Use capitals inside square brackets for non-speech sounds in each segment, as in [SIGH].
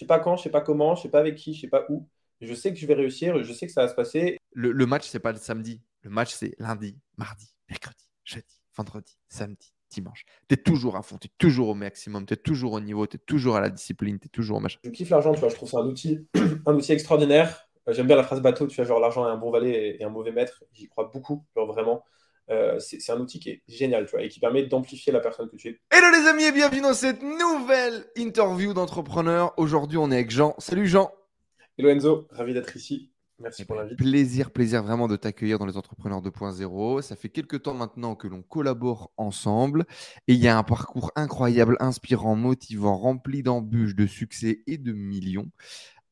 sais pas quand, je sais pas comment, je sais pas avec qui, je sais pas où. Je sais que je vais réussir, je sais que ça va se passer. Le, le match, c'est pas le samedi. Le match, c'est lundi, mardi, mercredi, jeudi, vendredi, samedi, dimanche. Tu es toujours à fond, tu es toujours au maximum, tu es toujours au niveau, tu es toujours à la discipline, tu es toujours au machin. Je kiffe l'argent, tu vois, je trouve ça un outil, [CLEARS THROAT] un outil extraordinaire. Euh, J'aime bien la phrase bateau, tu vois, genre l'argent est un bon valet et un mauvais maître. J'y crois beaucoup, genre vraiment. Euh, c'est un outil qui est génial, tu vois, et qui permet d'amplifier la personne que tu es. Hello les amis et bienvenue dans cette nouvelle interview d'entrepreneur. Aujourd'hui, on est avec Jean. Salut Jean. Hello Enzo, ravi d'être ici. Merci pour l'invite. Plaisir, plaisir vraiment de t'accueillir dans les Entrepreneurs 2.0. Ça fait quelques temps maintenant que l'on collabore ensemble et il y a un parcours incroyable, inspirant, motivant, rempli d'embûches, de succès et de millions.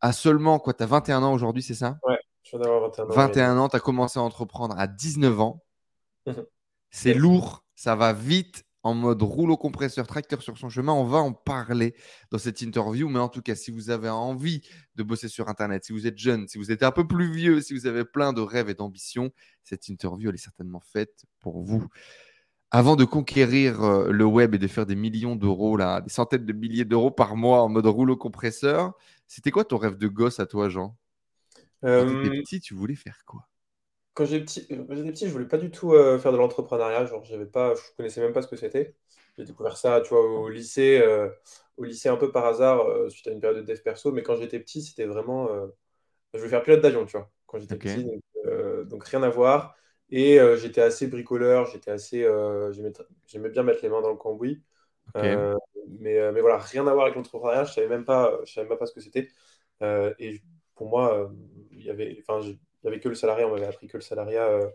À seulement, quoi, tu as 21 ans aujourd'hui, c'est ça? Ouais, je viens d'avoir 21 ans. 21 ans, tu as commencé à entreprendre à 19 ans. C'est lourd, ça va vite, en mode rouleau compresseur, tracteur sur son chemin. On va en parler dans cette interview. Mais en tout cas, si vous avez envie de bosser sur Internet, si vous êtes jeune, si vous êtes un peu plus vieux, si vous avez plein de rêves et d'ambitions, cette interview, elle est certainement faite pour vous. Avant de conquérir euh, le web et de faire des millions d'euros, là, des centaines de milliers d'euros par mois en mode rouleau compresseur, c'était quoi ton rêve de gosse à toi, Jean? Quand Euh, tu étais petit, tu voulais faire quoi? Quand j'étais petit, euh, quand j'étais petit, je voulais pas du tout euh, faire de l'entrepreneuriat. Genre, j'avais pas, je connaissais même pas ce que c'était. J'ai découvert ça, tu vois, au lycée, euh, au lycée un peu par hasard, euh, suite à une période de dev perso. Mais quand j'étais petit, c'était vraiment, je voulais faire pilote d'avion, tu vois, quand j'étais petit. Donc, donc rien à voir. Et j'étais assez bricoleur, j'étais assez, j'aimais, bien mettre les mains dans le cambouis. Mais, mais voilà, rien à voir avec l'entrepreneuriat. Je savais même pas, je savais même pas ce que c'était. Et pour moi, il y avait, enfin, avait que le salariat. On m'avait appris que le salariat, euh,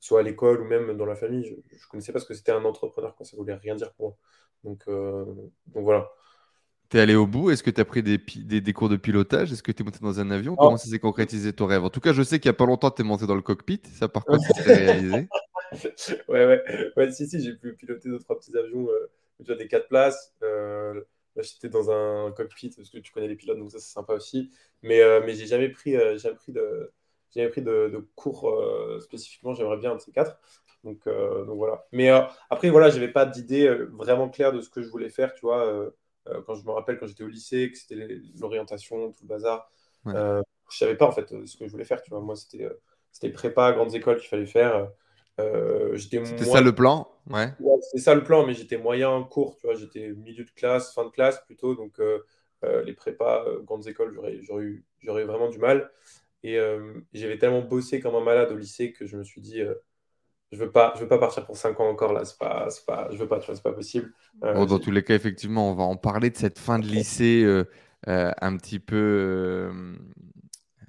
soit à l'école ou même dans la famille. Je, je connaissais pas ce que c'était un entrepreneur, quoi. Ça voulait rien dire pour moi. Donc, euh, donc voilà. T'es allé au bout? Est-ce que tu as pris des, des, des cours de pilotage? Est-ce que tu es monté dans un avion? Oh. Comment ça s'est concrétisé ton rêve? En tout cas, je sais qu'il y a pas longtemps, tu es monté dans le cockpit. Ça, par contre, ça s'est réalisé. [LAUGHS] Ouais, ouais, ouais, si, si, j'ai pu piloter deux, trois petits avions, euh, tu vois, des quatre places. Euh, là, j'étais dans un cockpit parce que tu connais les pilotes, donc ça, c'est sympa aussi. Mais, euh, mais j'ai jamais pris, j'ai jamais pris de, j'ai jamais pris de, de cours euh, spécifiquement. J'aimerais bien un de ces quatre. Donc, euh, donc voilà. Mais euh, après, voilà, j'avais pas d'idée vraiment claire de ce que je voulais faire, tu vois. quand je me rappelle, quand j'étais au lycée, que c'était l'orientation, tout le bazar, Ouais. je savais pas en fait ce que je voulais faire, tu vois. Moi, c'était c'était prépa, grandes écoles qu'il fallait faire. Euh, j'étais C'était moins- ça le plan Ouais. Ouais, c'est ça le plan, mais j'étais moyen court, tu vois, j'étais milieu de classe, fin de classe plutôt, donc euh, euh, les prépas, grandes écoles, j'aurais, j'aurais eu, j'aurais eu vraiment du mal. Et euh, j'avais tellement bossé comme un malade au lycée que je me suis dit, euh, je veux pas, je veux pas partir pour 5 ans encore là, c'est pas, c'est pas, je veux pas, tu vois, c'est pas possible. Euh, Bon, dans tous les cas, effectivement, on va en parler de cette fin de lycée un petit peu.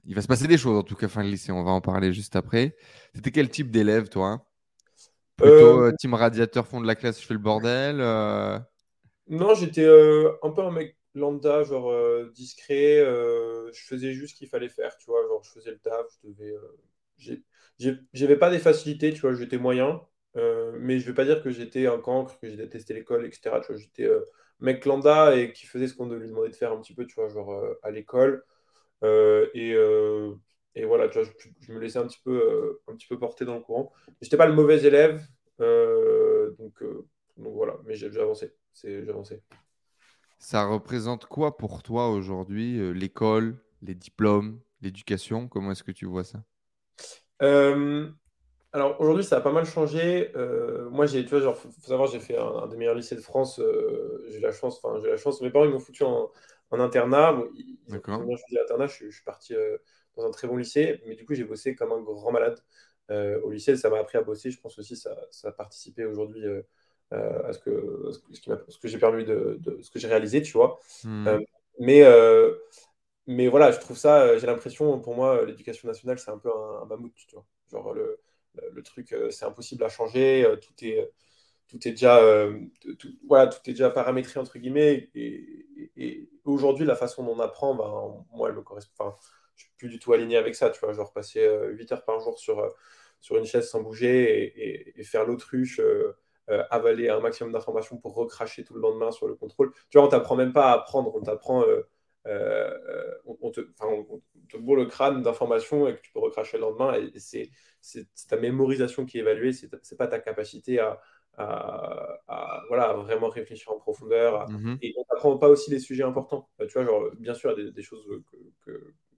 Il va se passer des choses, en tout cas, fin de lycée. On va en parler juste après. C'était quel type d'élève, toi? Plutôt euh, team radiateur, fond de la classe, je fais le bordel euh, Non, j'étais euh, un peu un mec lambda, genre euh, discret. euh, je faisais juste ce qu'il fallait faire, tu vois. Genre, je faisais le taf, je devais. euh, j'avais pas des facilités, tu vois. J'étais moyen, mais je vais pas dire que j'étais un cancre, que j'ai détesté l'école, etc. Tu vois, j'étais mec lambda et qui faisait ce qu'on lui demandait de faire un petit peu, tu vois, genre à l'école. Et, voilà, tu vois, je, me laissais un petit peu, un petit peu porter dans le courant. J'étais pas le mauvais élève, donc, voilà, mais j'ai avancé. J'ai avancé. Ça représente quoi pour toi aujourd'hui, euh, l'école, les diplômes, l'éducation? Comment est-ce que tu vois ça? Euh, alors aujourd'hui, ça a pas mal changé. Euh, moi, j'ai, tu vois, genre, faut, faut savoir, j'ai fait un, un des meilleurs lycées de France. j'ai la chance, enfin, j'ai la chance. Mes parents, ils m'ont foutu en, en internat. Bon, ils, ils ont, ils D'accord. ont bien choisi l'internat. Je, suis je suis parti dans un très bon lycée, mais du coup, j'ai bossé comme un grand malade au lycée. Ça m'a appris à bosser. Je pense aussi ça, ça a participé aujourd'hui euh, à ce que, ce que, j'ai permis de, de- ce que j'ai réalisé, tu vois. Hmm. Euh, mais euh, mais voilà, je trouve ça, j'ai l'impression, pour moi, l'éducation nationale, c'est un peu un, un mammouth, tu vois. Genre, le, le, truc, c'est impossible à changer, tout est, tout est déjà, tout, voilà, tout est déjà paramétré, entre guillemets, et, et- et aujourd'hui, la façon dont on apprend, ben, moi, elle me correspond, enfin, je suis plus du tout aligné avec ça, tu vois, genre passer euh, 8 heures par jour sur, sur une chaise sans bouger et faire l'autruche, euh, euh, avaler un maximum d'informations pour recracher tout le lendemain sur le contrôle. Tu vois, on t'apprend même pas à apprendre, on t'apprend... euh, euh, on, on te, on- te bourre le crâne d'informations et que tu peux recracher le lendemain. Et c'est c'est- c'est ta mémorisation qui est évaluée, c'est c'est pas ta capacité à, à, voilà, vraiment réfléchir en profondeur. Mhm. Et on n'apprend pas aussi les sujets importants. tu vois, genre, bien sûr, il y a des, choses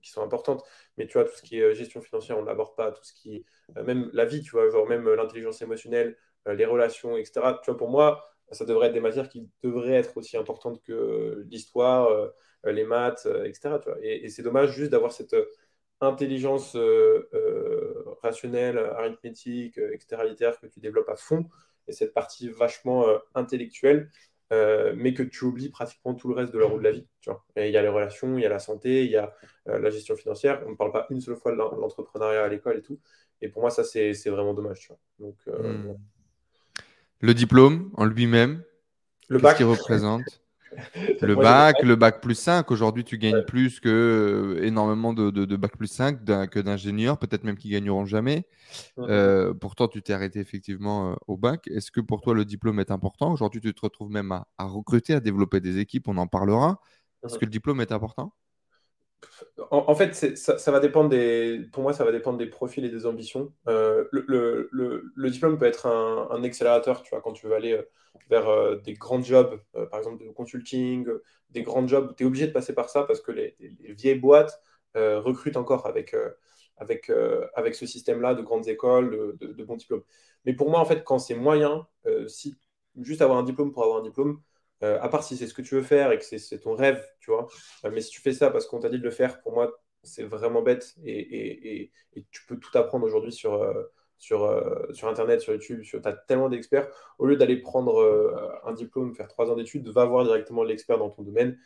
qui sont importantes, mais tu vois, tout ce qui est gestion financière, on ne l'aborde pas. Tout ce qui même la vie, tu vois, genre même l'intelligence émotionnelle, les relations, etc. Tu vois, pour moi, ça devrait être des matières qui devraient être aussi importantes que l'histoire, euh, les maths, euh, etc. Et, c'est dommage juste d'avoir cette euh, intelligence rationnelle, arithmétique, etc., littéraire que tu développes à fond, et cette partie vachement intellectuelle, mais que tu oublies pratiquement tout le reste de la roue de la vie. il y a les relations, il y a la santé, il y a la gestion financière. On ne parle pas une seule fois de l'entrepreneuriat à l'école et tout. Et pour moi, ça, c'est vraiment dommage. Tu vois. Donc, hmm. Le diplôme en lui-même, le bac qui représente? [LAUGHS] Le bac, le bac plus 5. Aujourd'hui, tu gagnes plus que euh, énormément de, de, bac plus 5 que d'ingénieurs, peut-être même qui gagneront jamais. Euh, pourtant, tu t'es arrêté effectivement euh, au bac. Est-ce que pour toi, le diplôme est important? Aujourd'hui, tu te retrouves même à, à, recruter, à développer des équipes. On en parlera. Est-ce que le diplôme est important? En, fait, ça, va dépendre des. Pour moi, ça va dépendre des profils et des ambitions. Euh, le, diplôme peut être un, accélérateur, tu vois, quand tu veux aller euh, vers euh, des grands jobs, par exemple de consulting, des grands jobs, tu es obligé de passer par ça parce que les, vieilles boîtes recrutent encore avec, avec, avec ce système-là de grandes écoles, de, bons diplômes. Mais pour moi, en fait, quand c'est moyen, si juste avoir un diplôme pour avoir un diplôme, euh, à part si c'est ce que tu veux faire et que c'est ton rêve, tu vois. Euh, mais si tu fais ça parce qu'on t'a dit de le faire, pour moi, c'est vraiment bête. Et, tu peux tout apprendre aujourd'hui sur, euh, sur, sur Internet, sur YouTube. Tu as tellement d'experts. Au lieu d'aller prendre un diplôme, faire trois ans d'études, va voir directement l'expert dans ton domaine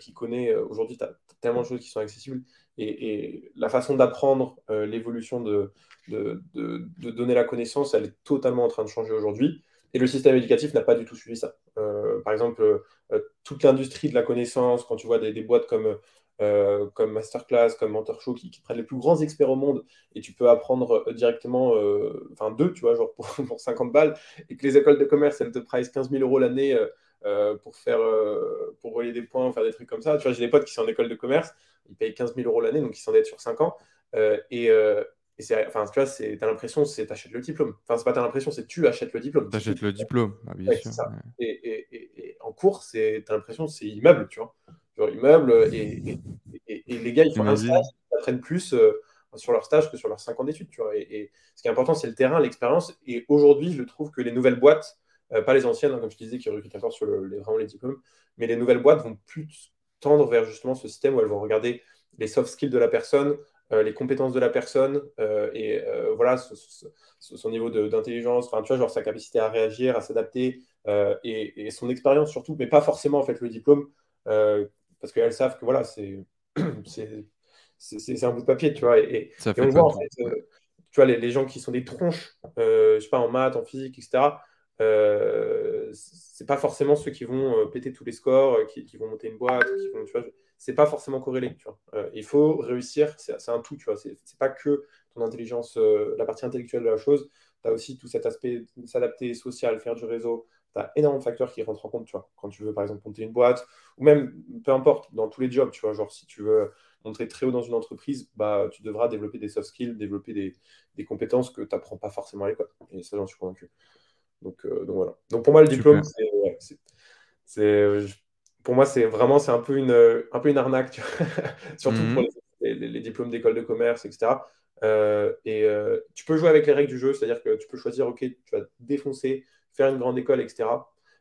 qui connaît. Aujourd'hui, tu as tellement de choses qui sont accessibles. Et, la façon d'apprendre l'évolution de, de, de, donner la connaissance, elle est totalement en train de changer aujourd'hui. Et le système éducatif n'a pas du tout suivi ça. Euh, par exemple, euh, toute l'industrie de la connaissance, quand tu vois des, boîtes comme, euh, comme Masterclass, comme Mentor Show, qui, prennent les plus grands experts au monde, et tu peux apprendre directement, enfin deux, tu vois, genre pour, [LAUGHS] pour, 50 balles, et que les écoles de commerce, elles te pricent 15 000 euros l'année pour faire, pour relier des points, faire des trucs comme ça. Tu vois, j'ai des potes qui sont en école de commerce, ils payent 15 000 euros l'année, donc ils s'en être sur 5 ans. et, et c'est, enfin, tu vois, c'est, t'as l'impression, c'est t'achètes le diplôme. Enfin, c'est pas t'as l'impression, c'est tu achètes le diplôme. T'achètes le diplôme, ah, bien sûr. Et, et, et, en cours, c'est, t'as l'impression, c'est immeuble, tu vois. Genre immeuble, et, les gars, ils font un stage, ils apprennent plus euh, sur leur stage que sur leurs 5 ans d'études, tu vois. Et, ce qui est important, c'est le terrain, l'expérience. Et aujourd'hui, je trouve que les nouvelles boîtes, euh, pas les anciennes, hein, comme je disais, qui recrutent encore sur les, vraiment les diplômes, mais les nouvelles boîtes vont plus tendre vers justement ce système où elles vont regarder les soft skills de la personne, euh, les compétences de la personne euh, et euh, voilà son niveau d'intelligence, enfin tu vois genre sa capacité à réagir, à s'adapter et, son expérience surtout, mais pas forcément en fait le diplôme parce qu'elles savent que voilà [CLEARS THROAT] c'est c'est un bout de papier tu vois et, on voit en fait tu vois les, les, gens qui sont des tronches, je sais pas en maths, en physique, etc. C'est pas forcément ceux qui vont péter tous les scores, qui, qui vont monter une boîte, qui vont, tu vois, c'est pas forcément corrélé. Tu vois. Euh, il faut réussir, c'est un tout, tu vois. C'est pas que ton intelligence, euh, la partie intellectuelle de la chose, tu as aussi tout cet aspect s'adapter social, faire du réseau. Tu as énormément de facteurs qui rentrent en compte, tu vois. Quand tu veux, par exemple, monter une boîte, ou même, peu importe, dans tous les jobs, tu vois, genre si tu veux montrer très haut dans une entreprise, bah, tu devras développer des soft skills, développer des, des compétences que tu n'apprends pas forcément à l'école. Et ça, j'en suis convaincu. Donc, euh, donc, voilà. Donc pour moi, le diplôme, c'est pour moi, c'est vraiment c'est un, peu une, un peu une arnaque, [LAUGHS] surtout pour mhm. les, diplômes d'école de commerce, etc. Euh, et euh, tu peux jouer avec les règles du jeu, c'est-à-dire que tu peux choisir, OK, tu vas défoncer, faire une grande école, etc.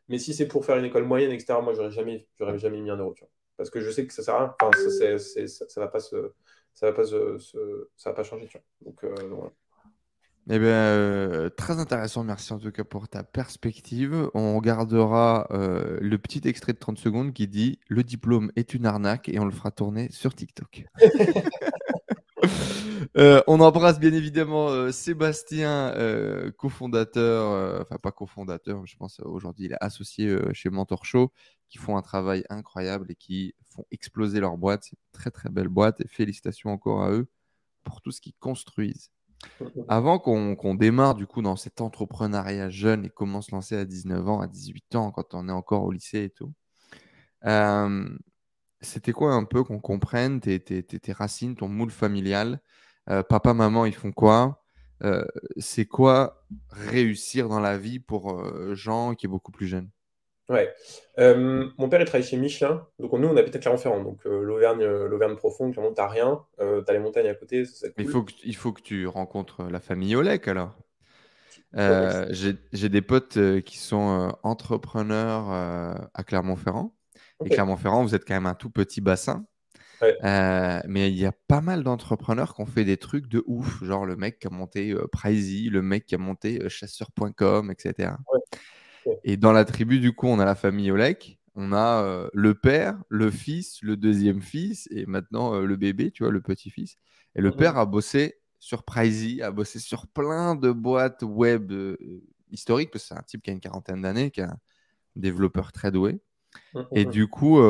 Mais si c'est pour faire une école moyenne, etc., moi, j'aurais jamais, j'aurais jamais mis un euro, parce que je sais que ça sert à rien. Enfin, ça, ça, va pas se, ça va pas se, ça va pas changer, tu vois. Donc, euh, donc voilà. Eh bien, euh, très intéressant. Merci en tout cas pour ta perspective. On gardera euh, le petit extrait de 30 secondes qui dit Le diplôme est une arnaque et on le fera tourner sur TikTok. [LAUGHS] Euh, on embrasse bien évidemment Sébastien, cofondateur, enfin pas cofondateur, je pense aujourd'hui il est associé chez Mentor Show, qui font un travail incroyable et qui font exploser leur boîte. C'est une très très belle boîte et félicitations encore à eux pour tout ce qu'ils construisent. [LAUGHS] Avant qu'on démarre du coup dans cet entrepreneuriat jeune et comment se lancer à 19 ans, à 18 ans, quand on est encore au lycée et tout, euh, c'était quoi un peu qu'on comprenne tes, racines, ton moule familial euh, Papa, maman, ils font quoi c'est quoi réussir dans la vie pour Jean qui est beaucoup plus jeune? Ouais. Euh, mon père, il travaille chez Michelin. Donc, nous, on habite à Clermont-Ferrand. Donc, euh, l'Auvergne, euh, l'Auvergne profonde, Clermont, t'as rien. Euh, t'as les montagnes à côté. Ça, il, faut que, il faut que tu rencontres la famille Olek alors. J'ai des potes qui sont entrepreneurs à Clermont-Ferrand. Et Clermont-Ferrand, vous êtes quand même un tout petit bassin. mais il y a pas mal d'entrepreneurs qui ont fait des trucs de ouf. Genre le mec qui a monté Pricey, le mec qui a monté chasseur.com, etc. Ouais. Et dans la tribu, du coup, on a la famille Olek, on a euh, le père, le fils, le deuxième fils et maintenant euh, le bébé, tu vois, le petit-fils. Et le père a bossé sur Pricey, a bossé sur plein de boîtes web euh, historiques, parce que c'est un type qui a une quarantaine d'années, qui est un développeur très doué. Et, du coup,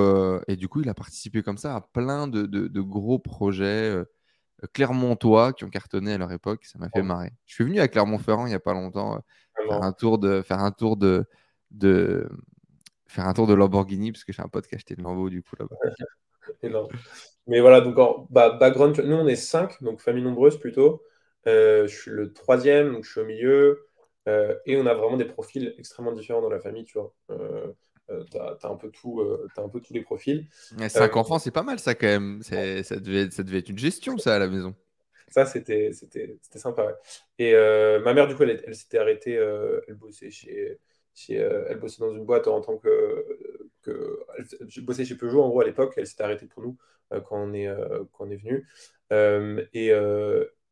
et du coup, il a participé comme ça à plein de, de, gros projets clermontois qui ont cartonné à leur époque. Ça m'a fait marrer. Je suis venu à Clermont-Ferrand il n'y a pas longtemps faire un tour de faire un tour de, de faire un tour de Lamborghini parce que j'ai un pote qui a acheté une Lambo du coup là-bas. [LAUGHS] Mais voilà, donc en bah, background, nous on est cinq, donc famille nombreuse plutôt. Euh, je suis le troisième, donc je suis au milieu. Euh, et on a vraiment des profils extrêmement différents dans la famille, tu vois. Euh, t'as as un peu tout, as un peu tous les profils. cinq enfants, c'est pas mal ça quand même. Ça devait, ça devait être une gestion ça à la maison. Ça, c'était sympa. Et euh, ma mère, du coup, elle, elle s'était arrêtée, euh, elle bossait chez, chez euh, elle bossait dans une boîte en tant que, que elle bossait chez Peugeot en gros à l'époque. Elle s'était arrêtée pour nous quand on est quand on est venu. et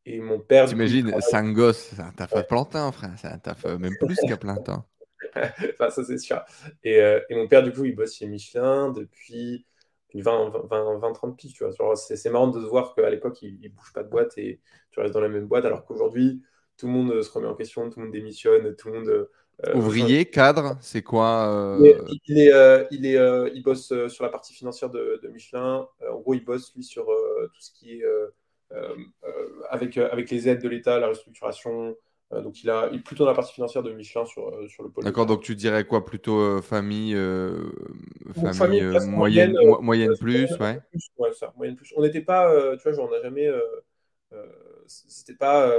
et mon père. T'imagines, travaille... cinq gosses, c'est un taf à plein temps, frère. C'est un taf même plus qu'à plein temps. [LAUGHS] enfin, ça, c'est sûr. Et, et, mon père, du coup, il bosse chez Michelin depuis 20, 20, 20 30 pistes. Tu vois. C'est, marrant de se voir qu'à l'époque, il ne bouge pas de boîte et tu restes dans la même boîte, alors qu'aujourd'hui, tout le monde se remet en question, tout le monde démissionne, tout le monde. Euh, Ouvrier, cadre, c'est quoi euh il, est, euh, il, est, il, bosse sur la partie financière de, de Michelin. en gros, il bosse, lui, sur tout ce qui est avec, avec les aides de l'État, la restructuration, euh, donc il, a, plutôt dans la partie financière de Michelin sur, euh, sur le pôle. D'accord, donc tu dirais quoi Plutôt euh, famille, famille, moyenne, moyenne, plus, ouais. ouais ça, moyenne plus. On n'était pas, tu vois, genre, on n'a jamais. c'était pas,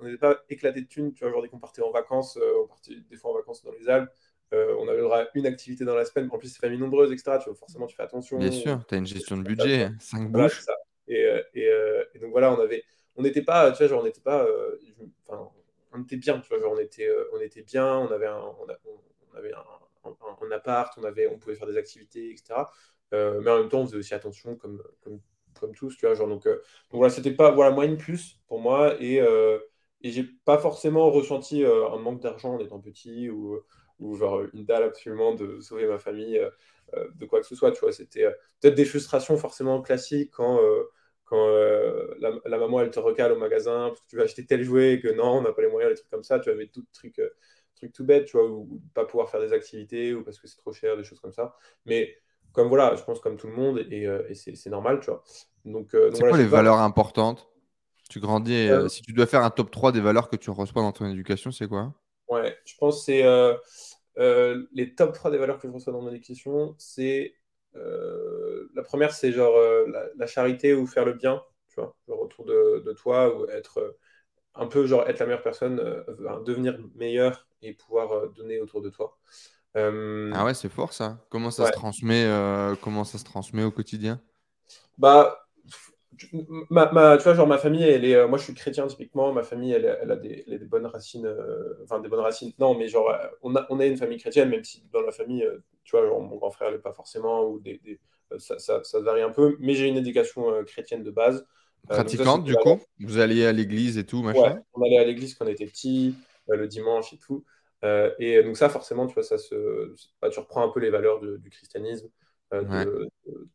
on n'était pas éclaté de thunes, tu vois, genre dès qu'on partait en vacances, on partait des fois en vacances dans les Alpes, on avait le droit à une activité dans la semaine, en plus c'est famille nombreuse, etc. Tu vois, forcément tu fais attention. Bien sûr, tu as une gestion de budget, 5 bouches. Et, et, et, donc voilà, on avait, on n'était pas, tu vois, genre on n'était pas, enfin, on était bien, tu vois, on était, euh, on était bien, on avait un, on, avait un, appart, on, avait, on pouvait faire des activités, etc. Euh, mais en même temps, on faisait aussi attention comme, comme, comme tous, tu vois, genre, donc, euh, donc voilà, c'était pas, voilà, moyenne plus pour moi, et, et j'ai pas forcément ressenti un manque d'argent en étant petit, ou, ou genre une dalle absolument de sauver ma famille de quoi que ce soit, tu vois, c'était peut-être des frustrations forcément classiques quand quand euh, la, maman elle te recale au magasin parce que tu veux acheter tel jouet et que non, on n'a pas les moyens, des trucs comme ça, tu avais tout truc, euh, truc tout bête, tu vois, ou, pas pouvoir faire des activités ou parce que c'est trop cher, des choses comme ça. Mais comme voilà, je pense comme tout le monde et, euh, c'est normal, tu vois. Donc, c'est quoi les valeurs importantes? Tu grandis, si tu dois faire un top 3 des valeurs que tu reçois dans ton éducation, c'est quoi? Ouais, je pense que c'est les top 3 des valeurs que je reçois dans mon éducation, c'est la première, c'est genre euh, la, charité ou faire le bien, tu vois, genre autour de, toi, ou être euh, un peu genre être la meilleure personne, devenir meilleur et pouvoir donner autour de toi. ah ouais, c'est fort ça. Comment ça se transmet Comment ça se transmet au quotidien? Bah ma, tu vois, genre ma famille, elle est, euh, moi je suis chrétien typiquement, ma famille, elle, elle a des, des, bonnes racines, euh, enfin des bonnes racines, non, mais genre euh, on a, on a une famille chrétienne, même si dans la famille, tu vois, genre mon grand frère n'est pas forcément, ou des, ça, ça, ça, varie un peu, mais j'ai une éducation chrétienne de base. Pratiquante du coup? Vous alliez à l'église et tout, machin? ouais, on allait à l'église quand on était petit, le dimanche et tout. et donc ça, forcément, tu vois, ça se, bah, tu reprends un peu les valeurs du christianisme. Euh,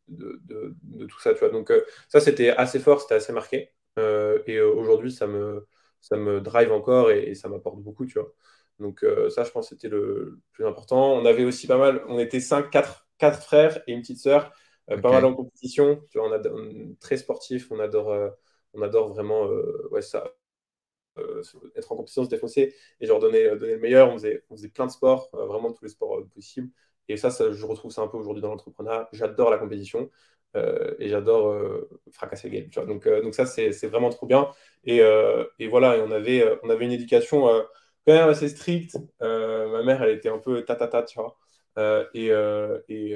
de, de, tout ça. Tu vois. Donc euh, ça, c'était assez fort, c'était assez marqué. Euh, et aujourd'hui, ça me, ça me drive encore et, ça m'apporte beaucoup. Tu vois. Donc ça, je pense, c'était le plus important. On avait aussi pas mal, on était 5, 4, 4 frères et une petite sœur, pas mal en compétition. Tu vois, on, est très sportif, on adore, on adore vraiment ouais, ça, être en compétition, se défoncer et genre donner, donner le meilleur. On faisait, on faisait plein de sports, vraiment tous les sports possibles. Et ça, je retrouve ça un peu aujourd'hui dans l'entrepreneuriat. J'adore la compétition. et j'adore fracasser le game. Donc, donc ça, c'est vraiment trop bien. Et, et voilà, et on, avait, on avait une éducation quand même assez stricte. ma mère, elle était un peu tatata, tu vois. et, et,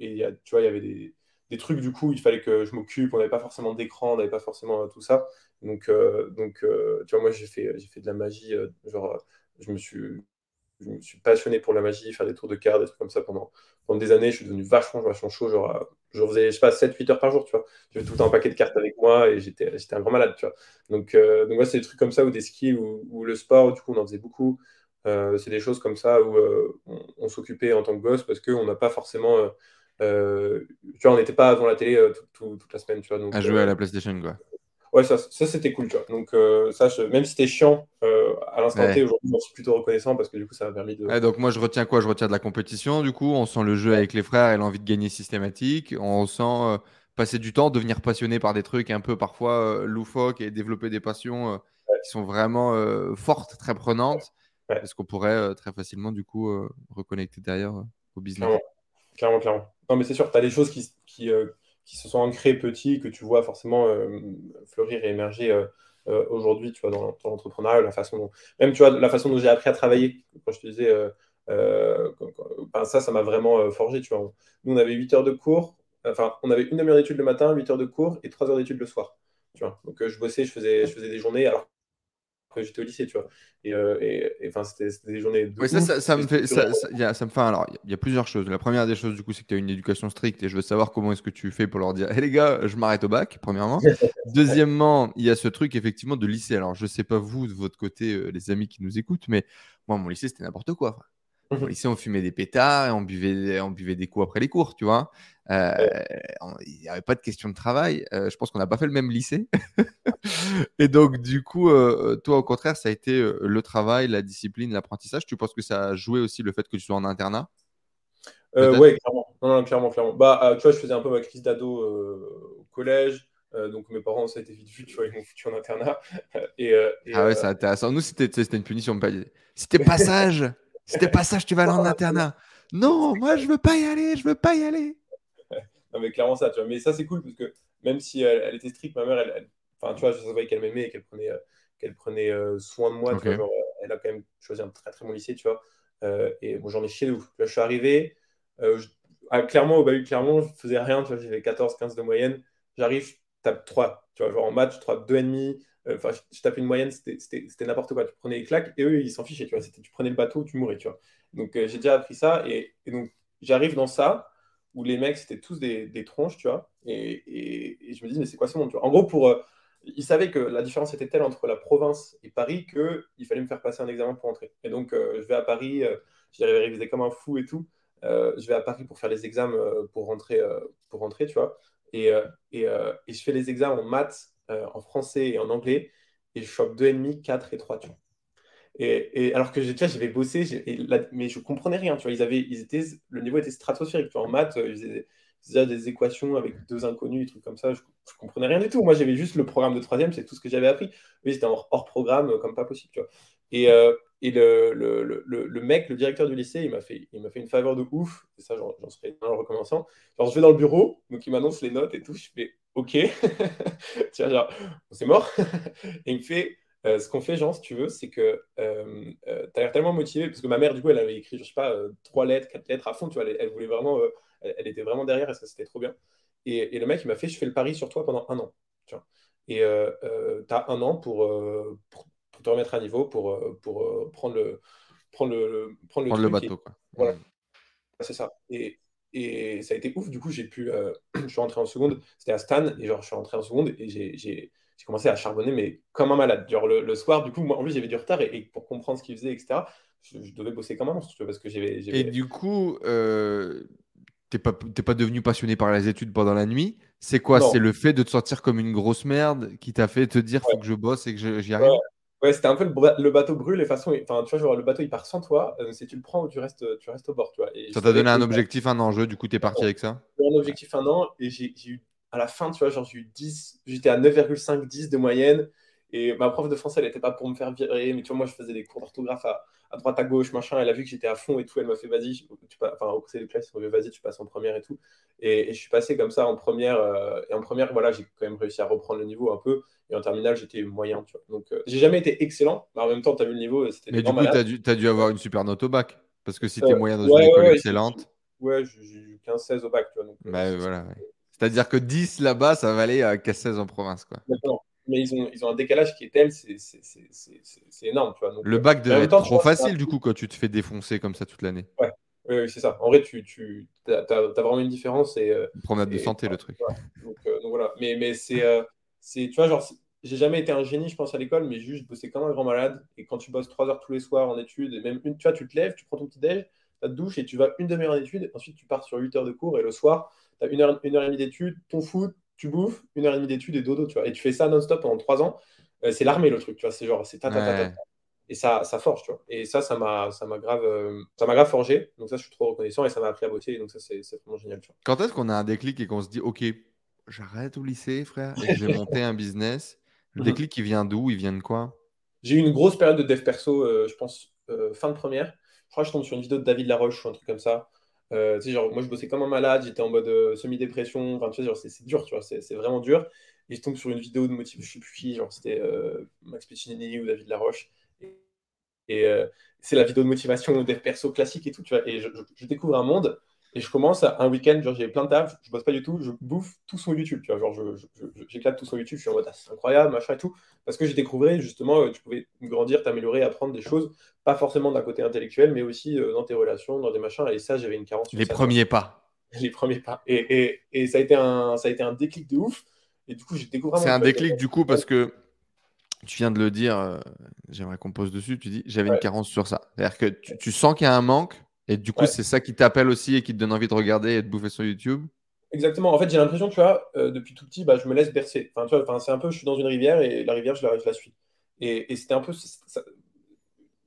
et tu vois, il y avait des, des, trucs, du coup, il fallait que je m'occupe. On n'avait pas forcément d'écran, on n'avait pas forcément tout ça. Donc, donc tu vois, moi, j'ai fait, fait de la magie. genre, je me suis je me suis passionné pour la magie, faire des tours de cartes, des trucs comme ça pendant, pendant des années. Je suis devenu vachement, vachement chaud. Genre, je faisais, je sais pas, 7-8 heures par jour, tu vois. J'avais tout le temps un paquet de cartes avec moi et j'étais, un grand malade, tu vois. Donc, euh, donc ouais, c'est des trucs comme ça ou des skills ou, le sport, du coup, on en faisait beaucoup. Euh, c'est des choses comme ça où euh, on, s'occupait en tant que gosse parce qu'on n'a pas forcément. tu vois, on n'était pas devant la télé toute la semaine, tu vois. Donc, à jouer à la PlayStation, quoi ouais, ça, ça c'était cool, tu vois. Donc, euh, ça, même si c'était chiant euh, à l'instant T, aujourd'hui, j'en suis plutôt reconnaissant parce que du coup, ça m'a permis de. donc, moi, je retiens quoi? Je retiens de la compétition, du coup. On sent le jeu avec les frères et l'envie de gagner systématique. On sent euh, passer du temps, devenir passionné par des trucs un peu parfois loufoques et développer des passions qui sont vraiment fortes, très prenantes. Parce qu'on pourrait très facilement, du coup, reconnecter derrière au business. Clairement, clairement. Non, mais c'est sûr, tu as des choses qui, qui, qui se sont ancrés petits, que tu vois forcément euh, fleurir et émerger euh, euh, aujourd'hui, tu vois, dans, l'entrepreneuriat, la façon dont, même, tu vois, la façon dont j'ai appris à travailler. Quand je te disais, ben, ça, ça m'a vraiment forgé, tu vois. Nous, on avait 8 heures de cours, enfin, on avait une demi-heure d'études le matin, 8 heures de cours et 3 heures d'études le soir. Tu vois. Donc, je bossais, je faisais, je faisais des journées. Alors, quand j'étais au lycée, tu vois. Et, euh, enfin, c'était des journées de. Oui, ça, ça, me fait. Ça, ça, me fait. Alors, il y a plusieurs choses. La première des choses, du coup, c'est que tu as une éducation stricte et je veux savoir comment est-ce que tu fais pour leur dire hé les gars, je m'arrête au bac, premièrement. [LAUGHS] Deuxièmement, il y a ce truc, effectivement, de lycée. Alors, je sais pas vous, de votre côté, euh, les amis qui nous écoutent, mais moi, mon lycée, c'était n'importe quoi. Au mhm. lycée, on fumait des pétards et on buvait, on buvait des coups après les cours, tu vois. Euh, il n'y avait pas de question de travail. Euh, je pense qu'on n'a pas fait le même lycée. [LAUGHS] et donc, du coup, euh, toi, au contraire, ça a été le travail, la discipline, l'apprentissage. Tu penses que ça a joué aussi le fait que tu sois en internat? Oui, clairement. Non, clairement, clairement. Bah, tu vois, je faisais un peu ma crise d'ado au collège. donc mes parents, ça a été vite vu, tu vois, ils m'ont foutu en internat. [LAUGHS] et, ah ouais, c'est intéressant. Nous, c'était une punition. C'était [LAUGHS] passage. C'était passage, tu vas aller en internat. Non, moi, je veux pas y aller, je veux pas y aller non, mais clairement ça, tu vois. Mais ça, c'est cool parce que même si elle, était stricte, ma mère, elle, enfin, tu vois, je savais qu'elle m'aimait et qu'elle prenait, euh, qu'elle prenait euh, soin de moi. Tu vois, euh, elle a quand même choisi un très très bon lycée, tu vois. et moi, j'en ai chié de ouf. Là, je suis arrivé, ah, clairement, au Bahut, clairement, je faisais rien, tu vois, j'avais 14, 15 de moyenne. J'arrive, je tape 3, tu vois, genre en match, 3, 2,5. Enfin, je, tape une moyenne, c'était n'importe quoi. Tu prenais les claques et eux, ils s'en fichaient, tu vois. Tu prenais le bateau, tu mourais, tu vois. Donc, j'ai déjà appris ça et, donc, j'arrive dans ça où les mecs, c'était tous des, des, tronches, tu vois. Et, et, je me dis, mais c'est quoi ce monde, tu vois En gros, pour, euh, ils savaient que la différence était telle entre la province et Paris qu'il fallait me faire passer un examen pour entrer. Et donc, euh, je vais à Paris, euh, j'arrive à réviser comme un fou et tout. je vais à Paris pour faire les examens pour, rentrer, pour rentrer, tu vois. Et, et, et, je fais les examens en maths, en français et en anglais. Et je chope 2,5, 4 et 3, tu vois. Et, alors que j'avais bossé, mais je comprenais rien. Tu vois, ils avaient, ils étaient, le niveau était stratosphérique. Tu vois, en maths, ils faisaient, des équations avec deux inconnus, des trucs comme ça. Je, je comprenais rien du tout. Moi, j'avais juste le programme de troisième, c'est tout ce que j'avais appris. mais c'était hors, programme, euh, comme pas possible. Tu vois. Et, euh, le, mec, le directeur du lycée, il m'a fait, fait une faveur de ouf. Et ça, j'en serais en recommençant. Genre, je vais dans le bureau, donc il m'annonce les notes et tout. Je fais OK. [LAUGHS] Tiens, genre, c'est mort. [LAUGHS] et il me fait euh, ce qu'on fait, Jean, si tu veux, c'est que euh, euh, tu as l'air tellement motivé, parce que ma mère, du coup, elle avait écrit, je sais pas, trois lettres, quatre lettres à fond, tu vois, elle, voulait vraiment, elle, était vraiment derrière, et ça, c'était trop bien. Et, le mec, il m'a fait, je fais le pari sur toi pendant un an, tu vois. Et tu as un an pour, pour, te remettre à niveau, pour, pour prendre le, prendre le, prendre le, bateau, quoi. Voilà, mmh. c'est ça. Et, et ça a été ouf, du coup, j'ai pu, [CLEARS THROAT] je suis rentré en seconde, c'était à Stan, et genre, je suis rentré en seconde, et j'ai commencé à charbonner, mais comme un malade. Genre le, soir, du coup, moi, en plus, j'avais du retard et, pour comprendre ce qu'il faisait, etc., je, devais bosser comme un monstre, parce que j'avais. Et du coup, euh, t'es pas, pas devenu passionné par les études pendant la nuit. C'est quoi? C'est le fait de te sortir comme une grosse merde qui t'a fait te dire faut que je bosse et que j'y arrive? Ouais. C'était un peu le, bateau brûle et façon, enfin, tu vois, genre, le bateau il part sans toi, euh, si tu le prends ou tu restes, tu restes au bord, tu vois. ça t'a donné un objectif, un enjeu, du coup, tu es parti avec ça? Un objectif, un an, et j'ai eu à la fin, tu vois, genre, j'ai eu 10, j'étais à 9,5, 10 de moyenne. Et ma prof de français, elle n'était pas pour me faire virer, mais tu vois, moi, je faisais des cours d'orthographe à, à droite, à gauche, machin. Elle a vu que j'étais à fond et tout. Elle m'a fait, vas-y, tu enfin, au conseil de classe, vas-y, tu passes en première et tout. Et, je suis passé comme ça en première. Euh, et en première, voilà, j'ai quand même réussi à reprendre le niveau un peu. Et en terminale, j'étais moyen, tu vois. Donc, euh, j'ai jamais été excellent, mais en même temps, tu as vu le niveau, c'était Mais du coup, tu as, dû, avoir une super note au bac. Parce que si tu es moyen dans une école excellente. Ouais, j'ai eu 15-16 au bac, tu vois. Donc, bah, voilà, C'est-à-dire que 10 là-bas, ça valait à 15-16 en province, quoi. Mais ils ont, ils ont un décalage qui est tel, c'est énorme. Tu vois. le bac devait être trop facile, du coup, quand tu te fais défoncer comme ça toute l'année. Ouais, oui, c'est ça. En vrai, tu, tu as, vraiment une différence. Et, euh, Promenade de santé, le truc. Donc, euh, donc, voilà. Mais, mais c'est, euh, tu vois, genre, j'ai jamais été un génie, je pense, à l'école, mais juste bosser comme un grand malade. Et quand tu bosses trois heures tous les soirs en études, et même une, tu vois, tu te lèves, tu prends ton petit déj, tu te douches et tu vas une demi-heure en études. Ensuite, tu pars sur 8 heures de cours et le soir, tu as une heure, une heure et demie d'études, ton foot, tu bouffes, une heure et demie d'études et dodo, tu vois. Et tu fais ça non-stop pendant trois ans. Euh, c'est l'armée, le truc, tu vois. C'est genre, c'est ta, ta, ta, Et ça, ça forge, tu vois. Et ça, ça m'a, ça m'a grave, euh, ça m'a grave forgé. Donc ça, je suis trop reconnaissant et ça m'a appris à bosser. donc ça, c'est, vraiment génial, tu vois. Quand est-ce qu'on a un déclic et qu'on se dit, OK, j'arrête au lycée, frère, et je vais [LAUGHS] monter un business Le mhm. déclic, il vient d'où? Il vient de quoi? J'ai eu une grosse période de dev perso, euh, je pense, fin de première. Je crois que je tombe sur une vidéo de David Laroche ou un truc comme ça. Euh, tu sais, genre, moi, je bossais comme un malade, j'étais en mode euh, semi-dépression. Enfin, tu sais, c'est dur, tu vois, c'est vraiment dur. Et je tombe sur une vidéo de motivation, je sais plus qui, genre, c'était euh, Max Piccinini ou David Laroche. Et, et c'est la vidéo de motivation [LAUGHS] des perso classique et tout, tu vois. Et je découvre un monde et je commence un week-end, genre j'ai plein de taf, je bosse pas du tout, je bouffe tout son YouTube, tu vois, genre j'éclate tout son YouTube, je suis en mode ah, c'est incroyable, machin et tout, parce que j'ai découvert justement, euh, tu pouvais grandir, t'améliorer, apprendre des choses, pas forcément d'un côté intellectuel, mais aussi euh, dans tes relations, dans des machins, et ça j'avais une carence. Les premiers pas. [LAUGHS] Les premiers pas. Et, et, et, ça, a été un, ça a été un déclic de ouf, et du coup j'ai découvert. C'est un déclic du coup parce que tu viens de le dire, euh, j'aimerais qu'on pose dessus, tu dis j'avais une carence sur ça. C'est-à-dire que tu, tu sens qu'il y a un manque et du coup, c'est ça qui t'appelle aussi et qui te donne envie de regarder et de bouffer sur YouTube? Exactement. En fait, j'ai l'impression, tu vois, euh, depuis tout petit, bah, je me laisse bercer. Enfin, tu vois, c'est un peu, je suis dans une rivière et la rivière, je la, je la suis. Et, et c'était un peu.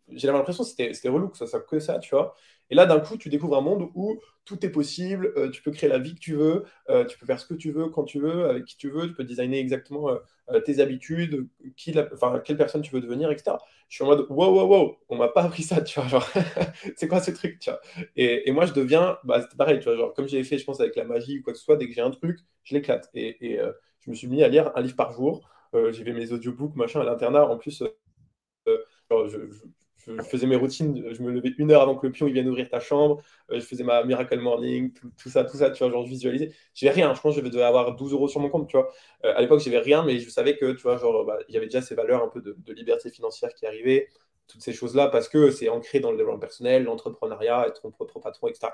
J'ai l'impression que c'était relou que ça soit que ça, tu vois. Et là, d'un coup, tu découvres un monde où tout est possible, euh, tu peux créer la vie que tu veux, euh, tu peux faire ce que tu veux, quand tu veux, avec qui tu veux, tu peux designer exactement euh, tes habitudes, quelle personne tu veux devenir, etc. Je suis en mode, wow, wow, wow, on m'a pas appris ça, tu vois, [LAUGHS] c'est quoi ce truc, tu vois? Et, moi, je deviens, bah, c'est pareil, comme j'ai fait, je pense, avec la magie ou quoi que ce soit, dès que j'ai un truc, je l'éclate. Et, je me suis mis à lire un livre par jour. j'ai fait mes audiobooks, machin, à l'internat. En plus, faisais mes routines, je me levais une heure avant que le pion vienne ouvrir ta chambre, euh, je faisais ma miracle morning, tout, ça, tout ça, tu vois, genre je visualisais. J'avais rien, je pense que je devais avoir 12 euros sur mon compte, tu vois. Euh, à l'époque, j'avais rien, mais je savais que, tu vois, genre, bah, y avait déjà ces valeurs un peu de, liberté financière qui arrivaient, toutes ces choses-là, parce que c'est ancré dans le développement personnel, l'entrepreneuriat, être son propre patron, etc.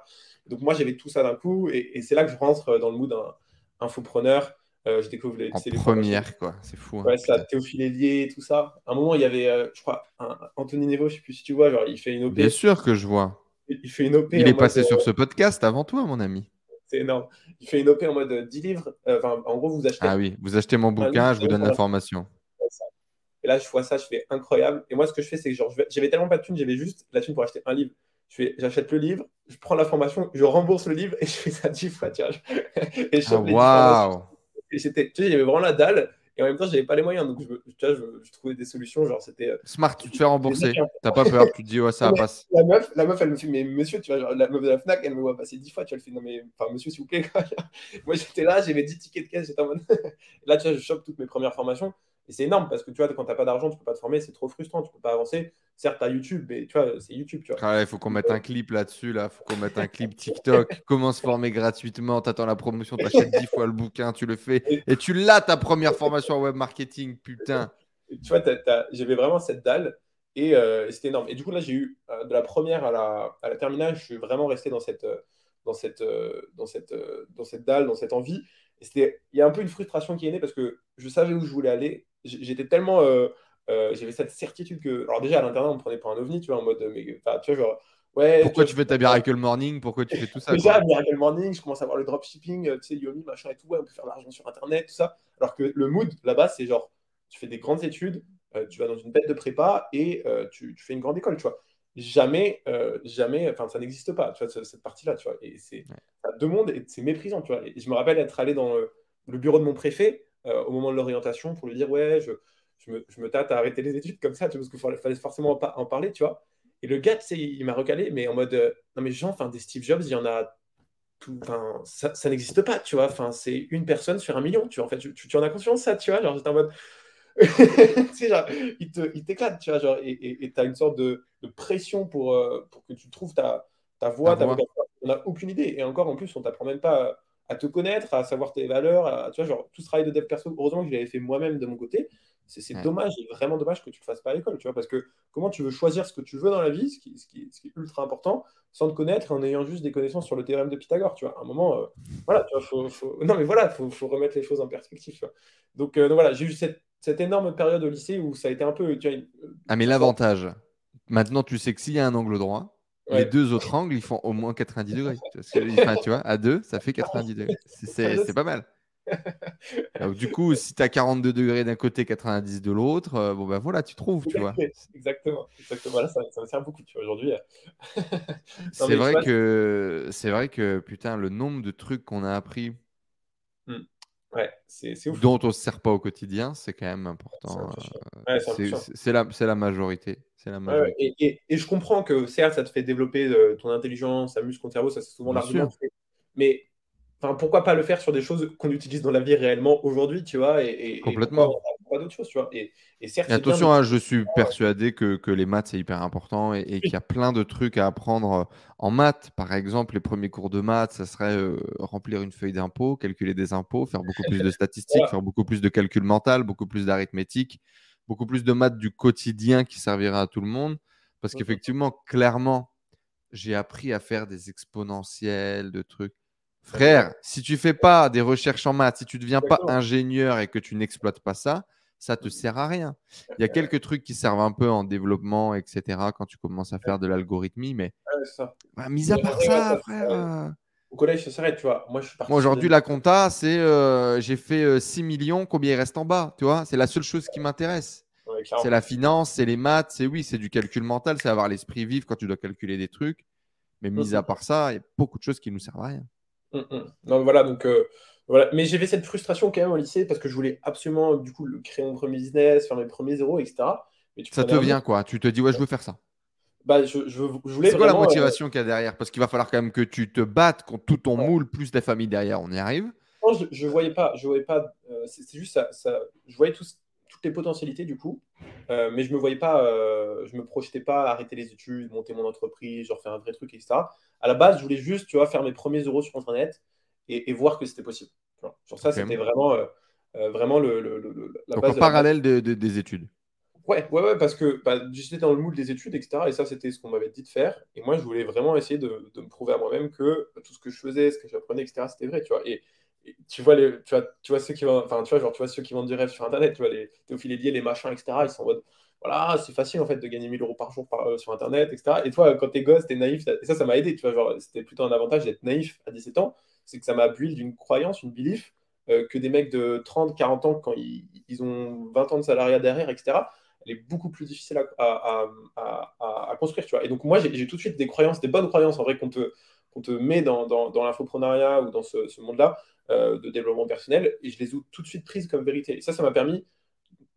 Donc moi, j'avais tout ça d'un coup, et, c'est là que je rentre dans le mood d'un infopreneur. Euh, je découvre les. En première, quoi. C'est fou. Hein, ouais, ça, Théophile Hélier, tout ça. À un moment, il y avait, euh, je crois, un, Anthony Nevo, je sais plus si tu vois, genre, il fait une OP. Bien sûr que je vois. Il, fait une OP. Il est passé sur euh, ce podcast avant toi, mon ami. C'est énorme. Il fait une OP en mode 10 livres. Enfin, en gros, vous achetez. Ah oui, vous achetez mon bouquin, je vous donne l'information. Et là, je vois ça, je fais incroyable. Et moi, ce que je fais, c'est que genre, j'avais tellement pas de thunes, j'avais juste la thune pour acheter un livre. J'achète le livre, je prends la formation, je rembourse le livre et je fais ça 10 fois. Vois, [LAUGHS] et je ah, waouh et c'était, tu sais, j'avais vraiment la dalle. Et en même temps, j'avais pas les moyens. Donc, je, tu vois, je, trouvais des solutions. Genre, c'était. Euh, Smart, tu te fais rembourser. T'as pas peur. Tu te dis, ouais, ça passe. La meuf, la meuf, elle me fait, mais monsieur, tu vois, genre, la meuf de la Fnac, elle me voit passer 10 fois. Tu vois, elle fait, non, mais, enfin, monsieur, s'il vous plaît. [LAUGHS] Moi, j'étais là, j'avais 10 tickets de caisse. J'étais en mode. [LAUGHS] là, tu vois, je chope toutes mes premières formations. Et c'est énorme parce que tu vois, quand tu n'as pas d'argent, tu peux pas te former, c'est trop frustrant, tu peux pas avancer. Certes, tu as YouTube, mais tu vois, c'est YouTube. Tu vois. il faut qu'on mette un clip là-dessus, là. Il faut qu'on mette un clip TikTok. [LAUGHS] Comment se former gratuitement? Tu attends la promotion, tu achètes 10 fois le bouquin, tu le fais. Et tu l'as ta première formation en web marketing, putain. tu vois, j'avais vraiment cette dalle euh, et, c'était énorme. Et du coup, là, j'ai eu euh, de la première à la, à la terminale, je suis vraiment resté dans cette, euh, dans cette, dans cette, dans cette dalle, dans cette envie. Il y a un peu une frustration qui est née parce que je savais où je voulais aller j'étais tellement. Euh, euh, j'avais cette certitude que. Alors, déjà, à l'intérieur, on me prenait pour un ovni, tu vois, en mode. Mais, tu vois, genre. Ouais, Pourquoi tu, fais ta Miracle Morning? Pourquoi tu fais tout ça Déjà, Miracle Morning, je commence à voir le dropshipping, tu sais, Yomi, machin et tout, ouais, on peut faire de l'argent sur Internet, tout ça. Alors que le mood, là-bas, c'est genre, tu fais des grandes études, euh, tu vas dans une bête de prépa et tu, tu, fais une grande école, tu vois. Jamais, jamais, enfin, ça n'existe pas, tu vois, cette partie-là, tu vois. Et c'est deux mondes et c'est méprisant, tu vois. Et je me rappelle être allé dans le bureau de mon préfet euh, au moment de l'orientation pour lui dire ouais, je, je, me, je, me, tâte à arrêter les études comme ça, tu vois, parce qu'il fallait forcément en, parler, tu vois. Et le gars, tu il m'a recalé, mais en mode, euh, non mais Jean, enfin, des Steve Jobs, il y en a tout, enfin, ça, ça n'existe pas, tu vois. Enfin, c'est une personne sur un million, tu vois. En fait, tu, tu, tu en as conscience, ça, tu vois. Genre, j'étais en mode, [LAUGHS] genre, il te- il t'éclate, tu vois. Genre, et tu as une sorte de, de pression pour, euh, pour que tu trouves ta, ta voix, Ta voix. On n'a aucune idée. Et encore, en plus, on t'apprend même pas à, à te connaître, à savoir tes valeurs, à- tu vois, genre, tout ce travail de dev perso, heureusement que je l'avais fait moi-même de mon côté. C'est c'est Ouais. dommage, et vraiment dommage que tu le fasses pas à l'école, tu vois, parce que comment tu veux choisir ce que tu veux dans la vie, ce qui, ce qui- ce qui est ultra important, sans te connaître et en ayant juste des connaissances sur le théorème de Pythagore, tu vois. À un moment, euh, voilà, tu vois, faut, faut- non mais voilà, faut, faut remettre les choses en perspective, tu vois. Donc, euh, donc voilà, j'ai eu cette, cette énorme période au lycée où ça a été un peu, tu vois, une- Ah, mais l'avantage, maintenant, tu sais que s'il y a un angle droit, les deux autres angles, ils font au moins 90 degrés. Enfin, tu vois, à deux, ça fait 90 degrés. C'est- C'est pas mal. Du coup, si tu as 42 degrés d'un côté, 90 de l'autre, euh, bon, ben voilà, tu trouves, tu vois. Exactement, exactement. Voilà, ça, ça me sert beaucoup, tu vois, aujourd'hui. euh. [LAUGHS] Non, C'est vrai vois, que, c'est vrai que, putain, le nombre de trucs qu'on a appris ouais, c'est c'est ouf. dont on se sert pas au quotidien, c'est quand même important. Ouais, c'est la, majorité. La. Et, et- et je comprends que certes, ça te fait développer euh, ton intelligence, ça muscle ton cerveau, ça c'est souvent l'argument. Mais pourquoi pas le faire sur des choses qu'on utilise dans la vie réellement aujourd'hui, tu vois, et, Complètement. Pourquoi d'autres choses, tu vois. Et, et certes, Et c'est bien de... attention, hein, je suis persuadé que, que les maths, c'est hyper important et, et qu'il y a plein de trucs à apprendre euh, en maths. Par exemple, les premiers cours de maths, ça serait euh, remplir une feuille d'impôt, calculer des impôts, faire beaucoup plus de [LAUGHS] statistiques, Voilà. faire beaucoup plus de calcul mental, beaucoup plus d'arithmétique, beaucoup plus de maths du quotidien qui servira à tout le monde. Parce Mhm. qu'effectivement, clairement, j'ai appris à faire des exponentiels, de trucs. Frère, si tu fais pas des recherches en maths, si tu ne deviens pas ingénieur et que tu n'exploites pas ça, ça te sert à rien. Il y a quelques trucs qui servent un peu en développement, etc., quand tu commences à faire de l'algorithmie, mais Ouais, c'est ça. bah, mis à part ouais, ça, frère. euh, Au collège, ça s'arrête, tu vois. Moi, je suis parti Moi, aujourd'hui, la compta, c'est euh, j'ai fait euh, 6 millions, combien il reste en bas, tu vois? C'est la seule chose qui m'intéresse. Ouais, C'est la finance, c'est les maths, c'est oui, c'est du calcul mental, c'est avoir l'esprit vif quand tu dois calculer des trucs. Mais mis Mhm. à part ça, il y a beaucoup de choses qui nous servent à rien. Mm, mm. Non, voilà, donc euh, voilà. Mais j'avais cette frustration quand même au lycée parce que je voulais absolument, du coup, créer mon premier business, faire mes premiers zéros, etc. Mais tu Ça te un vient quoi Tu te dis, ouais, je veux faire ça. Bah, je, je, je voulais C'est quoi la euh, motivation qu'il y a derrière? Parce qu'il va falloir quand même que tu te battes contre tout ton Ouais. moule, plus ta famille derrière, on y arrive. non, je, je voyais pas, je voyais pas. euh, c'est juste ça, ça- je voyais toutes les potentialités du coup, euh, mais je me voyais pas, je me projetais pas à arrêter les études, monter mon entreprise, genre faire un vrai truc, etc. À la base, je voulais juste, tu vois, faire mes premiers euros sur Internet et, et voir que c'était possible. Sur ça, c'était vraiment, euh, euh, vraiment le, le- le- le- la Donc base en de parallèle de- de- des études. Ouais, ouais, ouais, parce que bah, j'étais dans le moule des études, etc. Et ça, c'était ce qu'on m'avait dit de faire. Et moi, je voulais vraiment essayer de, de me prouver à moi-même que tout ce que je faisais, ce que j'apprenais, etc., c'était vrai, tu vois. Et, et tu vois, les, tu vois, tu vois ceux qui vendent, enfin, tu vois, genre, tu vois ceux qui vendent du rêve sur Internet, tu vois, les Théophile les machins, etc. Ils sont en mode, voilà, c'est facile, en fait, de gagner 1000 euros par jour par, euh, sur Internet, etc. Et toi, quand t'es gosse, t'es naïf. Et ça, ça m'a aidé, tu vois, genre, c'était plutôt un avantage d'être naïf à 17 ans. C'est que ça m'a build d'une croyance, une belief, euh, que des mecs de 30, 40 ans, quand ils, ont 20 ans de salariat derrière, etc., elle est beaucoup plus difficile à, construire, tu vois. Et donc, moi, j'ai tout de suite des croyances, des bonnes croyances, en vrai, qu'on te, qu'on te met dans, dans, dans l'infoprenariat ou dans ce, ce monde-là euh, de développement personnel, et je les ai tout de suite prises comme vérité. Et ça, ça m'a permis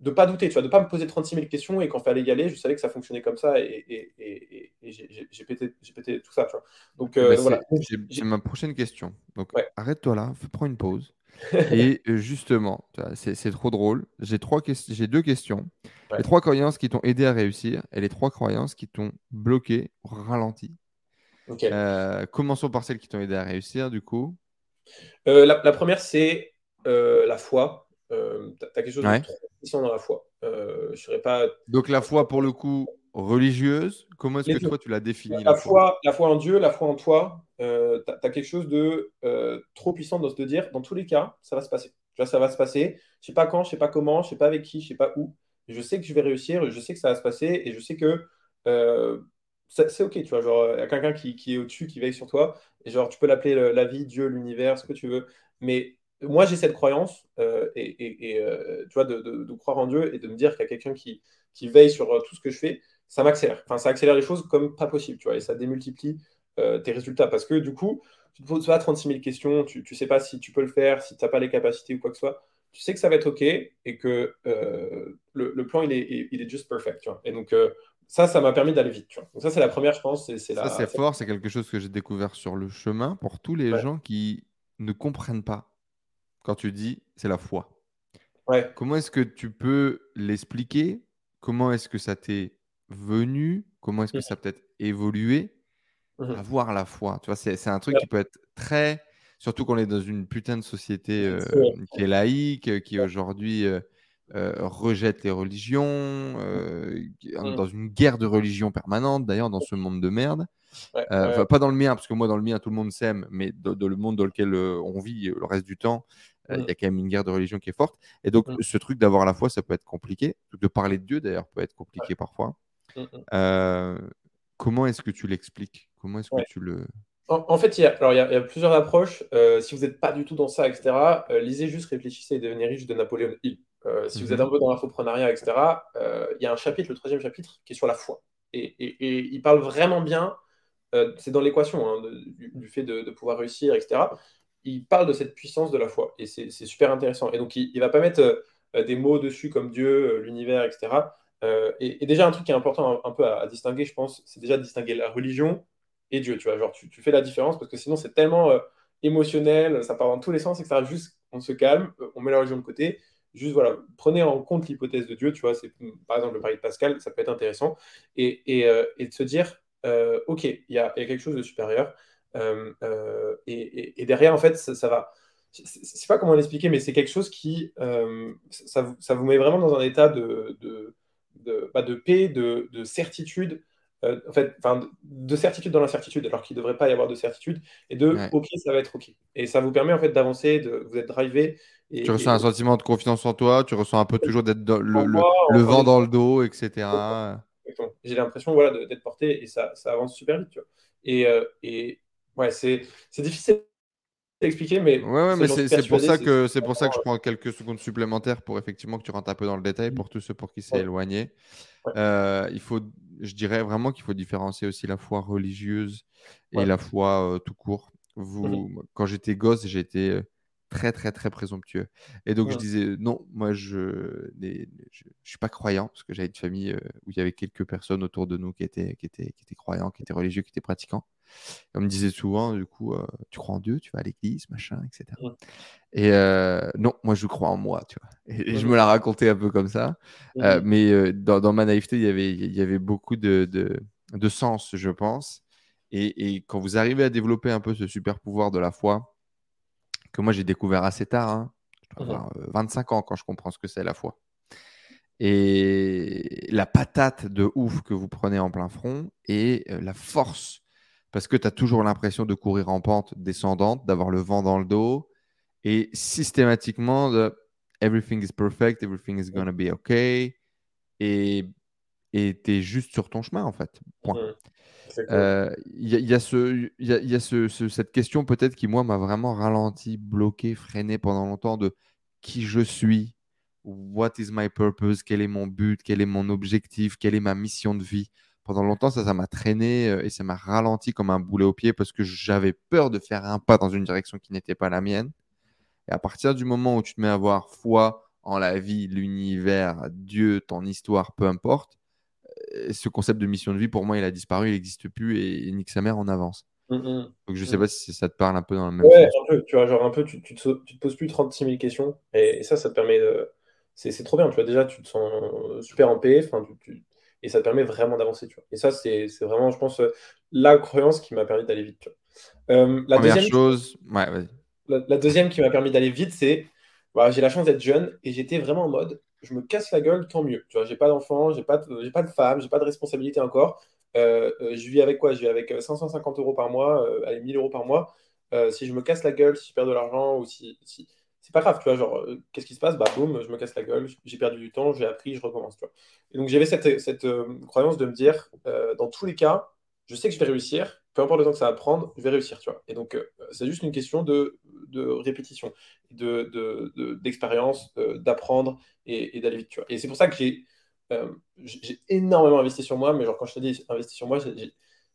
de pas douter, tu vois, de pas me poser 36 000 questions, et quand fallait y aller, je savais que ça fonctionnait comme ça, et, et, et, et- et j'ai- pété, tout ça, tu vois. Donc, euh, Bah, voilà. c'est c'est- J'ai- ma prochaine question. Donc Ouais. arrête-toi là, prends une pause. [LAUGHS] Et euh, justement, c'est trop drôle. J'ai trois j'ai deux questions. Ouais. Les trois croyances qui t'ont aidé à réussir et les trois croyances qui t'ont bloqué, ralenti. Euh, commençons par celles qui t'ont aidé à réussir, du coup. Euh, la, la première, c'est la foi. Euh, t'as, t'as quelque chose Ouais. de trop puissant dans la foi. Euh, je serais pas. Donc la foi, pour le coup, religieuse. Comment est-ce que deux. toi, tu l'as défini La foi, la foi en Dieu, la foi en toi, euh, tu as, quelque chose de euh, trop puissant dans se de dire, dans tous les cas, ça va se passer. Tu vois, ça va se passer. Je sais pas quand, je sais pas comment, je sais pas avec qui, je sais pas où. Je sais que je vais réussir, je sais que ça va se passer et je sais que euh, c'est OK, tu vois. Genre, il y a quelqu'un qui, qui est au-dessus, qui veille sur toi. Et genre, tu peux l'appeler le- la vie, Dieu, l'univers, ce que tu veux. Mais moi, j'ai cette croyance euh, et, et- et, euh, tu vois, de, de- de croire en Dieu et de me dire qu'il y a quelqu'un qui, qui veille sur euh, tout ce que je fais ça m'accélère. Enfin, ça accélère les choses comme pas possible, tu vois, et ça démultiplie euh, tes résultats. Parce que du coup, tu te poses pas 36 000 questions, tu ne sais pas si tu peux le faire, si tu n'as pas les capacités ou quoi que ce soit. Tu sais que ça va être OK et que le, le plan, il est, il est juste perfect. Tu vois. Et donc, ça, ça m'a permis d'aller vite. Tu vois. Donc ça, c'est la première, je pense. C'est, ça, c'est fort. C'est quelque chose que j'ai découvert sur le chemin pour tous les gens qui ne comprennent pas quand tu dis c'est la foi. Ouais. Comment est-ce que tu peux l'expliquer? Comment est-ce que ça t'est venu? Comment est-ce que mmh. ça peut-être évolué? Mmh Avoir la foi. Tu vois, c'est, un truc qui peut être très. Surtout qu'on est dans une putain de société euh, qui est laïque, qui aujourd'hui. Euh, euh, rejette les religions, euh, mmh. dans une guerre de religion permanente, d'ailleurs, dans ce monde de merde. Euh, pas dans le mien, parce que moi, dans le mien, tout le monde s'aime, mais dans, le monde dans lequel on vit le reste du temps, il y a quand même une guerre de religion qui est forte. Et donc, mmh. ce truc d'avoir la foi, ça peut être compliqué. De parler de Dieu, d'ailleurs, peut être compliqué parfois. comment est-ce que tu l'expliques? Comment est-ce que tu le. En, fait, il y, a, alors, il, y a, plusieurs approches. si vous n'êtes pas du tout dans ça, etc., lisez juste Réfléchissez et devenez riche de Napoléon Hill. Euh, si vous êtes un mhm. peu dans l'infoprenariat, etc., euh, il y a un chapitre, le troisième chapitre, qui est sur la foi. Et, il parle vraiment bien, euh, c'est dans l'équation hein, du, fait de, pouvoir réussir, etc. Il parle de cette puissance de la foi. Et c'est super intéressant. Et donc, il ne va pas mettre des mots dessus comme Dieu, l'univers, etc. Et, déjà, un truc qui est important un, peu à, distinguer, je pense, c'est déjà de distinguer la religion et Dieu. Tu vois, genre, tu, fais la différence parce que sinon, c'est tellement émotionnel, ça part dans tous les sens, etc. Juste, on se calme, on met la religion de côté juste voilà, prenez en compte l'hypothèse de Dieu, tu vois, c'est par exemple le pari de Pascal, ça peut être intéressant, et, euh, de se dire, euh, ok, il y a, quelque chose de supérieur, euh, et, et, derrière, en fait, ça, ça va. Je sais pas comment l'expliquer, mais c'est quelque chose qui, ça, ça, vous met vraiment dans un état de, de, de, bah, de paix, de, de certitude, euh, en fait, de certitude dans l'incertitude, alors qu'il ne devrait pas y avoir de certitude, et de OK, ça va être OK. Et ça vous permet en fait d'avancer, de vous êtes drivé. Et, tu ressens un sentiment de confiance en toi, tu ressens un peu toujours d'être le, vent dans le dos, etc. J'ai l'impression voilà, d'être porté et ça, ça avance super vite. Tu vois. Et, euh, et ouais, c'est difficile expliquer, mais, ouais, mais c'est pour ça que pour ça que je prends quelques secondes supplémentaires pour effectivement que tu rentres un peu dans le détail pour tous ceux pour qui c'est éloigné. Euh, il faut, je dirais vraiment qu'il faut différencier aussi la foi religieuse et la foi euh, tout court. Vous, mmh quand j'étais gosse, j'étais très très très présomptueux. Et donc je disais non, moi je ne suis pas croyant parce que j'avais une famille où il y avait quelques personnes autour de nous qui étaient qui étaient qui étaient croyants, qui étaient religieux, qui étaient pratiquants on me disait souvent, du coup, euh, tu crois en Dieu, tu vas à l'église, machin, etc. Et euh, non, moi, je crois en moi, tu vois. Et, je me la racontais un peu comme ça. Euh, mais dans, ma naïveté, il y avait, il y avait beaucoup de, de, sens, je pense. Et, quand vous arrivez à développer un peu ce super pouvoir de la foi, que moi, j'ai découvert assez tard, hein, je dois avoir 25 ans quand je comprends ce que c'est la foi. Et la patate de ouf que vous prenez en plein front et la force parce que tu as toujours l'impression de courir en pente descendante, d'avoir le vent dans le dos et systématiquement de everything is perfect, everything is gonna be okay et tu es juste sur ton chemin en fait. Point. Il y, a, ce, y a ce, cette question peut-être qui, moi, m'a vraiment ralenti, bloqué, freiné pendant longtemps de qui je suis, what is my purpose, quel est mon but, quel est mon objectif, quelle est ma mission de vie pendant longtemps, ça, ça m'a traîné euh, et ça m'a ralenti comme un boulet au pied parce que j'avais peur de faire un pas dans une direction qui n'était pas la mienne. Et à partir du moment où tu te mets à avoir foi en la vie, l'univers, Dieu, ton histoire, peu importe, euh, ce concept de mission de vie, pour moi, il a disparu, il n'existe plus et, nique sa mère en avance. Mmh, mmh. Donc je ne sais mmh. pas si ça te parle un peu dans le même ouais, un peu, tu vois, genre un peu, tu, tu, te, te, poses plus 36 000 questions et, ça, ça te permet de. C'est trop bien, tu vois, déjà, tu te sens super en paix, tu, et ça te permet vraiment d'avancer. Tu vois. Et ça, c'est vraiment, je pense, la croyance qui m'a permis d'aller vite. Tu vois. Euh, la Première deuxième chose, ouais, la, deuxième qui m'a permis d'aller vite, c'est voilà, j'ai la chance d'être jeune et j'étais vraiment en mode je me casse la gueule, tant mieux. Tu vois, j'ai pas d'enfant, j'ai pas, de, pas de femme, j'ai pas de responsabilité encore. Euh, euh, je vis avec quoi? Je vis avec 550 euros par mois, allez, 1000 euros par mois. si je me casse la gueule, si je perds de l'argent ou si, si c'est pas grave, tu vois, genre, euh, qu'est-ce qui se passe? Bah, boum, je me casse la gueule, j'ai perdu du temps, j'ai appris, je recommence, donc, j'avais cette, euh, croyance de me dire, euh, dans tous les cas, je sais que je vais réussir, peu importe le temps que ça va prendre, je vais réussir, tu vois. Et donc, c'est juste une question de, de répétition, d'expérience, de, d'apprendre et, d'aller vite, tu vois. Et c'est pour ça que j'ai j'ai énormément investi sur moi, mais genre, quand je te dis investi sur moi, j'ai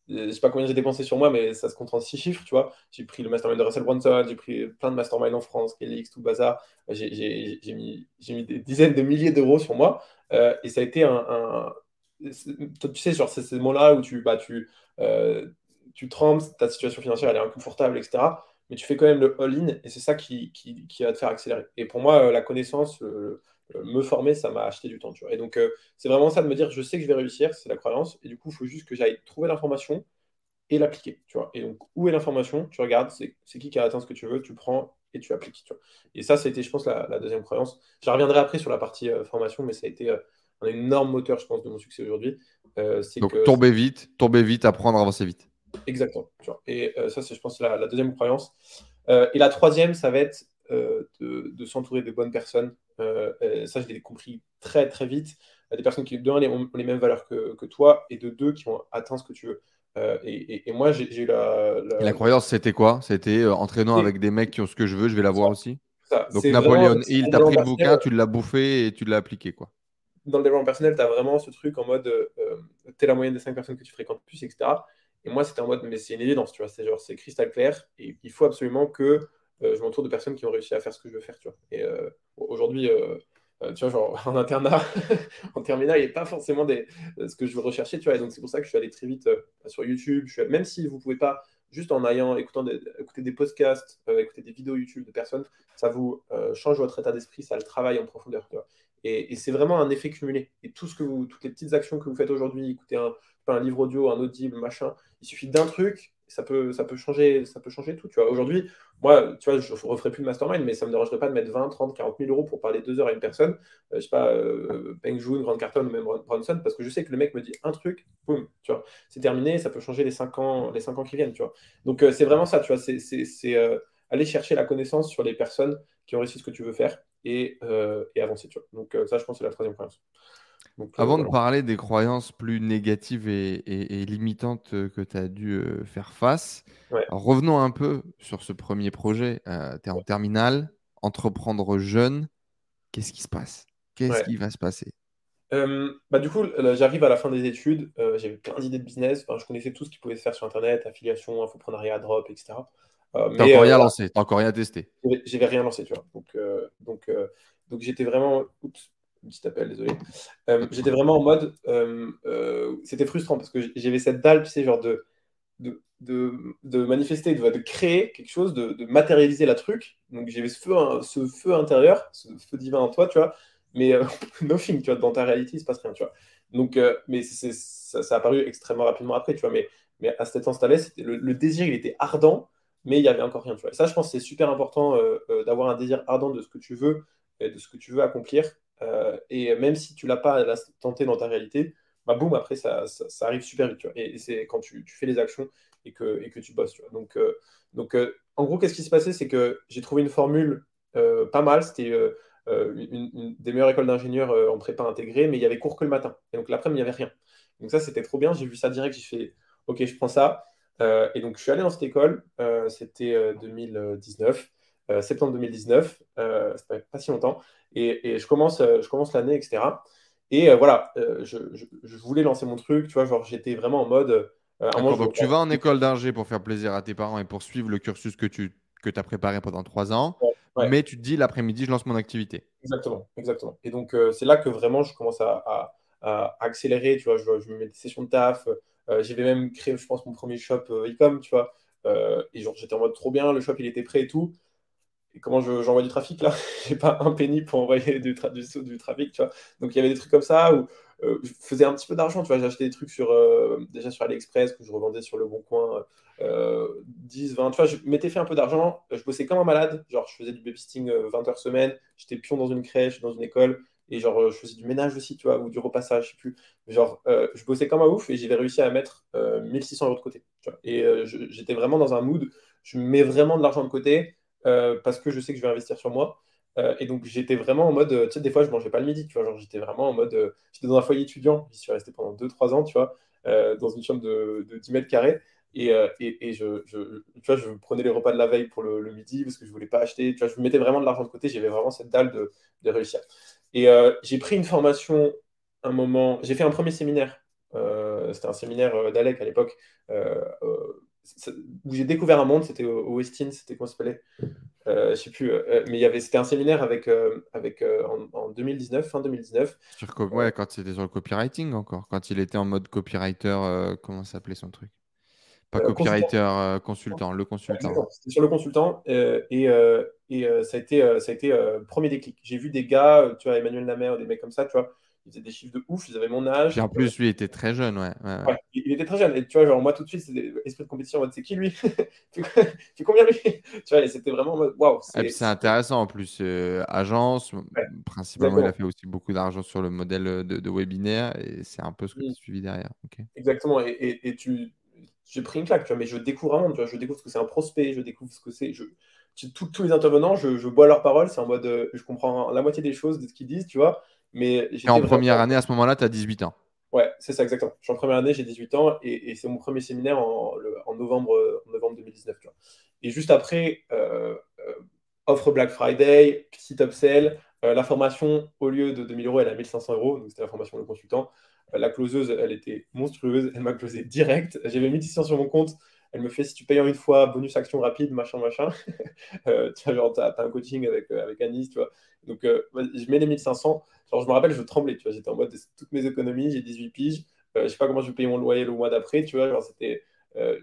je sais pas combien j'ai dépensé sur moi, mais ça se compte en six chiffres, tu vois. J'ai pris le mastermind de Russell Brunson, j'ai pris plein de mastermind en France, Kelix, tout bazar. J'ai mis, mis, des dizaines de milliers d'euros sur moi. Euh, et ça a été un, tu sais, genre, c'est ces moments-là où tu, bah, tu, euh, tu trembles, ta situation financière elle est inconfortable, etc. Mais tu fais quand même le all-in et c'est ça qui, qui, qui, va te faire accélérer. Et pour moi, euh, la connaissance, me former, ça m'a acheté du temps. Tu vois. Et donc, c'est vraiment ça de me dire, je sais que je vais réussir, c'est la croyance. Et du coup, il faut juste que j'aille trouver l'information et l'appliquer. Tu vois. Et donc, où est l'information? Tu regardes, c'est qui qui a atteint ce que tu veux, tu prends et tu appliques. Tu vois. Et ça, c'était, je pense, la, deuxième croyance. Je reviendrai après sur la partie formation, mais ça a été un énorme moteur, je pense, de mon succès aujourd'hui. Euh, Donc, tomber vite, tomber vite, apprendre, avancer vite. Exactement. Et euh, ça, c'est, je pense, la, la deuxième croyance. Euh, et la troisième, ça va être de, s'entourer de bonnes personnes. ça, je l'ai compris très, très vite. Des personnes qui, de un, ont les mêmes valeurs que, toi, et de deux, qui ont atteint ce que tu veux. Et, moi, j'ai, eu la, la... croyance, c'était quoi? C'était entraînant avec des mecs qui ont ce que je veux, je vais l'avoir aussi? Donc, Napoléon Hill, t'as pris le bouquin, tu l'as bouffé et tu l'as appliqué, quoi dans le développement personnel, tu as vraiment ce truc en mode, euh, tu es la moyenne des 5 personnes que tu fréquentes plus, etc. Et moi, c'était en mode, mais c'est une évidence, tu vois, c'est genre, c'est cristal clair, et il faut absolument que euh, je m'entoure de personnes qui ont réussi à faire ce que je veux faire, tu vois. Et euh, aujourd'hui, tu vois, genre, [LAUGHS] en internat, [LAUGHS] en terminale, il n'y a pas forcément des, ce que je veux rechercher, tu vois. Et donc, c'est pour ça que je suis allé très vite sur YouTube. Même si vous ne pouvez pas, juste en ayant, écoutant des, écouter des podcasts, écouter des vidéos YouTube de personnes, ça vous change votre état d'esprit, ça le travaille en profondeur, tu vois. Et, c'est vraiment un effet cumulé. Et tout ce que vous, toutes les petites actions que vous faites aujourd'hui, écouter un, un livre audio, un audible, machin, il suffit d'un truc, ça peut, changer, ça peut changer tout. Aujourd'hui, moi, tu vois, je referai plus de mastermind, mais ça ne me dérangerait pas de mettre 20, 30, 40 000 euros pour parler deux heures à une personne. Euh, je sais pas, euh, Peng Joon, Carton ou même Bronson, parce que je sais que le mec me dit un truc, boum, c'est terminé, ça peut changer les 5 ans, les 5 ans qui viennent, tu vois. Donc, euh, c'est vraiment ça, tu vois, c'est euh, aller chercher la connaissance sur les personnes qui ont réussi ce que tu veux faire euh, et, avancer. Tu vois. Donc euh, ça, je pense, c'est la troisième croyance. Donc, euh, Avant de parler des croyances plus négatives et, limitantes que tu as dû faire face, revenons un peu sur ce premier projet. tu es en terminale, entreprendre jeune. Qu'est-ce qui se passe? Qu'est-ce qui va se passer? Bah, du coup, j'arrive à la fin des études, j'avais plein d'idées de business, enfin, je connaissais tout ce qui pouvait se faire sur Internet, affiliation, infoprenariat, drop, etc. Euh, t'as encore rien euh, lancé, t'as encore rien testé. J'avais rien lancé, tu vois. Donc, euh, donc, donc j'étais vraiment. Oups, petit appel, désolé. j'étais vraiment en mode. C'était frustrant parce que j'avais cette dalle, tu sais, genre de. De, de, manifester, de, de, créer quelque chose, de, de matérialiser la truc. Donc j'avais ce feu, ce feu intérieur, ce feu divin en toi, tu vois. Mais [LAUGHS] nothing, tu vois, dans ta réalité, il se passe rien, tu vois. Donc, mais ça, ça, a apparu extrêmement rapidement après, tu vois. Mais, mais à cet instant-là, le, désir, il était ardent mais il n'y avait encore rien. Tu vois. Et ça, je pense que c'est super important euh, euh, d'avoir un désir ardent de ce que tu veux, de ce que tu veux accomplir. Euh, et même si tu l'as pas tenté dans ta réalité, bah boum, après, ça, arrive super vite. Et, c'est quand tu, fais les actions et que, tu bosses. Donc, donc en gros, qu'est-ce qui s'est passé? C'est que j'ai trouvé une formule pas mal. C'était une, des meilleures écoles d'ingénieurs en prépa intégrée, mais il y avait cours que le matin. Et donc l'après-midi, il n'y avait rien. Donc ça, c'était trop bien. J'ai vu ça direct. J'ai fait, OK, je prends ça. Euh, et donc, je suis allé dans cette école, euh, c'était 2019, euh, septembre 2019, c'était pas si longtemps, et, je commence, je commence l'année, etc. Et voilà, je, voulais lancer mon truc, tu vois, genre j'étais vraiment en mode. donc tu vas en école d'ingé pour faire plaisir à tes parents et pour suivre le cursus que tu que as préparé pendant trois ans, mais tu te dis l'après-midi, je lance mon activité. Exactement, exactement. Et donc c'est là que vraiment je commence à, accélérer, tu vois, je, je, me mets des sessions de taf, euh, j'avais même créé, je pense, mon premier shop euh, e-com, tu vois. Euh, et genre, j'étais en mode trop bien, le shop, il était prêt et tout. Comment j'envoie du trafic là? [LAUGHS] J'ai pas un penny pour envoyer du, trafic, tu vois. Donc il y avait des trucs comme ça où je faisais un petit peu d'argent, tu vois. J'achetais des trucs sur, déjà sur AliExpress que je revendais sur Le Bon Coin, 10, 20. Tu vois, je m'étais fait un peu d'argent. Je bossais comme un malade. Genre, je faisais du babysitting 20 heures semaine. J'étais pion dans une crèche, dans une école. Et genre, euh, je faisais du ménage aussi, tu vois, ou du repassage, je sais plus. Genre, euh, je bossais comme un ouf et j'avais réussi à mettre 1600 euh, euros de côté. Et j'étais vraiment dans un mood, je mets vraiment de l'argent de côté parce que je sais que je vais investir sur moi. et donc, j'étais vraiment en mode, tu sais, des fois, je mangeais pas le midi, tu vois. Genre, j'étais vraiment en mode, j'étais dans un foyer étudiant, j'y suis resté pendant 2-3 ans, tu vois, dans une chambre de, de 10 mètres carrés. Et, et, et je, tu vois, je prenais les repas de la veille pour le, midi parce que je voulais pas acheter. Tu vois, je mettais vraiment de l'argent de côté. J'avais vraiment cette dalle de, de réussir. Et euh, j'ai pris une formation un moment. J'ai fait un premier séminaire. Euh, c'était un séminaire euh, d'Alec à l'époque où j'ai découvert un monde, c'était au, Westin, c'était comment ça s'appelait? Euh, Je sais plus, euh, mais il y avait, c'était un séminaire avec, euh, avec en, 2019, fin 2019. Sur, ouais, quand c'était sur le copywriting encore, quand il était en mode copywriter, comment s'appelait son truc? Pas copywriter, consultant. le consultant. C'était sur le consultant et, et ça a été, ça a été premier déclic. J'ai vu des gars, tu vois, Emmanuel Namer, des mecs comme ça, tu vois ils faisaient des chiffres de ouf, ils avaient mon âge. Et en plus, lui, il était très jeune, ouais. ouais, il était très jeune. Et tu vois, genre, moi, tout de suite, c'était esprit de compétition en mode, c'est qui lui? [LAUGHS] Tu combien lui? [LAUGHS] Tu vois, et c'était vraiment en mode, waouh. C'est intéressant en plus. Euh, agence, principalement, il a fait aussi beaucoup d'argent sur le modèle de, webinaire et c'est un peu ce que tu as suivi derrière. Exactement. Et, et, tu. J'ai pris une claque, tu vois, mais je découvre un monde, tu vois, je découvre ce que c'est un prospect, je découvre ce que c'est. Je... tous les intervenants, je, je bois leurs paroles, c'est en mode, euh, je comprends la moitié des choses de ce qu'ils disent, tu vois, mais et en première année, à ce moment-là, tu as 18 ans. Ouais, c'est ça exactement. Je suis en première année, j'ai 18 ans et, c'est mon premier séminaire en, novembre, novembre 2019. Et juste après, euh, euh, offre Black Friday, petit upsell. Euh, la formation, au lieu de 2000 euros, elle a 1500 euros. Donc c'était la formation de consultant. la closeuse, elle était monstrueuse. [LAUGHS] Elle m'a closé direct. J'avais 1600 sur mon compte. Elle me fait si tu payes en une fois, bonus action rapide, machin, machin. [LAUGHS] tu as, un coaching avec, avec Anis, tu vois. Donc, je mets les 1500 je me rappelle, je tremblais, tu vois. J'étais en mode toutes mes économies, j'ai 18 piges. Euh, je sais pas comment je vais payer mon loyer le mois d'après, tu vois. c'était. Euh,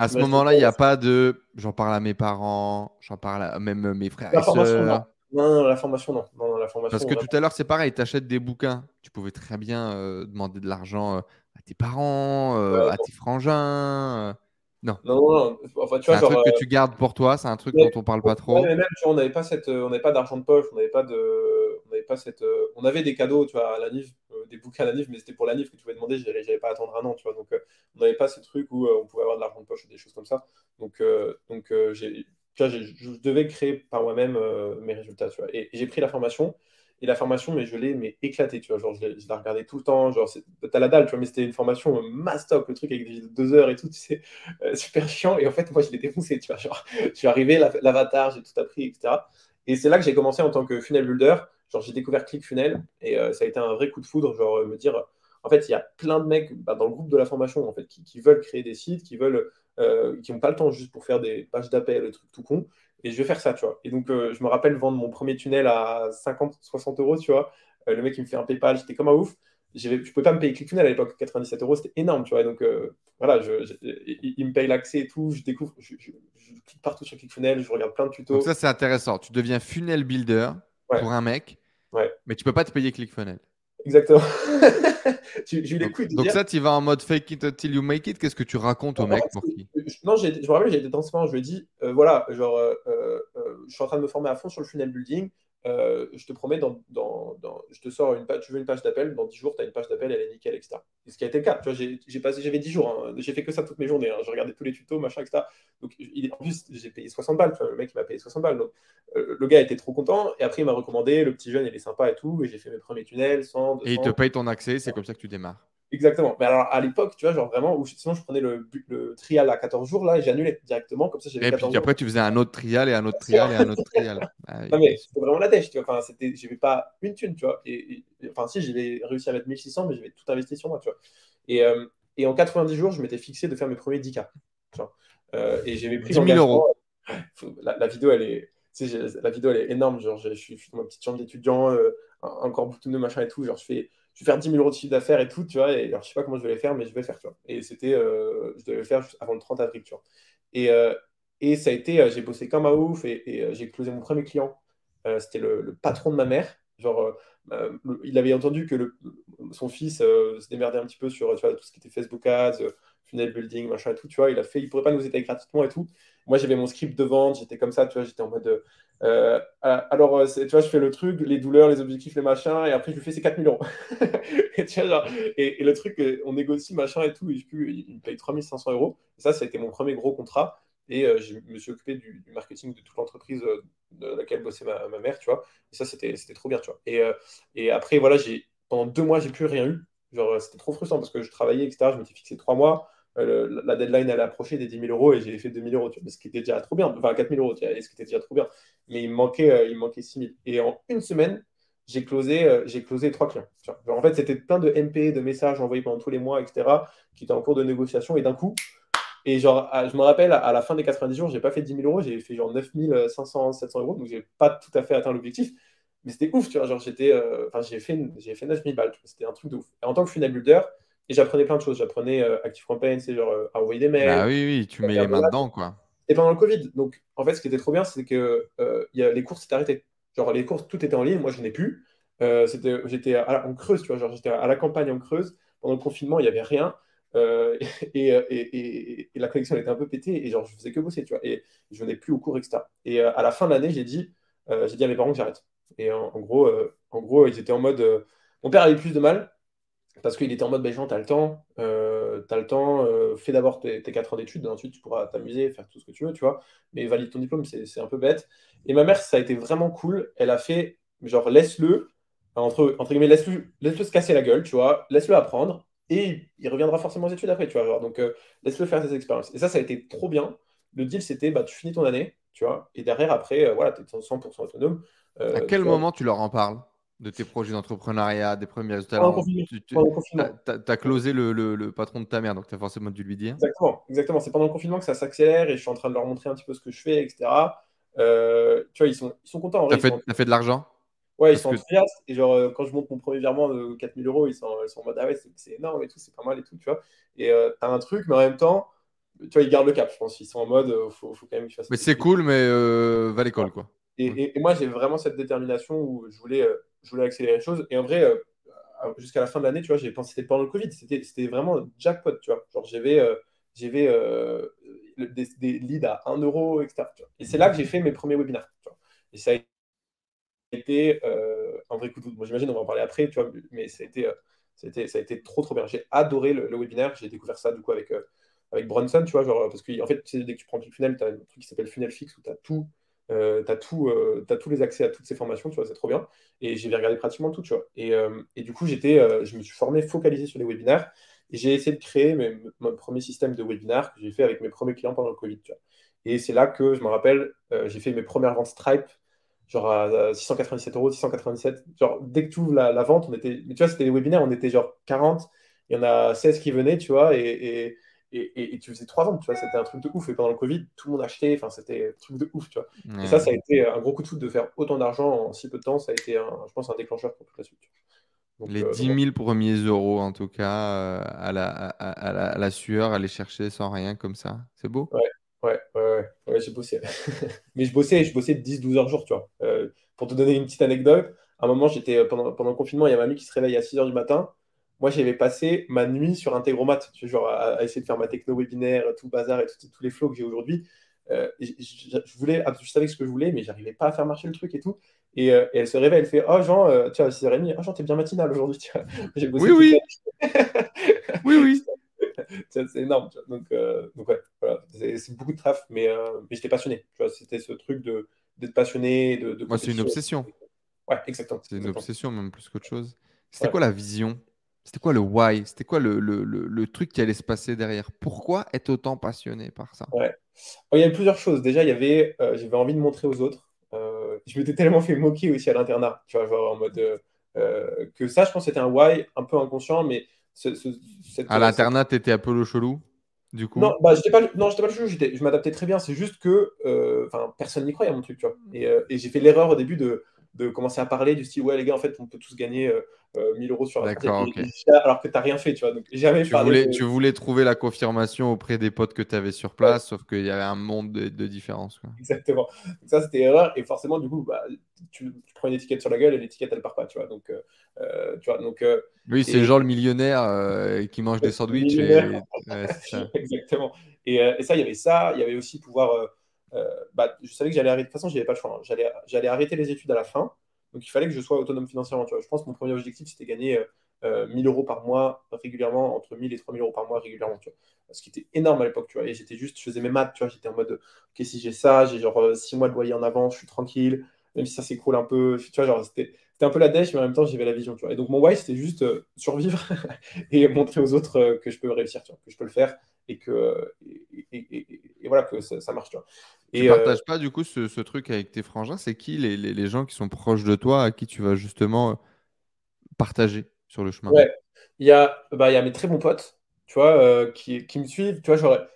à ce moment-là, il n'y a pas de. J'en parle à mes parents, j'en parle à même mes frères la et sœurs. Non. la formation, non. non, la formation, Parce que tout à l'heure, c'est pareil, tu achètes des bouquins. Tu pouvais très bien euh, demander de l'argent à tes parents, à tes frangins. Non. Non, non, Enfin, tu vois, c'est un truc que tu gardes pour toi, c'est un truc dont on parle pas trop. mais même, tu vois, on n'avait pas, cette... on pas d'argent de poche, on n'avait pas de Euh, on avait des cadeaux, tu vois, à la NIF, euh, des bouquins à la NIF, mais c'était pour la NIF que tu pouvais demander, j'avais pas attendre un an, tu vois. Donc, euh, on n'avait pas ce truc où on pouvait avoir de l'argent de poche ou des choses comme ça. Donc, donc je devais créer par moi-même mes résultats, tu vois. Et, j'ai pris la formation. Et la formation, mais je l'ai mais éclaté, tu vois. Genre, je l'ai regardé tout le temps. Genre, t'as la dalle, tu vois, mais c'était une formation mastoc, le truc avec des deux heures et tout, tu sais, super chiant. Et en fait, moi, je l'ai défoncé, tu vois. Genre, [LAUGHS] je suis arrivé, l'avatar, j'ai tout appris, etc. Et c'est là que j'ai commencé en tant que funnel builder. Genre, j'ai découvert ClickFunnels et euh, ça a été un vrai coup de foudre. Genre, euh, me dire, en fait, il y a plein de mecs bah, dans le groupe de la formation en fait, qui, veulent créer des sites, qui veulent, euh, qui n'ont pas le temps juste pour faire des pages d'appel, des trucs tout con. Et je vais faire ça, tu vois. Et donc, je me rappelle vendre mon premier tunnel à 50, 60 euros, tu vois. le mec, il me fait un PayPal, j'étais comme un ouf. Je ne pouvais pas me payer ClickFunnels à l'époque, 97 euros, c'était énorme, tu vois. donc, voilà, je, il, me paye l'accès et tout. Je découvre, je, clique partout sur ClickFunnels, je regarde plein de tutos. Donc, ça, c'est intéressant. Tu deviens funnel builder pour un mec mais tu peux pas te payer ClickFunnels. Exactement. [LAUGHS] donc, donc ça, tu vas en mode fake it until you make it. Qu'est-ce que tu racontes au mec pour qui? Non, je me rappelle, j'ai été transparent. Je lui ai dit, euh, voilà, genre, euh, euh, je suis en train de me former à fond sur le funnel building. Euh, je te promets, dans, dans, je te sors une page, tu veux une page d'appel, dans 10 jours, tu as une page d'appel, elle est nickel, etc. Et ce qui a été le cas. Tu vois, j'ai, passé, j'avais 10 jours, hein. j'ai fait que ça toutes mes journées, hein. j'ai regardé tous les tutos, machin, etc. Donc, il, en plus, j'ai payé 60 balles, le mec, il m'a payé 60 balles. Donc, euh, le gars était trop content, et après, il m'a recommandé, le petit jeune, il est sympa et tout, et j'ai fait mes premiers tunnels, 100, 200. Et il te paye ton accès, c'est comme ça que tu démarres. Exactement. Mais alors, à l'époque, tu vois, genre vraiment, où sinon je prenais le, le trial à 14 jours, là, et j'annulais directement, comme ça j'avais Et puis après, tu faisais un autre trial et un autre trial et un autre trial. [LAUGHS] Ah non, mais c'était vraiment la dèche, tu vois. Enfin, c'était, j'avais pas une thune, tu vois. Et, enfin, si, j'avais réussi à mettre 1600, mais j'avais tout investi sur moi, tu vois. Et, euh, et en 90 jours, je m'étais fixé de faire mes premiers 10K. Tu vois. Euh, et j'avais pris 10 000 euros. [LAUGHS] La, la, vidéo, elle est. la vidéo, elle est énorme. Genre, je, suis dans ma petite chambre d'étudiant, euh, encore beaucoup de machin et tout. Genre, je fais je vais faire 10 000 euros de chiffre d'affaires et tout, tu vois. Et alors, je sais pas comment je vais les faire, mais je vais le faire, tu vois. Et c'était, euh, je devais le faire avant le 30 avril, tu vois. Et, euh, et ça a été, euh, j'ai bossé comme un ouf et, j'ai closé mon premier client. c'était le, patron de ma mère. Genre, il avait entendu que le, son fils se démerdait un petit peu sur tout ce qui était Facebook Ads, building, machin et tout, tu vois. Il a fait, il pourrait pas nous aider gratuitement et tout. Moi, j'avais mon script de vente, j'étais comme ça, tu vois, j'étais en mode. Euh, alors, euh, tu vois, je fais le truc, les douleurs, les objectifs, les machins, et après, je lui fais ces 4000 euros. [LAUGHS] et, le truc, euh, on négocie, machin et tout, et je, il me paye 3500 euros. Et ça, ça a été mon premier gros contrat. Et je me suis occupé du, marketing de toute l'entreprise de laquelle bossait ma, mère, tu vois. Et ça, c'était trop bien, tu vois. Et, après, voilà, pendant deux mois, j'ai plus rien eu. Genre, c'était trop frustrant parce que je travaillais, etc. Je m'étais fixé trois mois. Euh, la deadline elle approché des 10 000 euros et j'ai fait 2 000 euros, tu vois, ce qui était déjà trop bien, enfin 4 000 euros, tu vois, ce qui était déjà trop bien. Mais il me manquait, euh, il manquait 6 000. Et en une semaine, j'ai closé, euh, j'ai closé clients. en fait, c'était plein de MP, de messages envoyés pendant tous les mois, etc., qui étaient en cours de négociation. Et d'un coup, Et genre, je me rappelle, à la fin des 90 jours, j'ai pas fait 10 000 euros, j'ai fait genre 9 500, 700 euros, donc j'ai pas tout à fait atteint l'objectif. Mais c'était ouf, tu vois. Genre, j'étais, euh, enfin, j'ai fait, fait 9000 balles, c'était un truc de ouf. Et en tant que funnel builder, et j'apprenais plein de choses. J'apprenais euh, Active Campaign, c'est genre à envoyer des mails. Bah oui, oui, tu mets les mains dedans, quoi. Et pendant le Covid. Donc, en fait, ce qui était trop bien, c'est que y a, les courses s'étaient arrêtées. Genre, les courses, tout était en ligne, moi, je n'ai plus. c'était, j'étais en Creuse, tu vois, genre, j'étais à la campagne en Creuse. Pendant le confinement, il n'y avait rien. [LAUGHS] Euh, et, et, et, la connexion était un peu pétée et genre je faisais que bosser, tu vois. Et je venais plus au cours, etc. Et euh, à la fin de l'année, j'ai dit, euh, j'ai dit à mes parents que j'arrête. Et en, gros, en gros, ils étaient en mode. mon père avait plus de mal parce qu'il était en mode, ben, Jean, t'as le temps, t'as le temps, fais d'abord tes, tes 4 ans d'études, ensuite tu pourras t'amuser, faire tout ce que tu veux, tu vois. Mais valide ton diplôme, c'est un peu bête. Et ma mère, ça a été vraiment cool. Elle a fait, genre, laisse-le, entre, entre guillemets, laisse-le laisse se casser la gueule, tu vois, laisse-le apprendre et il reviendra forcément aux études après, tu vois. Donc, euh, laisse-le faire ses expériences. Et ça, ça a été trop bien. Le deal, c'était, bah, tu finis ton année, tu vois, et derrière, après, euh, voilà, tu es 100% autonome. Euh, à quel moment tu leur en parles? De tes projets d'entrepreneuriat, des premiers résultats Tu as, closé le, le, patron de ta mère, donc tu as forcément dû lui dire. Exactement, exactement. C'est pendant le confinement que ça s'accélère et je suis en train de leur montrer un petit peu ce que je fais, etc. tu vois, ils sont, ils sont contents. Tu as, as, fait de l'argent? Ouais, ils sont enthousiastes. Et genre, euh, quand je monte mon premier virement de 4000 euros, ils sont, ils sont en mode Ah ouais, c'est énorme et tout, c'est pas mal et tout, tu vois. Et euh, t'as un truc, mais en même temps, tu vois, ils gardent le cap, je pense. Ils sont en mode euh, faut, faut, quand même que je fasse. Mais c'est cool, mais va à l'école, quoi. Et, et, moi, j'ai vraiment cette détermination où je voulais, je voulais accélérer les choses. Et en vrai, jusqu'à la fin de l'année, tu vois, j'ai pensé c'était pendant le Covid, c'était vraiment jackpot, tu vois. Genre, j'avais j'avais des, leads à 1 euro, etc. Et c'est là que j'ai fait mes premiers webinaires. Et ça a été euh, un vrai coup de Bon, J'imagine, on va en parler après, tu vois, mais ça a été, euh, ça a été trop, trop bien. J'ai adoré le, webinaire. J'ai découvert ça, du coup, avec, euh, avec Bronson, tu vois, genre, parce que, fait, dès que tu prends le funnel, tu as un truc qui s'appelle Funnel Fix où tu as tout. Euh, tu as, as tous les accès à toutes ces formations, tu vois, c'est trop bien. Et j'ai regardé pratiquement tout, tu vois. Et, et du coup, j'étais, je me suis formé, focalisé sur les webinaires. Et j'ai essayé de créer mes, mon premier système de webinaire que j'ai fait avec mes premiers clients pendant le Covid. Et c'est là que je me rappelle, j'ai fait mes premières ventes Stripe genre à 697 euros, 697. Genre, dès que tu ouvres la, vente, on était. Mais tu vois, c'était des webinaires, on était genre 40. Il y en a 16 qui venaient, tu vois, et, tu faisais trois ventes, tu vois, c'était un truc de ouf. Et pendant le Covid, tout le monde achetait, enfin, c'était un truc de ouf, tu vois. Et ça, ça a été un gros coup de foot de faire autant d'argent en si peu de temps. Ça a été, un, je pense, un déclencheur pour toute la suite. les 10 euh, 000 premiers euros, en tout cas, euh, à, la, à, la, à, la, sueur, aller chercher sans rien comme ça. C'est beau? Ouais, Ouais, ouais, ouais, j'ai bossé. [LAUGHS] Mais je bossais, je bossais 10-12 heures jour, tu vois. Euh, pour te donner une petite anecdote, à un moment, j'étais euh, pendant, pendant le confinement, il y a ma mamie qui se réveille à 6 heures du matin. Moi, j'avais passé ma nuit sur Integromat, tu vois, genre à, essayer de faire ma techno-webinaire, tout le bazar et tous les flows que j'ai aujourd'hui. Euh, je, voulais, je savais ce que je voulais, mais j'arrivais pas à faire marcher le truc et tout. Et, elle se réveille, elle fait Oh Jean, tu vois, à 6h30, oh Jean, t'es bien matinal aujourd'hui. [LAUGHS] [LAUGHS] Oui, oui. [LAUGHS] oui, oui. c'est énorme. Donc, euh, donc ouais, voilà. c'est beaucoup de traf, mais, euh, mais j'étais passionné. C'était ce truc d'être passionné. De, Moi, c'est une obsession. Ouais, exactement. C'est une obsession, même plus qu'autre chose. C'était quoi la vision C'était quoi le why? C'était quoi le, le, le, truc qui allait se passer derrière? Pourquoi être autant passionné par ça? Ouais. il y avait plusieurs choses. Déjà, il y avait, euh, j'avais envie de montrer aux autres. je m'étais tellement fait moquer aussi à l'internat, tu vois, genre en mode que ça, je pense, c'était un why un peu inconscient, mais à l'internat, tu étais un peu le chelou du coup? Non, bah, j'étais pas, non, j'étais pas le chelou, je m'adaptais très bien. C'est juste que euh, personne n'y croyait à mon truc, tu vois. Et, euh, et j'ai fait l'erreur au début de, de, commencer à parler du style, ouais, les gars, en fait, on peut tous gagner 1000 euh, euros sur la D'accord, alors que tu n'as rien fait, tu vois. Donc, jamais tu, voulais, tu voulais trouver la confirmation auprès des potes que tu avais sur place, sauf qu'il y avait un monde de, de différence. Quoi. Exactement. Donc, ça, c'était erreur. Et forcément, du coup, bah, tu, tu, prends une étiquette sur la gueule et l'étiquette, elle part pas, tu vois. Donc, tu vois, donc oui, c'est genre le millionnaire euh, qui mange des [LAUGHS] sandwichs. [LAUGHS] Exactement. Et, euh, et, ça, il y avait ça. Il y avait aussi pouvoir. Euh, bah, je savais que j'allais arrêter. De toute façon, j'avais pas le choix. Hein. J'allais arrêter les études à la fin. Donc, il fallait que je sois autonome financièrement. Tu vois. Je pense que mon premier objectif, c'était gagner 1000 euros par mois régulièrement, entre 1000 et 3000 euros par mois régulièrement. Tu vois. Ce qui était énorme à l'époque. Tu vois. Et j'étais juste, je faisais mes maths. Tu vois. J'étais en mode, ok, si j'ai ça, j'ai genre 6 mois de loyer en avance, je suis tranquille. Même si ça s'écroule un peu. Tu vois, genre, c'était un peu la dèche, mais en même temps, j'avais la vision. Tu vois. Et donc, mon why, c'était juste euh, survivre [LAUGHS] et montrer aux autres euh, que je peux réussir, tu vois, que je peux le faire et que et, voilà que ça, marche. Tu partages pas du coup ce, truc avec tes frangins? C'est qui les, les, gens qui sont proches de toi à qui tu vas justement euh, partager sur le chemin? Ouais, il y, a, bah, il y a mes très bons potes, tu vois, qui, qui, me suivent. Tu vois,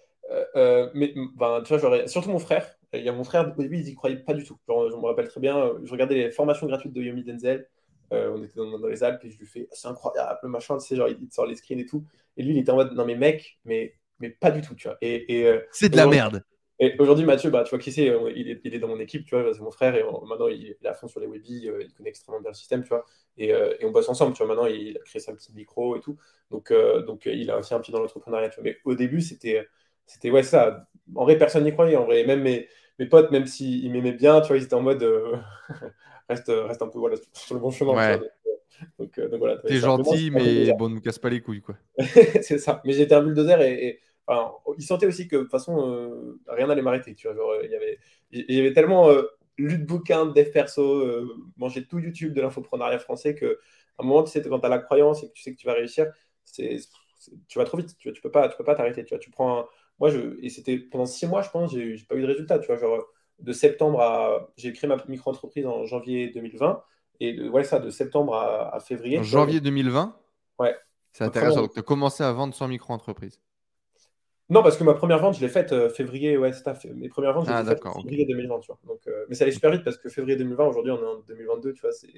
mais ben, tu vois, j'aurais surtout mon frère. Il y a mon frère, au début, il n'y croyait pas du tout. je me rappelle très bien, je regardais les formations gratuites de Yomi Denzel. on était dans, les Alpes et je lui fais c'est incroyable, machin, tu sais, genre il sort les screens et tout. Et lui, il était en mode non, mais mec, mais, mais pas du tout, tu vois. Et, c'est de la merde. Et aujourd'hui, Mathieu, bah, tu vois qui c'est, il est, il est, dans mon équipe, tu vois, c'est mon frère, et maintenant il est à fond sur les webis, il connaît extrêmement bien le système, tu vois, et, et, on bosse ensemble, tu vois, maintenant il a créé sa petite micro et tout, donc, donc il a aussi un pied dans l'entrepreneuriat, tu vois, mais au début, c'était, c'était ouais, ça, en vrai, personne n'y croyait, en vrai, même mes, mes potes, même s'ils m'aimaient bien, tu vois, ils étaient en mode, [LAUGHS] reste, reste un peu voilà, sur le bon chemin, ouais. donc, donc, voilà. T'es gentil, mais bon, ne nous casse pas les couilles, quoi. [LAUGHS] c'est ça, mais j'étais un bulldozer et, et il sentait aussi que de toute façon, euh, rien n'allait m'arrêter. Tu vois, genre, il y avait, il y avait tellement euh, lu de bouquins, de dev perso, euh, manger tout YouTube de l'infoprenariat français que à un moment, tu sais, quand tu as la croyance et que tu sais que tu vas réussir, c'est, tu vas trop vite. Tu, vois, tu peux pas, tu peux pas t'arrêter. Tu vois, tu prends, moi, je, et c'était pendant six mois, je pense, j'ai, j'ai pas eu de résultat. Tu vois, genre de septembre à, j'ai créé ma micro-entreprise en janvier 2020 et de, ouais, ça, de septembre à, février. En janvier 2020. Ouais. C'est intéressant. Donc, tu as commencé à vendre sans micro-entreprise. Non, parce que ma première vente, je l'ai faite euh, février, ouais, c'est fait. Mes premières ventes, je les ah, février 2020, tu vois. Donc, euh, mais ça allait super vite parce que février 2020, aujourd'hui, on est en 2022, tu vois. C'est,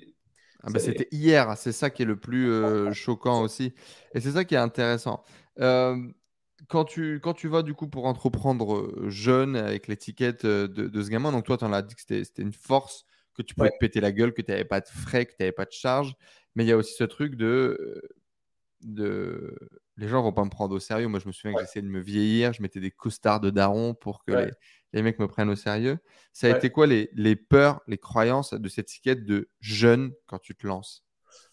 ah bah, C'était hier, c'est ça qui est le plus euh, choquant aussi. Et c'est ça qui est intéressant. quand, tu, quand tu vas du coup pour entreprendre jeune avec l'étiquette de, de, ce gamin, donc toi, tu en as dit que c'était une force, que tu pouvais te péter la gueule, que tu n'avais pas de frais, que tu n'avais pas de charge. Mais il y a aussi ce truc de, de les gens vont pas me prendre au sérieux. Moi, je me souviens que j'essayais de me vieillir, je mettais des costards de daron pour que les, mecs me prennent au sérieux. Ça a été quoi les, les, peurs, les croyances de cette étiquette de jeune quand tu te lances?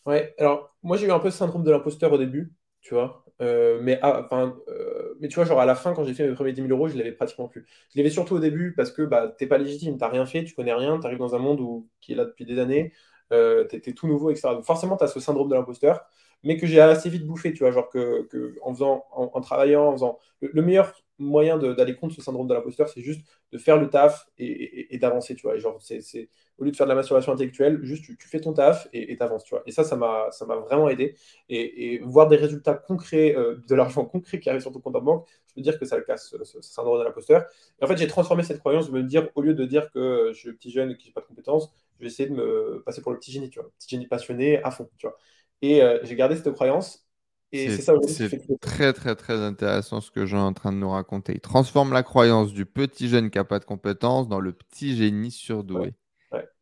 Ouais, alors moi j'ai eu un peu ce syndrome de l'imposteur au début, tu vois. Euh, mais, ah, euh, mais tu vois, genre à la fin, quand j'ai fait mes premiers 10 000 euros, je l'avais pratiquement plus. Je l'avais surtout au début parce que bah, t'es pas légitime, t'as rien fait, tu connais rien, tu arrives dans un monde où, qui est là depuis des années, euh, t'es tout nouveau, etc. Donc forcément, tu as ce syndrome de l'imposteur mais que j'ai assez vite bouffé, tu vois, genre que, en faisant, en, travaillant, en faisant. Le, meilleur moyen d'aller contre ce syndrome de l'imposteur, c'est juste de faire le taf et, d'avancer, tu vois. Et genre, c'est, au lieu de faire de la masturbation intellectuelle, juste tu, fais ton taf et t'avances, tu vois. Et ça, ça m'a, vraiment aidé. Et, voir des résultats concrets, euh, de l'argent [LAUGHS] concret qui arrive sur ton compte en banque, je peux dire que ça le casse, ce, syndrome de l'imposteur. Et en fait, j'ai transformé cette croyance de me dire, au lieu de dire que je suis petit jeune et que j'ai pas de compétences, je vais essayer de me passer pour le petit génie, tu vois. Petit génie passionné à fond, tu vois. Et euh, j'ai gardé cette croyance. Et c'est ça C'est très, très, très intéressant ce que j'ai en train de nous raconter. Il transforme la croyance du petit jeune qui n'a pas de compétences dans le petit génie surdoué.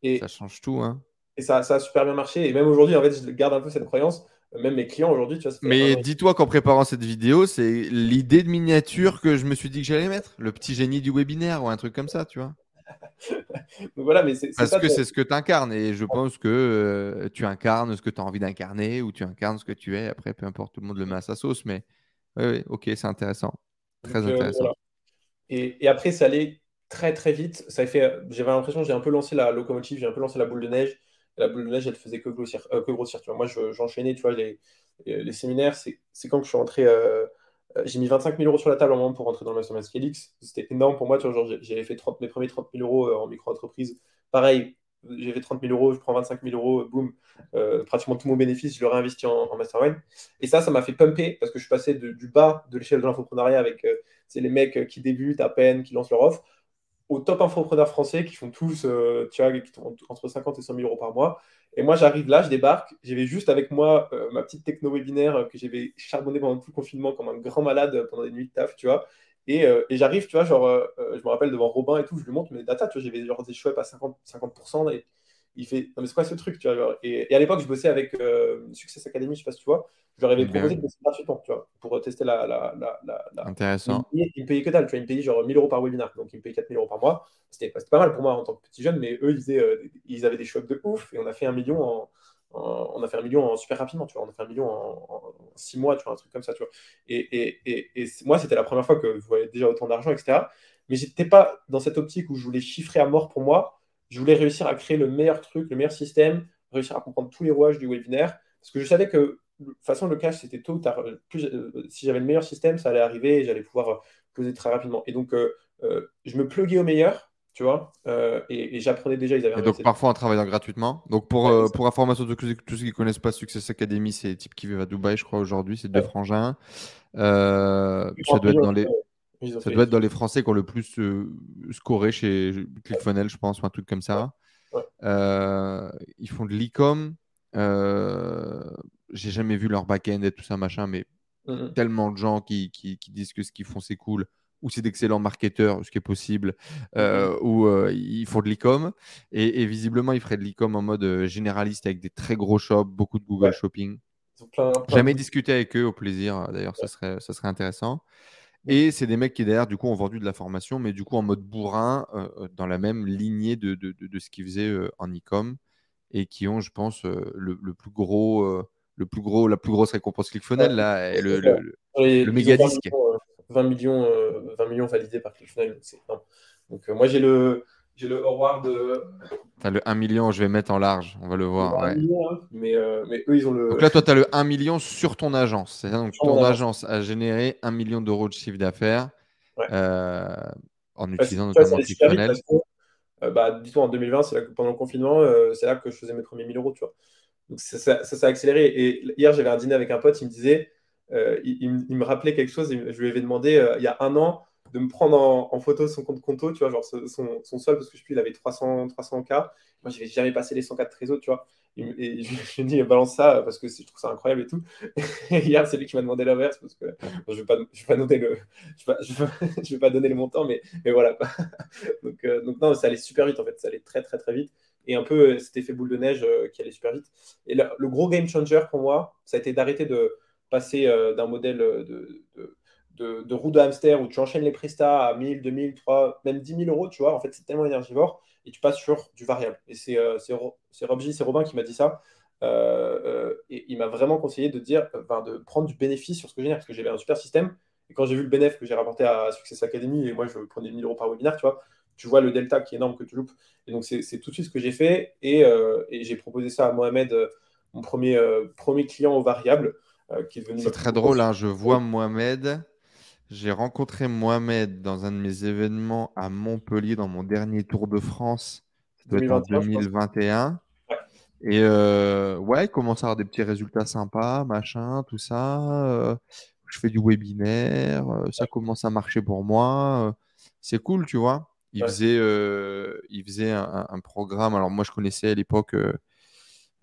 Et, ça change tout. Hein. Et ça, ça a super bien marché. Et même aujourd'hui, en fait, je garde un peu cette croyance. Même mes clients aujourd'hui, tu vois. Mais dis-toi qu'en préparant cette vidéo, c'est l'idée de miniature que je me suis dit que j'allais mettre. Le petit génie du webinaire ou un truc comme ça, tu vois. Voilà, mais c'est, Parce que c'est ce que tu incarnes et je pense que euh, tu incarnes ce que tu as envie d'incarner ou tu incarnes ce que tu es. Après, peu importe, tout le monde le met à sa sauce, mais oui, ok, c'est intéressant. Très euh, intéressant. et, après, ça allait très très vite. Ça fait, j'avais l'impression que j'ai un peu lancé la locomotive, j'ai un peu lancé la boule de neige. la boule de neige, elle faisait que grossir. Euh, que grossir tu vois. Moi, j'enchaînais tu vois, les, les séminaires. C'est, quand je suis rentré j'ai mis 25 000 euros sur la table en moment pour rentrer dans le Mastermind Scalix. C'était énorme pour moi. J'avais fait 30, mes premiers 30 000 euros euh, en micro-entreprise. Pareil, j'ai fait 30 000 euros, je prends 25 000 euros, boum, euh, pratiquement tout mon bénéfice, je le réinvestis en, mastermind. Et ça, ça m'a fait pumper parce que je suis passé du bas de l'échelle de l'infoprenariat avec les mecs qui débutent à peine, qui lancent leur offre, aux top infopreneurs français qui font tous, tu vois, qui entre 50 et 100 000 euros par mois. Et moi, j'arrive là, je débarque. J'avais juste avec moi euh, ma petite techno-webinaire euh, que j'avais charbonné pendant tout le confinement comme un grand malade pendant des nuits de taf, tu vois. Et, euh, et j'arrive, tu vois, genre, je me rappelle devant Robin et tout, je lui montre mes data, tu vois, j'avais genre des chouettes à 50%, 50% et il fait, non mais c'est quoi ce truc, tu vois. Et, et, à l'époque, je bossais avec Success Academy, je sais pas si tu vois. Je leur avais proposé de bosser gratuitement, tu vois, pour tester la. la, la, la Intéressant. Ils me, payaient, que dalle, tu vois, ils me payaient genre 1000 euros par webinar, donc ils me payaient 4000 euros par mois. C'était pas mal pour moi en tant que petit jeune, mais eux, ils, faisaient, ils avaient des chocs de ouf et on a fait un million en on a fait un million en super rapidement, tu vois. On a fait un million en, six mois, tu vois, un truc comme ça, tu vois. Et, et, moi, c'était la première fois que je voyais déjà autant d'argent, etc. Mais j'étais pas dans cette optique où je voulais chiffrer à mort pour moi. Je voulais réussir à créer le meilleur truc, le meilleur système, réussir à comprendre tous les rouages du webinaire. Parce que je savais que, de toute façon, le cash, c'était tôt ou tard. Plus, euh, si j'avais le meilleur système, ça allait arriver et j'allais pouvoir euh, poser très rapidement. Et donc, euh, je me pluguais au meilleur tu vois. Euh, et, j'apprenais déjà, ils avaient Et donc parfois en travaillant gratuitement. Donc pour, euh, pour information de tous, ceux qui ne connaissent pas Success Academy, c'est type qui vivent à Dubaï, je crois, aujourd'hui, c'est deux frangins. Euh, ça doit être dans les. Ça doit être dans les Français qui ont le plus scoré chez ClickFunnels, je pense, ou un truc comme ça. ils font de l'e-com. J'ai jamais vu leur back-end et tout ça, machin, mais tellement de gens qui, qui, disent que ce qu'ils font, c'est cool ou c'est d'excellents marketeurs, ce qui est possible, euh, ou euh, ils font de l'e-com. Et, visiblement, ils feraient de l'e-com en mode euh, généraliste avec des très gros shops, beaucoup de Google Shopping. Jamais discuté avec eux au plaisir, d'ailleurs, ça, serait, ça serait intéressant. Et c'est des mecs qui, derrière, du coup, ont vendu de la formation, mais du coup, en mode bourrin, dans la même lignée de, de, de, ce qu'ils faisaient en e-com, et qui ont, je pense, le, le, plus gros, le plus gros, la plus grosse récompense ClickFunnels, là, et le, le, le méga disque. 20 millions, 20 euh, millions validés par ClickFunnels. C'est Donc, euh, moi, j'ai le, j'ai le Howard. Tu as le 1 million, je vais mettre en large, on va le voir. Ouais. Million, hein, mais, euh, mais, eux, ils ont le. Donc là, toi, tu as le 1 million sur ton agence. C'est-à-dire donc ton agence a généré 1 million d'euros de chiffre d'affaires en utilisant notamment ClickFunnels. bah, dis-toi, en 2020, c'est là que, pendant le confinement, c'est là que je faisais mes premiers 1000 euros. Tu vois. Donc ça, ça, ça, a accéléré. Et hier, j'avais un dîner avec un pote, il me disait euh, il, me rappelait quelque chose. Je lui avais demandé euh, il y a un an de me prendre en, photo son compte conto, tu vois, genre son, son, sol, parce que je sais il avait 300, 300 k. Moi, je n'avais jamais passé les 104 trésors, tu vois. Et, je, lui ai dit, balance ça, parce que je trouve ça incroyable et tout. [LAUGHS] Et hier, c'est lui qui m'a demandé l'inverse, parce que je ne vais, pas, je donner le, je je [LAUGHS] montant, mais, voilà. [LAUGHS] donc, euh, donc, non, ça allait super vite, en fait. Ça allait très, très, très vite. Et un peu cet effet boule de neige qui allait super vite. Et le gros game changer pour moi, ça a été d'arrêter de passer euh, d'un modèle de, de, roue de hamster où tu enchaînes les prestats à 1000, 2000, 3, même 10 000 euros, tu vois, en fait, c'est tellement énergivore et tu passes sur du variable. Et c'est euh, Robji, c'est Robin qui m'a dit ça. Euh, et il m'a vraiment conseillé de dire, de prendre du bénéfice sur ce que je génère, parce que j'avais un super système. Et quand j'ai vu le bénéfice que j'ai rapporté à Success Academy, et moi je prenais 1000 euros par webinaire, tu vois, tu vois le delta qui est énorme que tu loupes. Et donc c'est tout de suite ce que j'ai fait. Et, j'ai proposé ça à Mohamed, mon premier, premier client au variable. Euh, c'est très drôle, hein, je vois Mohamed. J'ai rencontré Mohamed dans un de mes événements à Montpellier dans mon dernier Tour de France. Ça doit être en 2021. Et euh, ouais, il commence à avoir des petits résultats sympas, machin, tout ça. Euh, je fais du webinaire, ça commence à marcher pour moi. c'est cool, tu vois. Il faisait, il faisait un, un, programme. Alors moi, je connaissais à l'époque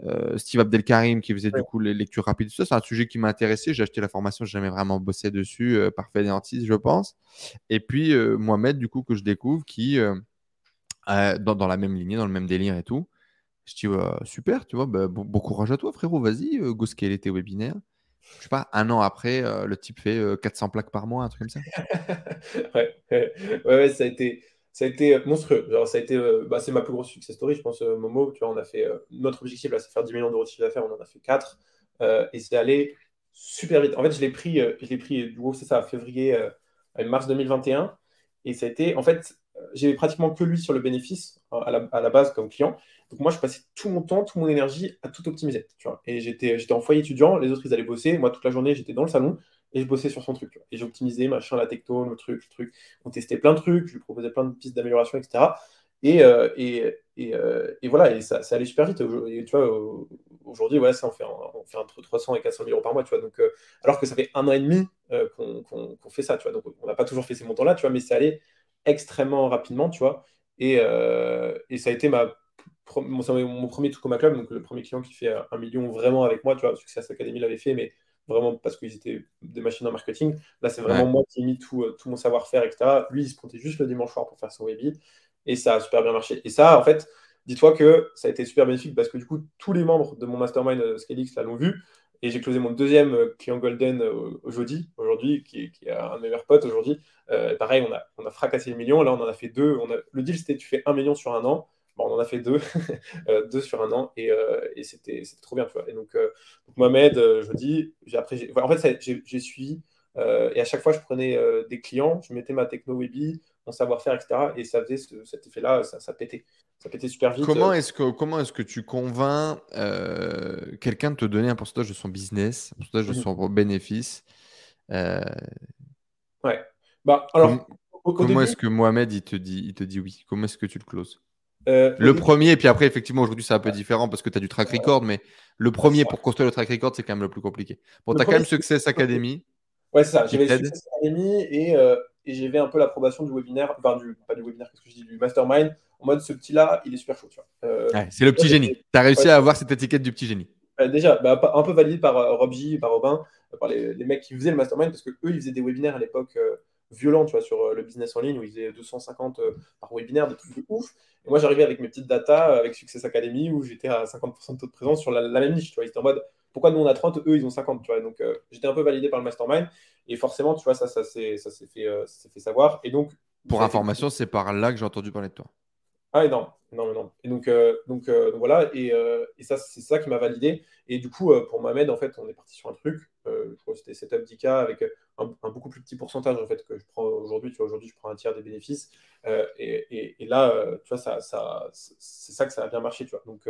euh, Steve Abdelkarim qui faisait du coup les lectures rapides. Ça, c'est un sujet qui m'a intéressé. J'ai acheté la formation, j'ai jamais vraiment bossé dessus euh, par je pense. Et puis euh, Mohamed, du coup, que je découvre, qui dans, dans, la même lignée, dans le même délire et tout. Je dis super, tu vois, bah, bon, courage à toi, frérot. Vas-y, go scaler tes webinaires. Je sais pas, un an après, le type fait 400 plaques par mois, un truc comme ça. [LAUGHS] ouais, ouais, ouais, ça a été ça a été monstrueux. ça a été, euh, bah, c'est ma plus grosse success story, je pense. Euh, Momo, tu vois, on a fait euh, notre objectif là, c'est faire 10 millions d'euros de chiffre d'affaires, on en a fait 4 et c'est allé super vite. En fait, je l'ai pris, je l'ai pris, du coup, c'est ça, février, mars 2021, et ça a été, en fait, j'avais pratiquement que lui sur le bénéfice à la, à la, base comme client. Donc moi, je passais tout mon temps, toute mon énergie à tout optimiser. Tu vois. Et j'étais, j'étais en foyer étudiant, les autres, ils allaient bosser. Moi, toute la journée, j'étais dans le salon et je bossais sur son truc. Et j'optimisais, machin, la techno, le truc, le truc. On testait plein de trucs, je lui proposais plein de pistes d'amélioration, etc. Et, euh, et, euh, et, voilà, et ça, allait super vite. Et, tu vois, aujourd'hui, ouais, ça, on fait, on fait entre 300 et 400 000 euros par mois, tu vois. Donc, euh, alors que ça fait un an et demi qu'on fait ça, tu vois. Donc, on n'a pas toujours fait ces montants-là, tu vois, mais ça allait extrêmement rapidement, tu vois. Et, et ça a été ma, mon, mon premier Tucoma Club, donc le premier client qui fait un million vraiment avec moi, tu vois, Success Academy l'avait fait, mais vraiment parce qu'ils étaient des machines en marketing. Là, c'est vraiment moi qui ai mis tout, euh, tout mon savoir-faire, etc. Lui, il se pointait juste le dimanche soir pour faire son webi et ça a super bien marché. Et ça, en fait, dis-toi que ça a été super bénéfique parce que du coup, tous les membres de mon mastermind euh, Scalix l'ont vu. Et j'ai closé mon deuxième euh, client Golden aujourd'hui, aujourd'hui qui, qui, est un meilleur pote aujourd'hui. pareil, on a, on a fracassé le million. Là, on en a fait deux. On a, le deal, c'était tu fais un million sur un an. Bon, on en a fait deux, [LAUGHS] euh, deux sur un an, et, euh, et c'était trop bien, tu vois. Et donc, euh, donc Mohamed, je dis, après, en fait, j'ai suivi, et à chaque fois, je prenais des clients, je mettais ma techno Webi, mon savoir-faire, etc. Et ça faisait cet effet-là, ça, ça, pétait. Ça pétait super vite. Comment est-ce que, comment est que tu convaincs quelqu'un de te donner un pourcentage de son business, un pourcentage de mmh son bénéfice Ouais. Bah, alors, comment est-ce que Mohamed, il te, dit, il te dit oui? Comment est-ce que tu le closes? Euh, le premier, et puis après, effectivement, aujourd'hui, c'est un peu différent parce que tu as du track record, mais le premier pour construire le track record, c'est quand même le plus compliqué. Bon, tu as quand même Success Academy. Ouais, c'est ça. J'avais Success Academy et, euh, et j'avais un peu l'approbation du webinaire, enfin, du, pas du webinaire, qu'est-ce que je dis, du mastermind, en mode ce petit-là, il est super chaud. Euh, c'est le petit génie. Tu as réussi à avoir cette étiquette du petit génie. déjà, bah, un peu validé par euh, Rob J, par Robin, par les, mecs qui faisaient le mastermind, parce que eux, ils faisaient des webinaires à l'époque violents, tu vois, sur le business en ligne, où ils faisaient 250 par webinaire, des trucs de ouf. Et moi, j'arrivais avec mes petites datas, avec Success Academy, où j'étais à 50% de taux de présence sur la, même niche, tu vois. Ils étaient en mode, pourquoi nous on a 30, eux ils ont 50, tu vois. Donc j'étais un peu validé par le mastermind. Et forcément, tu vois, ça, ça s'est fait, euh, fait savoir. Et donc, Pour information, c'est par là que j'ai entendu parler de toi. Ah, non, non, non. Et donc, euh, euh, donc, voilà, et, et ça, c'est ça qui m'a validé. Et du coup, pour Mohamed, en fait, on est parti sur un truc. je crois que c'était Setup 10K avec un, beaucoup plus petit pourcentage en fait que je prends aujourd'hui. Tu vois, aujourd'hui, je prends un tiers des bénéfices. Et, là, tu vois, ça, c'est ça que ça a bien marché, tu vois. Donc,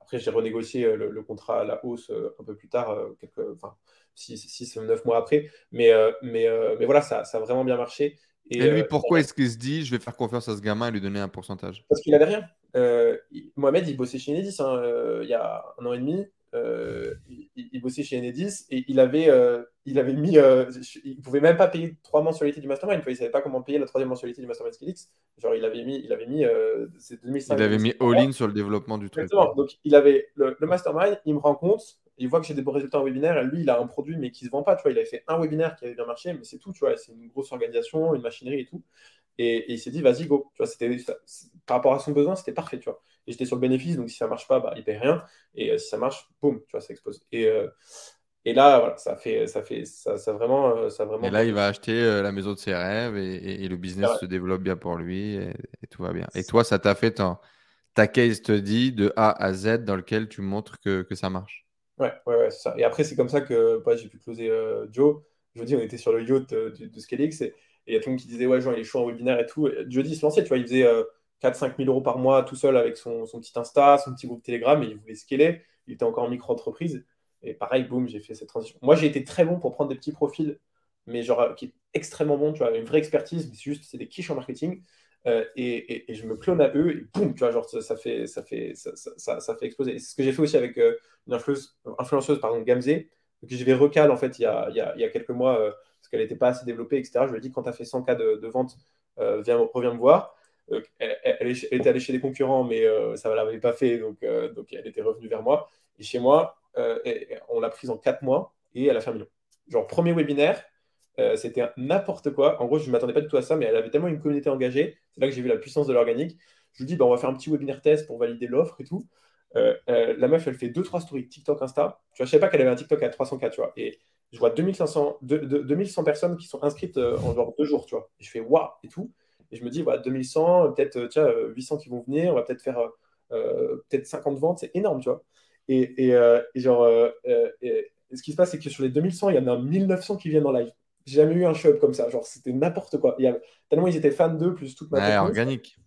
après, j'ai renégocié le, contrat à la hausse un peu plus tard, quelques, enfin, 6 ou 9 mois après. Mais, euh, mais, euh, mais voilà, ça, ça, a vraiment bien marché. Et, lui, euh, pourquoi est-ce qu'il se dit je vais faire confiance à ce gamin et lui donner un pourcentage? Parce qu'il n'avait rien. Mohamed, il bossait chez Enedis hein, il y a un an et demi. Il, bossait chez Enedis et il avait, il avait mis. il pouvait même pas payer trois mensualités du mastermind. Il ne savait pas comment payer la troisième mensualité du mastermind Skillix. Genre, il avait mis. Il avait mis, 2005, il avait mis all-in sur le développement du truc. Exactement. Donc, il avait le, le mastermind, il me rend compte il voit que j'ai des bons résultats en webinaire. Et lui, il a un produit, mais qui ne se vend pas. Tu vois, il avait fait un webinaire qui avait bien marché, mais c'est tout. Tu vois, c'est une grosse organisation, une machinerie et tout. Et, il s'est dit, vas-y, go. Tu vois, c'était, par rapport à son besoin, c'était parfait. Tu vois. Et j'étais sur le bénéfice, donc si ça marche pas, bah, il paye rien. Et euh, si ça marche, boum, tu vois, ça explose. Et, euh, et là, voilà, ça fait, ça fait, ça, ça vraiment, euh, ça vraiment. Et là, il va acheter la maison de ses rêves et, le business se développe bien pour lui et, tout va bien. Et toi, ça t'a fait ta case dit de A à Z dans lequel tu montres que, que ça marche? Ouais, ouais, ouais, c'est ça. Et après, c'est comme ça que bah, j'ai pu closer Joe. Jeudi, on était sur le yacht de, de Scalix et il y a tout le monde qui disait, ouais, Jean, il est chaud en webinaire et tout. Jeudi, il se lançait, tu vois, il faisait 4-5 euh, 000 euros par mois tout seul avec son, son, petit Insta, son petit groupe Telegram et il voulait scaler. Il était encore en micro-entreprise. Et pareil, boum, j'ai fait cette transition. Moi, j'ai été très bon pour prendre des petits profils, mais genre qui est extrêmement bon, tu vois, une vraie expertise, mais c'est juste, c'est des quiches en marketing. Euh, et, je me clone à eux et boum, tu vois, genre ça, fait, ça, fait, ça, ça, fait exploser. c'est ce que j'ai fait aussi avec euh, une influenceuse, influenceuse pardon, Gamze, que je vais recal en fait il y a, y a, quelques mois euh, parce qu'elle n'était pas assez développée, etc. Je lui ai dit quand tu as fait 100 cas de, de vente, viens, reviens me voir. Elle, était allée chez des concurrents, mais ça ne l'avait pas fait, donc, donc elle était revenue vers moi. Et chez moi, on l'a prise en 4 mois et elle a fait un million. Genre, premier webinaire, euh, c'était n'importe quoi. En gros, je ne m'attendais pas du tout à ça, mais elle avait tellement une communauté engagée. C'est là que j'ai vu la puissance de l'organique. Je lui dis, bah, on va faire un petit webinaire test pour valider l'offre et tout. Euh, euh, la meuf, elle fait 2-3 stories TikTok, Insta. Tu je savais pas qu'elle avait un TikTok à 300K, tu vois. Et je vois 2500, 2100 personnes qui sont inscrites en genre deux jours, je fais waouh et tout. Et je me dis, voilà, 2100, peut-être tiens, 800 qui vont venir, on va peut-être faire peut-être 50 ventes, c'est énorme, tu vois. Et, et, genre, ce qui se passe, c'est que sur les 2100, il y en a 1900 qui viennent en live. J'ai jamais eu un shop comme ça. Genre, c'était n'importe quoi. Il y a... Tellement ils étaient fans d'eux, plus toute ma ouais, organique.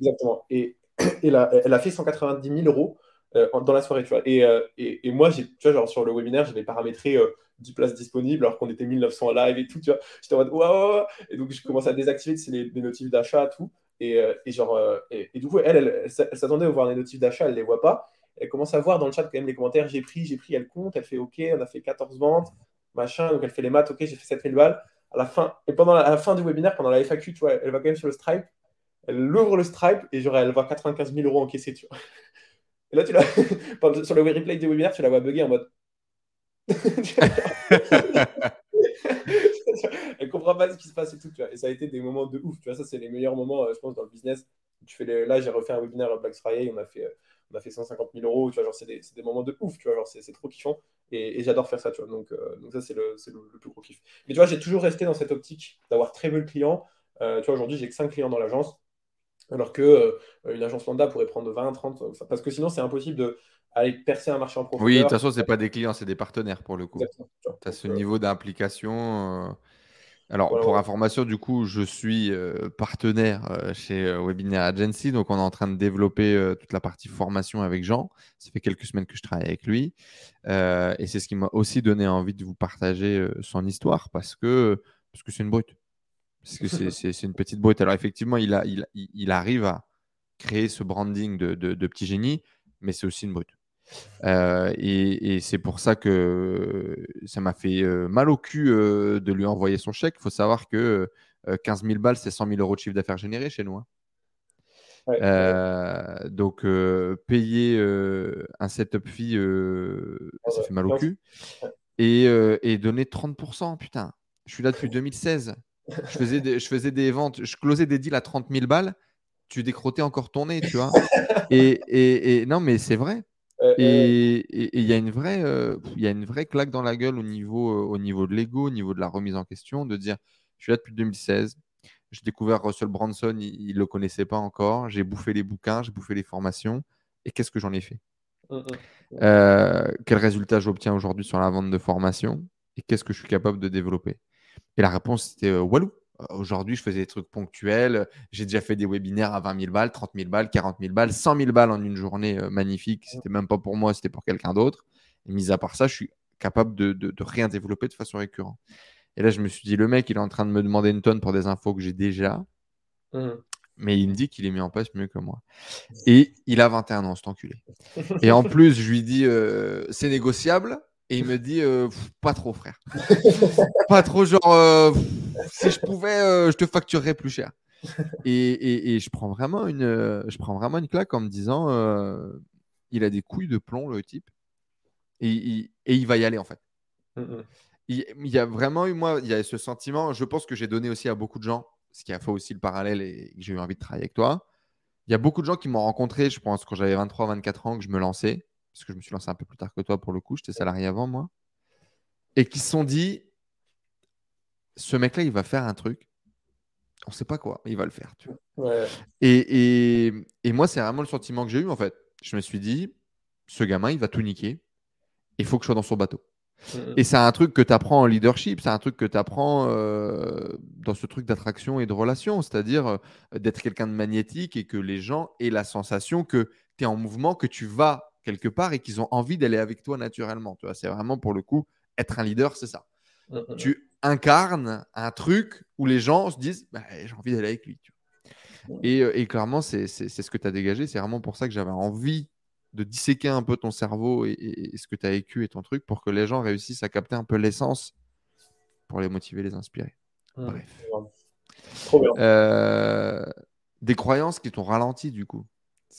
Exactement. Et, [CLEARS THROAT] et là, elle a fait 190 000 euros euh, dans la soirée, tu vois. Et, euh, et, et, moi, tu vois, genre, sur le webinaire, j'avais paramétré 10 euh, places disponibles alors qu'on était 1900 en live et tout, tu vois. J'étais en mode waouh! Et donc, je commençais à désactiver les, les notifs d'achat, tout. Et, et genre, et, du coup, elle, elle, s'attendait à voir les notifs d'achat, elle les voit pas. Elle commence à voir dans le chat quand même les commentaires, j'ai pris, j'ai pris, elle compte, elle fait OK, on a fait 14 ventes, machin, donc elle fait les maths, ok, j'ai fait 7000 balles. À la fin, et pendant la, fin du webinaire, pendant la FAQ, tu vois, elle va quand même sur le Stripe, elle ouvre le Stripe et genre, elle voit 95 000 euros encaissés, tu vois. [LAUGHS] Et là, tu la... [LAUGHS] sur le replay du webinaire, tu la vois bugger en mode. Elle comprend pas ce qui se passe et tout. Et ça a été des moments de ouf, tu vois. Ça, c'est les meilleurs moments, euh, je pense, dans le business. Tu fais. Là, j'ai refait un webinaire à Black Friday, on a fait, on a fait 150 000 euros, tu vois. Genre, c'est des... des, moments de ouf, tu vois. Genre, c'est trop kiffant. Et, j'adore faire ça, tu vois. Donc, euh, donc ça, c'est le, le, plus gros kiff. Mais tu vois, j'ai toujours resté dans cette optique d'avoir très peu de clients. Euh, tu vois, aujourd'hui, j'ai que 5 clients dans l'agence. Alors que euh, une agence lambda pourrait prendre 20, 30, parce que sinon, c'est impossible de aller percer un marché en profondeur. Oui, de toute façon, ce n'est pas des clients, c'est des partenaires pour le coup. Tu as ce niveau d'implication. Alors, pour information, du coup, je suis partenaire chez Webinar Agency. Donc, on est en train de développer toute la partie formation avec Jean. Ça fait quelques semaines que je travaille avec lui. et c'est ce qui m'a aussi donné envie de vous partager son histoire parce que parce que c'est une brute. Parce que c'est une petite brute. Alors, effectivement, il, a, il, il, arrive à créer ce branding de, de, de petit génie, mais c'est aussi une brute. Euh, et, c'est pour ça que ça m'a fait euh, mal au cul euh, de lui envoyer son chèque. Il faut savoir que 15 000 balles, c'est 100 000 euros de chiffre d'affaires généré chez nous. Hein. donc, payer un setup fee, ça fait mal au cul. Et, et donner 30%, putain, je suis là depuis [LAUGHS] 2016. Je faisais, des, je faisais des ventes, je closais des deals à 30 000 balles. Tu décrotais encore ton nez, tu vois. [LAUGHS] et, et, non, mais c'est vrai. Et il y, a une vraie, euh, y a une vraie claque dans la gueule au niveau, euh, au niveau de l'ego, au niveau de la remise en question, de dire je suis là depuis 2016. J'ai découvert Russell Branson, il ne le connaissait pas encore. J'ai bouffé les bouquins, j'ai bouffé les formations. Et qu'est-ce que j'en ai fait? Mmh, mmh. Euh, Quel résultat j'obtiens aujourd'hui sur la vente de formation Et qu'est-ce que je suis capable de développer? Et la réponse, c'était Walou. Aujourd'hui, je faisais des trucs ponctuels. J'ai déjà fait des webinaires à 20 000 balles, 30 000 balles, 40 000 balles, 100 000 balles en une journée euh, magnifique. C'était même pas pour moi, c'était pour quelqu'un d'autre. Et mis à part ça, je suis capable de, de, rien développer de façon récurrente. Et là, je me suis dit, le mec, il est en train de me demander une tonne pour des infos que j'ai déjà. Mmh. Mais il me dit qu'il est mis en place mieux que moi. Et il a 21 ans, cet enculé. Et en [LAUGHS] plus, je lui dis, euh, c'est négociable. Et il me dit, euh, pas trop, frère. [LAUGHS] pas trop, genre, euh, si je pouvais, euh, je te facturerais plus cher. Et, et, je, prends vraiment une, je prends vraiment une claque en me disant, il a des couilles de plomb, le type. Et, et il va y aller, en fait. Mm. Il, y a vraiment eu, moi, il y a ce sentiment, je pense que j'ai donné aussi à beaucoup de gens, ce qui a fait aussi le parallèle et que j'ai eu envie de travailler avec toi. Il y a beaucoup de gens qui m'ont rencontré, je pense, quand j'avais 23, 24 ans, que je me lançais parce que je me suis lancé un peu plus tard que toi pour le coup, j'étais salarié avant moi, et qui se sont dit, ce mec-là, il va faire un truc, on ne sait pas quoi, il va le faire. Tu vois. Et, et, moi, c'est vraiment le sentiment que j'ai eu en fait. Je me suis dit, ce gamin, il va tout niquer, il faut que je sois dans son bateau. Et c'est un truc que tu apprends en leadership, c'est un truc que tu apprends euh, dans ce truc d'attraction et de relation, c'est-à-dire euh, d'être quelqu'un de magnétique et que les gens aient la sensation que tu es en mouvement, que tu vas quelque part et qu'ils ont envie d'aller avec toi naturellement. Tu vois, c'est vraiment pour le coup, être un leader, c'est ça. Mmh, mmh, mmh. Tu incarnes un truc où les gens se disent bah, j'ai envie d'aller avec lui. Et, euh, et, clairement, c'est ce que tu as dégagé. C'est vraiment pour ça que j'avais envie de disséquer un peu ton cerveau et, ce que tu as vécu et ton truc pour que les gens réussissent à capter un peu l'essence pour les motiver, les inspirer. Bref. Trop bien. Euh, des croyances qui t'ont ralenti du coup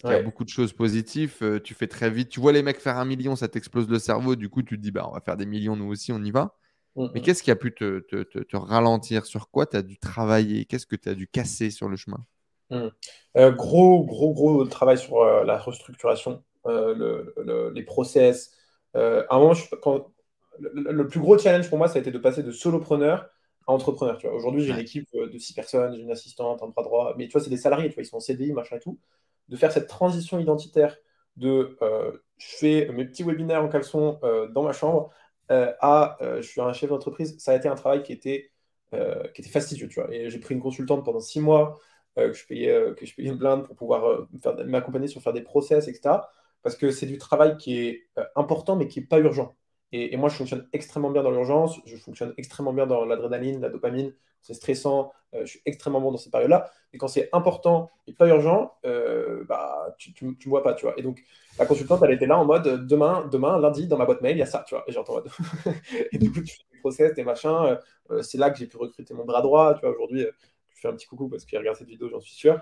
il y a beaucoup de choses positives. Euh, tu fais très vite. Tu vois les mecs faire un million, ça t'explose le cerveau. Du coup, tu te dis, bah, on va faire des millions, nous aussi, on y va. Mm, Mais mm. qu'est-ce qui a pu te, te, te, ralentir? Sur quoi tu as dû travailler? Qu'est-ce que tu as dû casser sur le chemin? Mm. euh, Gros, gros, gros travail sur euh, la restructuration, le, les process. à un moment, quand, le, plus gros challenge pour moi, ça a été de passer de solopreneur à entrepreneur. Aujourd'hui, j'ai une équipe de six personnes, j'ai une assistante, un bras droit. Mais tu vois, c'est des salariés, tu vois, ils sont en CDI, machin et tout de faire cette transition identitaire de euh, je fais mes petits webinaires en caleçon euh, dans ma chambre euh, à je suis un chef d'entreprise, ça a été un travail qui était, qui fastidieux. Et j'ai pris une consultante pendant six mois que, je payais, que je payais une blinde pour pouvoir m'accompagner sur faire des process, etc. Parce que c'est du travail qui est important mais qui n'est pas urgent. Et, moi, je fonctionne extrêmement bien dans l'urgence, je fonctionne extrêmement bien dans l'adrénaline, la dopamine. C'est stressant, euh, je suis extrêmement bon dans ces périodes-là. Mais quand c'est important et pas urgent, euh, bah, tu ne me vois pas, tu vois. Et donc, la consultante, elle était là en mode demain, demain, lundi, dans ma boîte mail, il y a ça, tu vois. Et j'entends [LAUGHS] et du coup, tu fais des process, des machins. Euh, c'est là que j'ai pu recruter mon bras droit, tu vois. Aujourd'hui, je fais un petit coucou parce qu'il regarde cette vidéo, j'en suis sûr.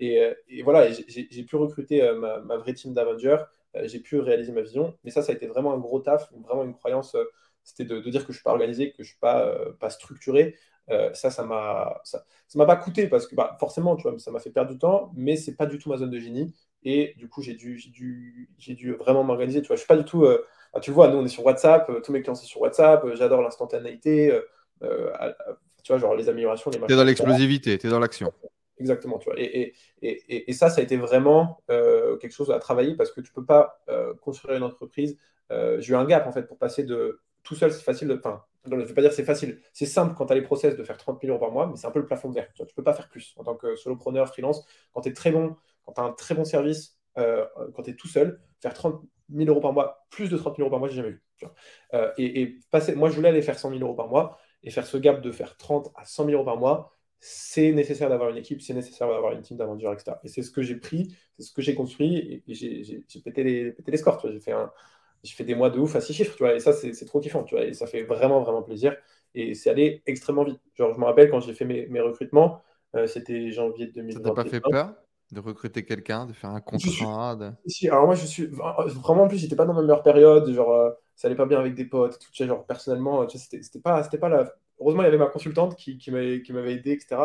Et, et, voilà, j'ai pu recruter ma, ma, vraie team d'Avengers. Euh, j'ai pu réaliser ma vision. Mais ça, ça a été vraiment un gros taf, vraiment une croyance. Euh, c'était de, dire que je ne suis pas organisé, que je ne suis pas, euh, pas structuré. ça, ça m'a ça, m'a pas coûté parce que bah, forcément, tu vois, ça m'a fait perdre du temps, mais c'est pas du tout ma zone de génie. Et du coup, j'ai dû, dû, dû vraiment m'organiser. Tu vois, je suis pas du tout. Bah, tu vois, nous, on est sur WhatsApp, tous mes clients sont sur WhatsApp. J'adore l'instantanéité. tu vois, genre les améliorations, les Tu es dans l'explosivité, tu es dans l'action. Exactement, tu vois. Et, et, et, ça, ça a été vraiment euh, quelque chose à travailler parce que tu ne peux pas euh, construire une entreprise. Euh, j'ai eu un gap en fait pour passer de tout seul, c'est facile de. Enfin, je ne vais pas dire c'est facile. C'est simple quand tu as les process de faire 30 millions par mois, mais c'est un peu le plafond verre. Tu ne peux pas faire plus en tant que solopreneur, freelance. Quand tu es très bon, quand tu as un très bon service, quand tu es tout seul, faire 30 000 euros par mois, plus de 30 000 euros par mois, j'ai jamais vu. et, passer, moi, je voulais aller faire 100 000 euros par mois et faire ce gap de faire 30 à 100 000 euros par mois c'est nécessaire d'avoir une équipe, c'est nécessaire d'avoir une team d'aventures, etc. Et c'est ce que j'ai pris, c'est ce que j'ai construit, et, j'ai pété les, pété les scores. J'ai fait, fait des mois de ouf à six chiffres, tu vois, et ça, c'est trop kiffant, tu vois, et ça fait vraiment, vraiment plaisir. Et c'est allé extrêmement vite. Genre, je me rappelle quand j'ai fait mes, mes recrutements, euh, c'était janvier 2020. Ça t'a pas fait peur de recruter quelqu'un, de faire un contrat si, alors moi je suis vraiment en plus j'étais pas dans ma meilleure période, genre euh, ça allait pas bien avec des potes, tout, genre personnellement, c'était pas, pas la... Heureusement il y avait ma consultante qui, qui m'avait aidé, etc.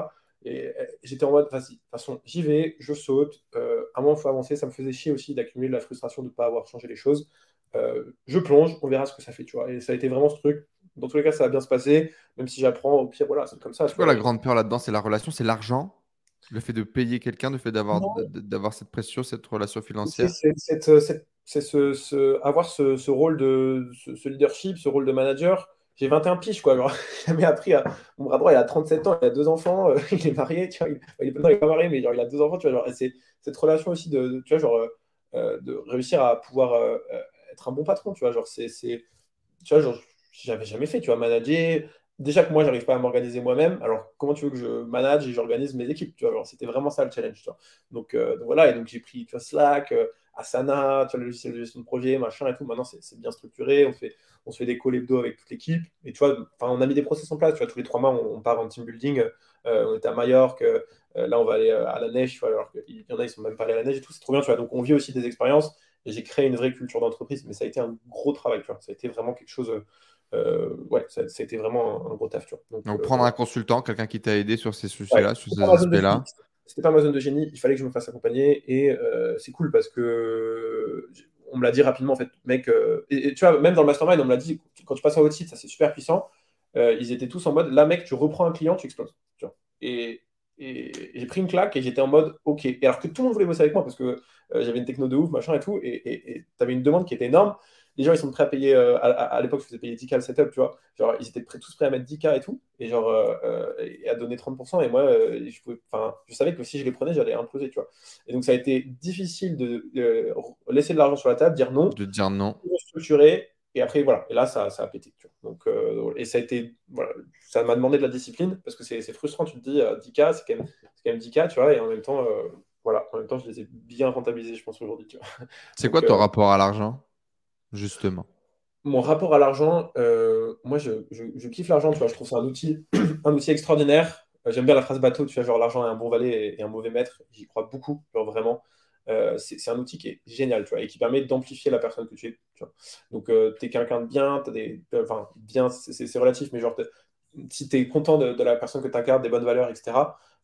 Et euh, j'étais en mode, vas-y, de toute façon, j'y vais, je saute. Euh, à un moment, il faut avancer. Ça me faisait chier aussi d'accumuler de la frustration de ne pas avoir changé les choses. je plonge, on verra ce que ça fait, tu vois. Et ça a été vraiment ce truc. Dans tous les cas, ça va bien se passer, même si j'apprends, au pire, voilà, c'est comme ça. C'est quoi la grande peur là-dedans? C'est la relation, c'est l'argent? Le fait de payer quelqu'un, le fait d'avoir, d'avoir cette pression, cette relation financière? C'est ce, ce, avoir ce, rôle de ce, leadership, ce rôle de manager. J'ai 21 piges, quoi. Genre, [LAUGHS] jamais appris à. Mon bras droit, il a 37 ans, il a deux enfants, euh, [LAUGHS] il est marié. Il, est, non, il pas marié, mais genre, il a deux enfants, tu vois. Genre, c'est cette relation aussi de, tu vois, genre, euh, de réussir à pouvoir euh, être un bon patron, tu vois. Genre, c'est. Tu vois, genre, j'avais jamais fait, tu vois, manager, déjà que moi, j'arrive pas à m'organiser moi-même, alors comment tu veux que je manage et j'organise mes équipes tu vois, C'était vraiment ça le challenge. Donc, euh, voilà, et donc j'ai pris tu vois, Slack, euh, Asana, tu vois, le logiciel de gestion de projet, machin et tout. Maintenant, c'est bien structuré. On, fait, on se fait des calls hebdo avec toute l'équipe. Et tu vois, on a mis des process en place. Tu vois, tous les trois mois, on, part en team building. Euh, on était à Majorque. là, on va aller à la neige. Tu vois, alors qu'il y en a, ils sont même pas allés à la neige et tout. C'est trop bien. Tu vois. Donc, on vit aussi des expériences. Et j'ai créé une vraie culture d'entreprise. Mais ça a été un gros travail. Tu vois. Ça a été vraiment quelque chose euh, ouais, ça, a été vraiment un, gros taf. Donc, Donc, prendre euh, un consultant, quelqu'un qui t'a aidé sur ces sujets-là, sur ces aspects-là. C'était pas ma zone de génie, il fallait que je me fasse accompagner et euh, c'est cool parce que on me l'a dit rapidement en fait, mec. et, tu vois, même dans le mastermind, on me l'a dit quand tu passes à votre site, ça c'est super puissant. ils étaient tous en mode là, mec, tu reprends un client, tu exploses. Et, et j'ai pris une claque et j'étais en mode OK. Et alors que tout le monde voulait bosser avec moi parce que j'avais une techno de ouf, machin et tout, et tu avais une demande qui était énorme les gens, ils sont prêts à payer. Euh, à, l'époque, je faisais payer 10K le setup, tu vois. Genre, ils étaient prêts, tous prêts à mettre 10K et tout, et genre, euh, euh, et à donner 30%. Et moi, je, pouvais, je savais que si je les prenais, j'allais imploser, tu vois. Et donc, ça a été difficile de laisser de l'argent sur la table, dire non. De dire non. Structurer. Et après, voilà. Et là, ça, ça a pété. Tu vois. Donc, et ça a été. Voilà, ça m'a demandé de la discipline, parce que c'est frustrant. Tu te dis, 10K, c'est quand, même, quand même 10K, tu vois. Et en même temps, voilà, en même temps, je les ai bien rentabilisés, je pense, aujourd'hui. C'est quoi ton rapport à l'argent? Justement Mon rapport à l'argent, euh, moi, je, kiffe l'argent, tu vois, je trouve ça un outil, [CLEARS THROAT] un outil extraordinaire. Euh, j'aime bien la phrase bateau, tu vois, genre l'argent est un bon valet et, un mauvais maître. J'y crois beaucoup, genre vraiment. Euh, c'est un outil qui est génial, tu vois, et qui permet d'amplifier la personne que tu es. Donc, tu es quelqu'un de bien, des, enfin, bien, c'est relatif, mais genre, si tu es content de, la personne que tu incarnes, des bonnes valeurs, etc.,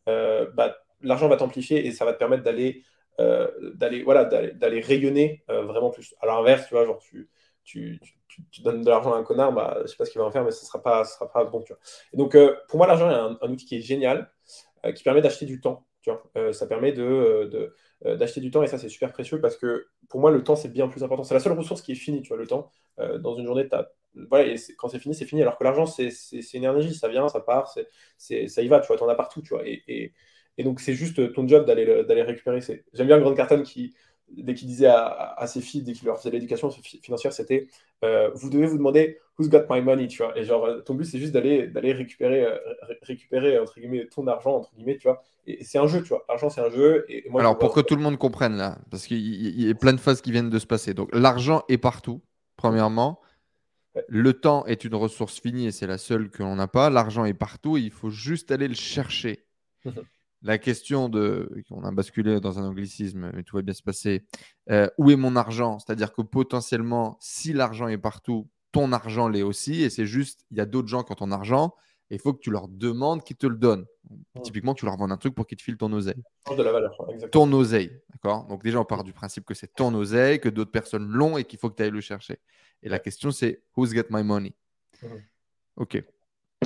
bah, l'argent va t'amplifier et ça va te permettre d'aller d'aller voilà, d'aller rayonner euh, vraiment plus. À l'inverse, tu vois, genre tu, tu, tu, donnes de l'argent à un connard, bah, je sais pas ce qu'il va en faire, mais ce sera pas, sera pas bon. Tu vois. Donc, euh, pour moi, l'argent est un, outil qui est génial, qui permet d'acheter du temps. Tu vois. ça permet de, d'acheter du temps et ça c'est super précieux parce que pour moi le temps c'est bien plus important. C'est la seule ressource qui est finie, tu vois, le temps. dans une journée, as... voilà, et quand c'est fini, c'est fini. Alors que l'argent c'est une énergie, ça vient, ça part, ça y va, tu vois, en as partout, tu vois. Et, et donc, c'est juste ton job d'aller, d'aller récupérer. J'aime bien Grande Carton qui, dès qu'il disait à, ses filles, dès qu'il leur faisait l'éducation financière, c'était euh, vous devez vous demander who's got my money, tu vois. Et genre, ton but, c'est juste d'aller, d'aller récupérer, euh, récupérer, entre guillemets, ton argent, entre guillemets, tu vois. Et, c'est un jeu, tu vois. L'argent, c'est un jeu. Et, moi, Alors, pour que tout le monde comprenne là, parce qu'il y, a plein de phases qui viennent de se passer. Donc, l'argent est partout, premièrement. Le temps est une ressource finie et c'est la seule que l'on n'a pas. L'argent est partout, il faut juste aller le chercher. La question de, on a basculé dans un anglicisme, mais tout va bien se passer, euh, où est mon argent? C'est-à-dire que potentiellement, si l'argent est partout, ton argent l'est aussi, et c'est juste, il y a d'autres gens qui ont ton argent, et il faut que tu leur demandes qu'ils te le donnent. Typiquement, tu leur vends un truc pour qu'ils te filent ton oseille. De la valeur, Ton oseille, d'accord? Donc déjà, on part du principe que c'est ton oseille, que d'autres personnes l'ont et qu'il faut que tu ailles le chercher. Et la question, c'est Who's get my money? Ok.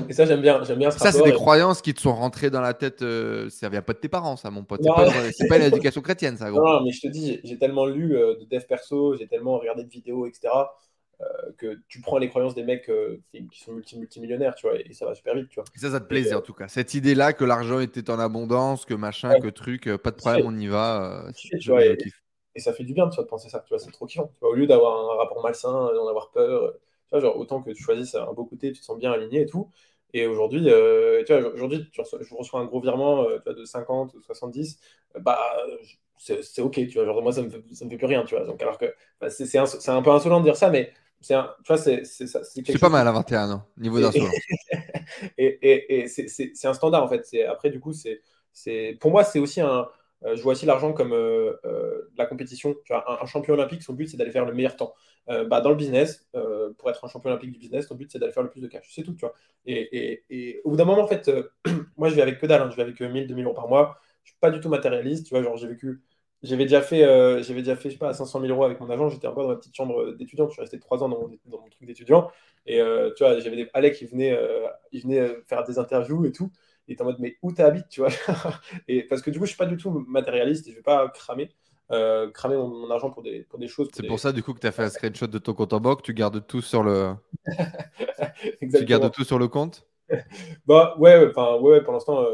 Et ça, j'aime bien, j'aime bien Ça, c'est des croyances qui te sont rentrées dans la tête. Euh, ça vient pas de tes parents, ça, mon pote. C'est pas, une éducation chrétienne, ça. Gros. Non, mais je te dis, j'ai tellement lu euh, de dev perso, j'ai tellement regardé de vidéos, etc. Euh, que tu prends les croyances des mecs qui, sont multi multimillionnaires, tu vois, et, ça va super vite, tu vois. ça, ça te plaisait en tout cas. Cette idée-là que l'argent était en abondance, que machin, que truc, pas de problème, on y va. et, ça fait du bien, tu vois, de penser ça, tu vois, c'est trop kiffant. Tu vois, au lieu d'avoir un rapport malsain, d'en avoir peur, tu vois, genre autant que tu choisisses un beau côté, tu te sens bien aligné et tout. Et aujourd'hui, euh, tu vois, aujourd'hui, je reçois un gros virement euh, tu vois, de 50 ou 70, bah, c'est OK, tu vois, genre moi, ça me, fait, ça me fait plus rien, tu vois. Donc, alors que bah, c'est un, un, peu insolent de dire ça, mais c'est un, tu vois, c'est c'est pas mal à 21 ans, niveau d'insolence. [LAUGHS] et, et, et c'est un standard en fait. Après, du coup, c'est pour moi, c'est aussi un. Euh, je vois aussi l'argent comme euh, euh, la compétition. Un, champion olympique, son but, c'est d'aller faire le meilleur temps. bah, dans le business, pour être un champion olympique du business, ton but, c'est d'aller faire le plus de cash. C'est tout, tu vois. Et, au bout d'un moment, en fait, [CLEARS THROAT] moi, je vais avec que dalle. Hein. je vais avec 1000, 2000 euros par mois. Je suis pas du tout matérialiste. Tu vois, genre, j'ai vécu j'avais déjà fait, j'avais déjà fait, je sais pas, 500 000 euros avec mon agent. J'étais encore dans ma petite chambre d'étudiant. Je suis resté trois ans dans mon, truc d'étudiant. Et tu vois, j'avais des Alec qui venaient, ils venaient faire des interviews et tout. Et t'es en mode, mais où t'habites, tu vois? [LAUGHS] Et parce que du coup, je suis pas du tout matérialiste et je vais pas cramer. cramer mon, argent pour des, pour des choses. C'est pour ça, du coup, que tu as fait un screenshot de ton compte en banque. Tu gardes tout sur le. [LAUGHS] tu gardes tout sur le compte? [LAUGHS] Bah ouais, enfin ouais, pour l'instant,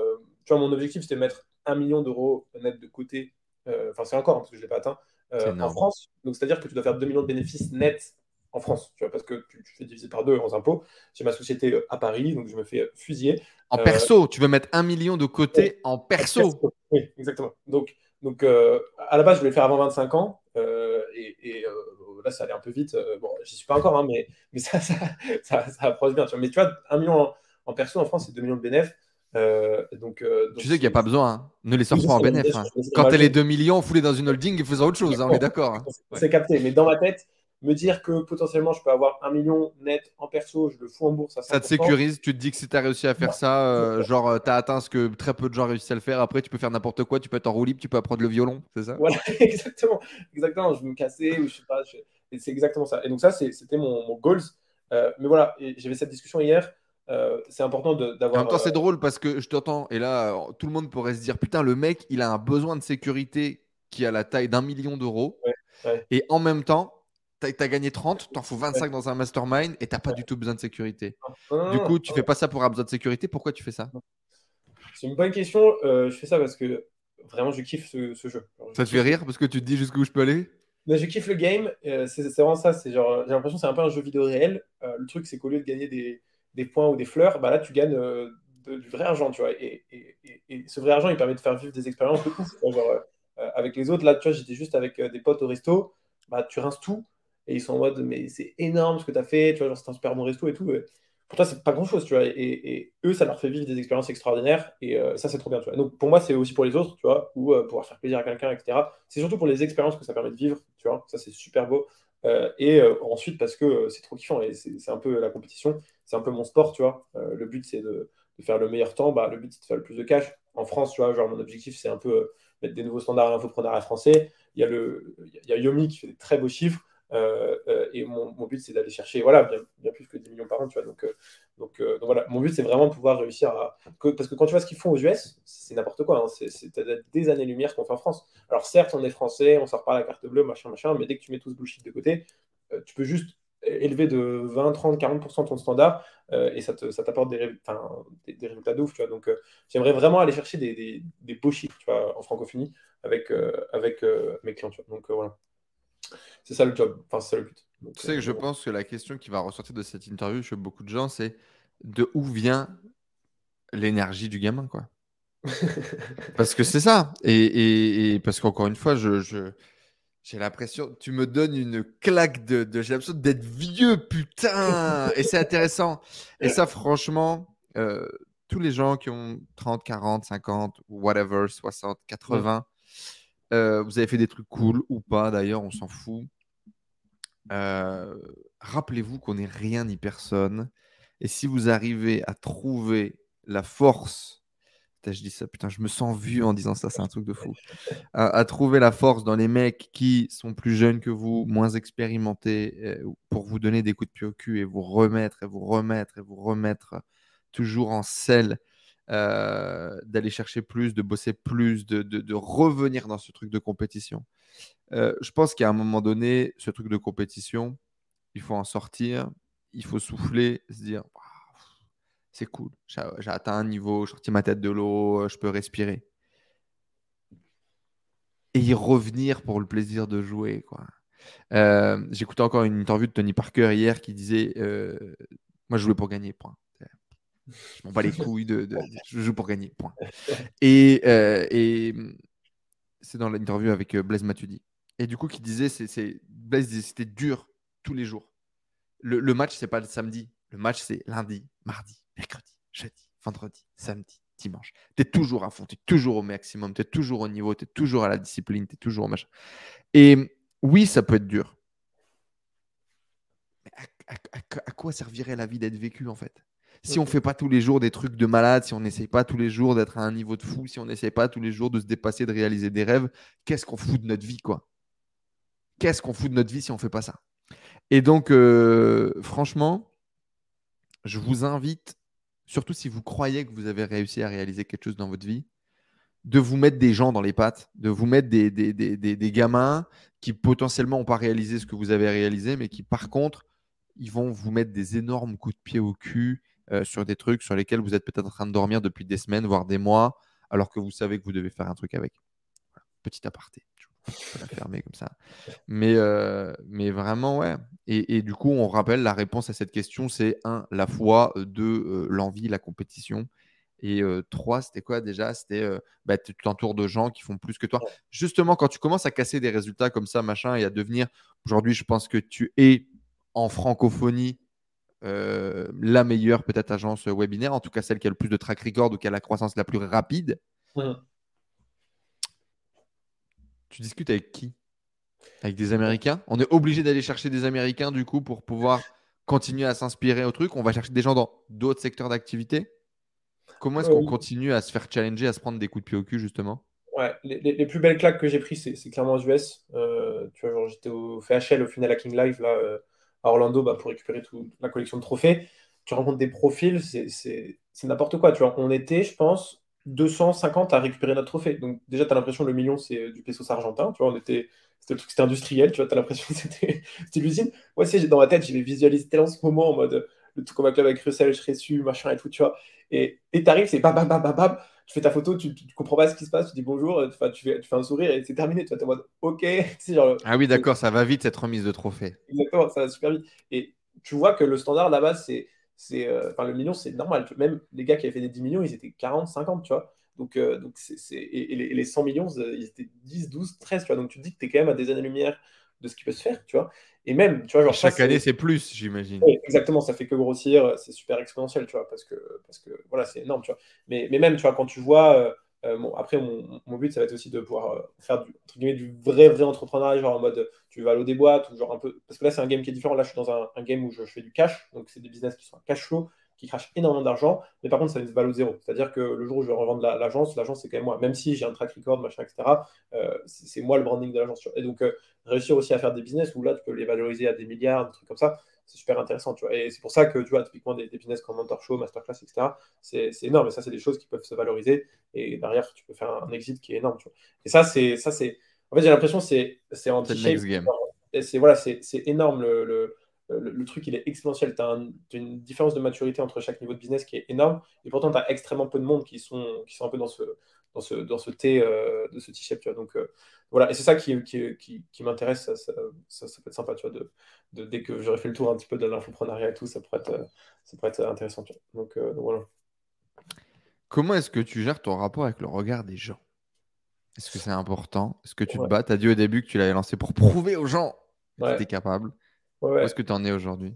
tu vois, mon objectif c'était de mettre un million d'euros net de côté euh, enfin c'est encore, hein, parce que je ne l'ai pas atteint, euh, en France. Donc c'est-à-dire que tu dois faire 2 millions de bénéfices nets en France, tu vois, parce que tu, fais diviser par deux en impôts. J'ai ma société euh, à Paris, donc je me fais fusiller. En perso, tu veux mettre un million de côté en perso. Oui, exactement. Donc, donc à la base, je voulais le faire avant 25 ans, et, là, ça allait un peu vite. bon, j'y suis pas encore, hein, mais, mais ça, [LAUGHS] ça, ça, approche bien. Tu vois. Mais tu vois, un million en, en perso en France, c'est 2 millions de bénéfices. Euh, donc, euh, tu sais qu'il n'y a pas besoin. Hein. Ne les sors pas en bénéfice. Hein. Quand elle est 2 millions, foulée dans une holding, il faisant autre chose. On est d'accord. C'est capté. Mais dans ma tête, me dire que potentiellement je peux avoir un million net en perso, je le fous en bourse Ça te sécurise. Tu te dis que si tu as réussi à faire ça, euh, genre tu as atteint ce que très peu de gens réussissent à le faire. Après, tu peux faire n'importe quoi. Tu peux être en roue libre, tu peux apprendre le violon. C'est ça? Voilà, [LAUGHS] exactement. Exactement. Je vais me casser ou je sais pas. C'est exactement ça. Et donc, ça, c'était mon, mon goals. mais voilà, j'avais cette discussion hier. Euh, c'est important d'avoir. En même temps, c'est euh, drôle parce que je t'entends, et là, tout le monde pourrait se dire Putain, le mec, il a un besoin de sécurité qui a la taille d'un million d'euros. Et en même temps, tu as, gagné 30, t'en faut 25 dans un mastermind et t'as pas du tout besoin de sécurité. du coup, tu fais pas ça pour avoir besoin de sécurité. Pourquoi tu fais ça? C'est une bonne question. Euh, je fais ça parce que vraiment, je kiffe ce, jeu. ça te fait rire parce que tu te dis jusqu'où je peux aller? Mais je kiffe le game. c'est vraiment ça. C'est genre, j'ai l'impression que c'est un peu un jeu vidéo réel. le truc, c'est qu'au lieu de gagner des des points ou des fleurs, bah là, tu gagnes euh, du vrai argent, tu vois. Et, ce vrai argent, il permet de faire vivre des expériences de ouf. Genre, euh, avec les autres, là, tu vois, j'étais juste avec euh, des potes au resto, bah, tu rinces tout, et ils sont en mode, mais c'est énorme ce que tu as fait, tu vois, genre, c'est un super bon resto et tout. pour toi, c'est pas grand chose, tu vois. Et, eux, ça leur fait vivre des expériences extraordinaires, et ça, c'est trop bien, tu vois. Donc, pour moi, c'est aussi pour les autres, tu vois, ou pouvoir faire plaisir à quelqu'un, etc. C'est surtout pour les expériences que ça permet de vivre, tu vois. Ça, c'est super beau. Euh, et euh, ensuite, parce que euh, c'est trop kiffant et c'est un peu la compétition, c'est un peu mon sport, tu vois. le but, c'est de, faire le meilleur temps. Bah, le but, c'est de faire le plus de cash. En France, tu vois, genre, mon objectif, c'est un peu mettre des nouveaux standards à l'infoprenariat français. Il y, a le, il y a Yomi qui fait des très beaux chiffres. Et mon, but, c'est d'aller chercher voilà, bien, plus que 10 millions par an. Tu vois, donc, donc, voilà, mon but, c'est vraiment de pouvoir réussir à. parce que quand tu vois ce qu'ils font aux US, c'est n'importe quoi. Hein. C'est des années-lumière qu'on fait en France. Alors, certes, on est français, on sort pas la carte bleue, machin, machin, mais dès que tu mets tout ce bullshit de côté, euh, tu peux juste élever de 20, 30, 40% ton standard euh, et ça t'apporte des, des, résultats de ouf. Tu vois. Donc, euh, j'aimerais vraiment aller chercher des, des, beaux chiffres tu vois, en francophonie avec, avec mes clients. Tu vois. Donc, voilà. C'est ça le job. Enfin, c'est ça le but. tu sais que je pense que la question qui va ressortir de cette interview chez beaucoup de gens, c'est de où vient l'énergie du gamin, quoi. [LAUGHS] parce que c'est ça. Et, parce qu'encore une fois, je, j'ai l'impression, tu me donnes une claque de, j'ai l'impression d'être vieux, putain. et c'est intéressant. Et ça, franchement, euh, tous les gens qui ont 30, 40, 50, whatever, 60, 80, vous avez fait des trucs cool ou pas, d'ailleurs, on s'en fout. Euh, rappelez-vous qu'on n'est rien ni personne. Et si vous arrivez à trouver la force je dis ça, putain, je me sens vu en disant ça, c'est un truc de fou. À, trouver la force dans les mecs qui sont plus jeunes que vous, moins expérimentés, euh, pour vous donner des coups de pied au cul et vous remettre, et vous remettre, et vous remettre toujours en selle, euh, d'aller chercher plus, de bosser plus, de, revenir dans ce truc de compétition. Euh, je pense qu'à un moment donné, ce truc de compétition, il faut en sortir, il faut souffler, se dire c'est cool. J'ai atteint un niveau, je sorti ma tête de l'eau, euh, je peux respirer. Et y revenir pour le plaisir de jouer. quoi. J'écoutais encore une interview de Tony Parker hier qui disait Moi, je jouais pour gagner, point. Je m'en bats les [LAUGHS] couilles, de, je joue pour gagner, point. Et, et c'est dans l'interview avec Blaise Matuidi. Et du coup, qui disait c'est, Blaise disait c'était dur tous les jours. le, le match, c'est pas le samedi. Le match, c'est lundi, mardi, mercredi, jeudi, vendredi, samedi, dimanche. Tu es toujours à fond, tu es toujours au maximum, tu es toujours au niveau, tu es toujours à la discipline, tu es toujours au machin. Et oui, ça peut être dur. Mais à, quoi servirait la vie d'être vécue en fait? Si on ne fait pas tous les jours des trucs de malade, si on n'essaye pas tous les jours d'être à un niveau de fou, si on n'essaye pas tous les jours de se dépasser, de réaliser des rêves, qu'est-ce qu'on fout de notre vie quoi? Qu'est-ce qu'on fout de notre vie si on ne fait pas ça? Et donc, euh, franchement, je vous invite, surtout si vous croyez que vous avez réussi à réaliser quelque chose dans votre vie, de vous mettre des gens dans les pattes, de vous mettre des, des, des, des gamins qui potentiellement n'ont pas réalisé ce que vous avez réalisé, mais qui par contre, ils vont vous mettre des énormes coups de pied au cul euh, sur des trucs sur lesquels vous êtes peut-être en train de dormir depuis des semaines, voire des mois, alors que vous savez que vous devez faire un truc avec. Petit aparté. Je la fermer comme ça. Mais, euh, vraiment, ouais. Et, du coup, on rappelle la réponse à cette question c'est un, la foi, deux, euh, l'envie, la compétition, et trois, c'était quoi déjà? C'était bah, tu t'entoures de gens qui font plus que toi. Justement, quand tu commences à casser des résultats comme ça, machin, et à devenir, aujourd'hui, je pense que tu es en francophonie la meilleure peut-être agence webinaire, en tout cas celle qui a le plus de track record ou qui a la croissance la plus rapide. Tu discutes avec qui? Avec des Américains? On est obligé d'aller chercher des Américains du coup pour pouvoir continuer à s'inspirer au truc. On va chercher des gens dans d'autres secteurs d'activité? Comment est-ce qu'on continue à se faire challenger, à se prendre des coups de pied au cul, justement? Ouais, les, plus belles claques que j'ai prises, c'est clairement aux US. Euh, tu vois, j'étais au FHL au final à King Live, là, euh, Orlando, bah, pour récupérer toute la collection de trophées. Tu rencontres des profils, c'est n'importe quoi. Tu vois, on était, je pense, 250 à récupérer notre trophée. Donc, déjà, tu as l'impression que le million, c'est du pesos argentin. Tu vois, on était. C'était c'était industriel, tu vois, tu as l'impression que c'était [LAUGHS] l'usine. Moi aussi, dans ma tête, j'ai visualisé tellement ce moment en mode le tout un club avec Russell, je serais su, machin et tout, tu vois. Et t'arrives, c'est bam, bam, bam, bam, bam, tu fais ta photo, tu, tu, comprends pas ce qui se passe, tu dis bonjour, tu, fais, tu fais un sourire et c'est terminé. Tu es en mode OK. [LAUGHS] Genre, ah oui, d'accord, ça va vite cette remise de trophée. Exactement, ça va super vite. Et tu vois que le standard là-bas, c'est. c'est euh, enfin, le million, c'est normal. Même les gars qui avaient fait des 10 millions, ils étaient 40, 50, tu vois. Donc, euh, donc c'est, et, les, 100 millions, ils étaient 10, 12, 13, tu vois. Donc, tu te dis que tu es quand même à des années-lumière de ce qui peut se faire, tu vois. Et même, tu vois, genre. Chaque année, c'est plus, j'imagine. exactement, ça fait que grossir, c'est super exponentiel, tu vois, parce que, parce que voilà, c'est énorme, tu vois. Mais, mais même, tu vois, quand tu vois. Euh, euh, bon, après, mon, mon, but, ça va être aussi de pouvoir euh, faire du, entre guillemets, du vrai, vrai entrepreneuriat, genre en mode tu vas à l'eau des boîtes, ou genre un peu. Parce que là, c'est un game qui est différent. Là, je suis dans un, un game où je, je, fais du cash, donc c'est des business qui sont un cash flow qui crache énormément d'argent, mais par contre, ça ne se au zéro. C'est-à-dire que le jour où je vais revendre l'agence, l'agence, c'est quand même moi. Même si j'ai un track record, machin, etc., euh, c'est moi le branding de l'agence. Et donc, euh, réussir aussi à faire des business où là, tu peux les valoriser à des milliards, des trucs comme ça, c'est super intéressant. Tu vois. Et c'est pour ça que, tu vois, typiquement, des, business comme Mentor Show, Masterclass, etc., c'est énorme. Et ça, c'est des choses qui peuvent se valoriser. Et derrière, tu peux faire un exit qui est énorme. Tu vois. Et ça, c'est. En fait, j'ai l'impression que c'est anti-shape. C'est voilà, énorme le le, truc, il est exponentiel. Tu as, une différence de maturité entre chaque niveau de business qui est énorme. Et pourtant, tu as extrêmement peu de monde qui sont, qui sont un peu dans ce, dans ce, dans ce T, euh, de ce T-shape. Donc, euh, voilà. Et c'est ça qui, qui, qui, m'intéresse. Ça, ça, peut être sympa, tu vois, de, dès que j'aurai fait le tour un petit peu de l'infoprenariat et tout, ça pourrait être, ça pourrait être intéressant. Donc, voilà. Comment est-ce que tu gères ton rapport avec le regard des gens? Est-ce que c'est important? Est-ce que tu te bats? Tu as dit au début que tu l'avais lancé pour prouver aux gens que tu étais capable. Où est-ce que tu en es aujourd'hui?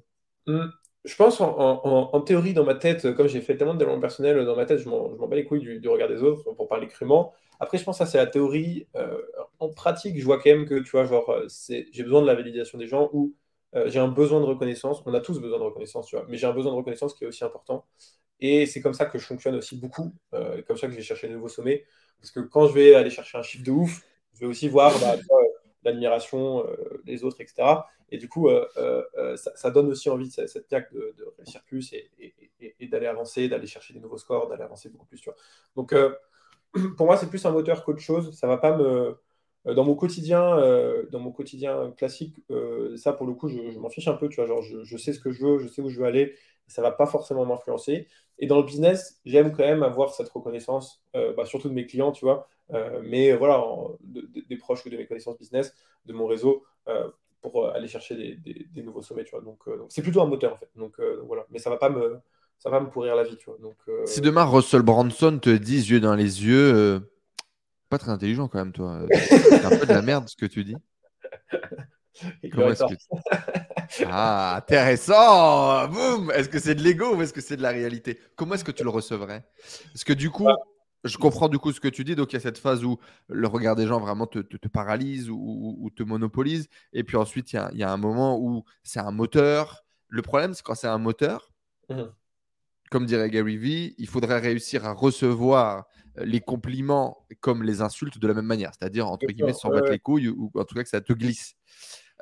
Hmm, Je pense en, théorie, dans ma tête, comme j'ai fait tellement de développement personnel, dans ma tête, je m'en bats les couilles du, regard des autres, pour parler crûment. Après, je pense que ça, c'est la théorie. Euh, en pratique, je vois quand même que, tu vois, genre, euh, j'ai besoin de la validation des gens ou euh, j'ai un besoin de reconnaissance. On a tous besoin de reconnaissance, tu vois, mais j'ai un besoin de reconnaissance qui est aussi important. Et c'est comme ça que je fonctionne aussi beaucoup, et comme ça que je vais chercher de nouveaux sommets. Parce que quand je vais aller chercher un chiffre de ouf, je vais aussi voir bah, l'admiration, les autres, etc. Et du coup, euh, euh, euh, ça, donne aussi envie, cette, cette de, réussir plus et, d'aller avancer, d'aller chercher des nouveaux scores, d'aller avancer beaucoup plus. Tu vois. Donc, [CLEARS THROAT] pour moi, c'est plus un moteur qu'autre chose. Ça va pas me. Dans mon quotidien, dans mon quotidien classique, ça pour le coup, je, m'en fiche un peu. Tu vois, genre, je, sais ce que je veux, je sais où je veux aller. Ça va pas forcément m'influencer. Et dans le business, j'aime quand même avoir cette reconnaissance, bah, surtout de mes clients, tu vois. mais voilà, des proches ou de mes connaissances business, de mon réseau, pour euh, aller chercher des, nouveaux sommets, tu vois. Euh, donc, c'est plutôt un moteur en fait. Donc, euh, voilà, mais ça va pas me ça va me pourrir la vie, tu vois. Donc, Si demain Russell Branson te dit yeux dans les yeux, pas très intelligent quand même, toi. [LAUGHS] c'est un peu de la merde ce que tu dis. [LAUGHS] ah, intéressant Boum Est-ce que c'est de l'ego ou est-ce que c'est de la réalité? Comment est-ce que tu le recevrais? Parce que du coup, bah, je comprends du coup ce que tu dis. Donc, il y a cette phase où le regard des gens vraiment te, paralyse ou, te monopolise. Et puis ensuite, il y a, un moment où c'est un moteur. Le problème, c'est quand c'est un moteur, mmh comme dirait Gary Vee, il faudrait réussir à recevoir les compliments comme les insultes de la même manière. C'est-à-dire, entre guillemets, s'en battre les couilles ou en tout cas que ça te glisse.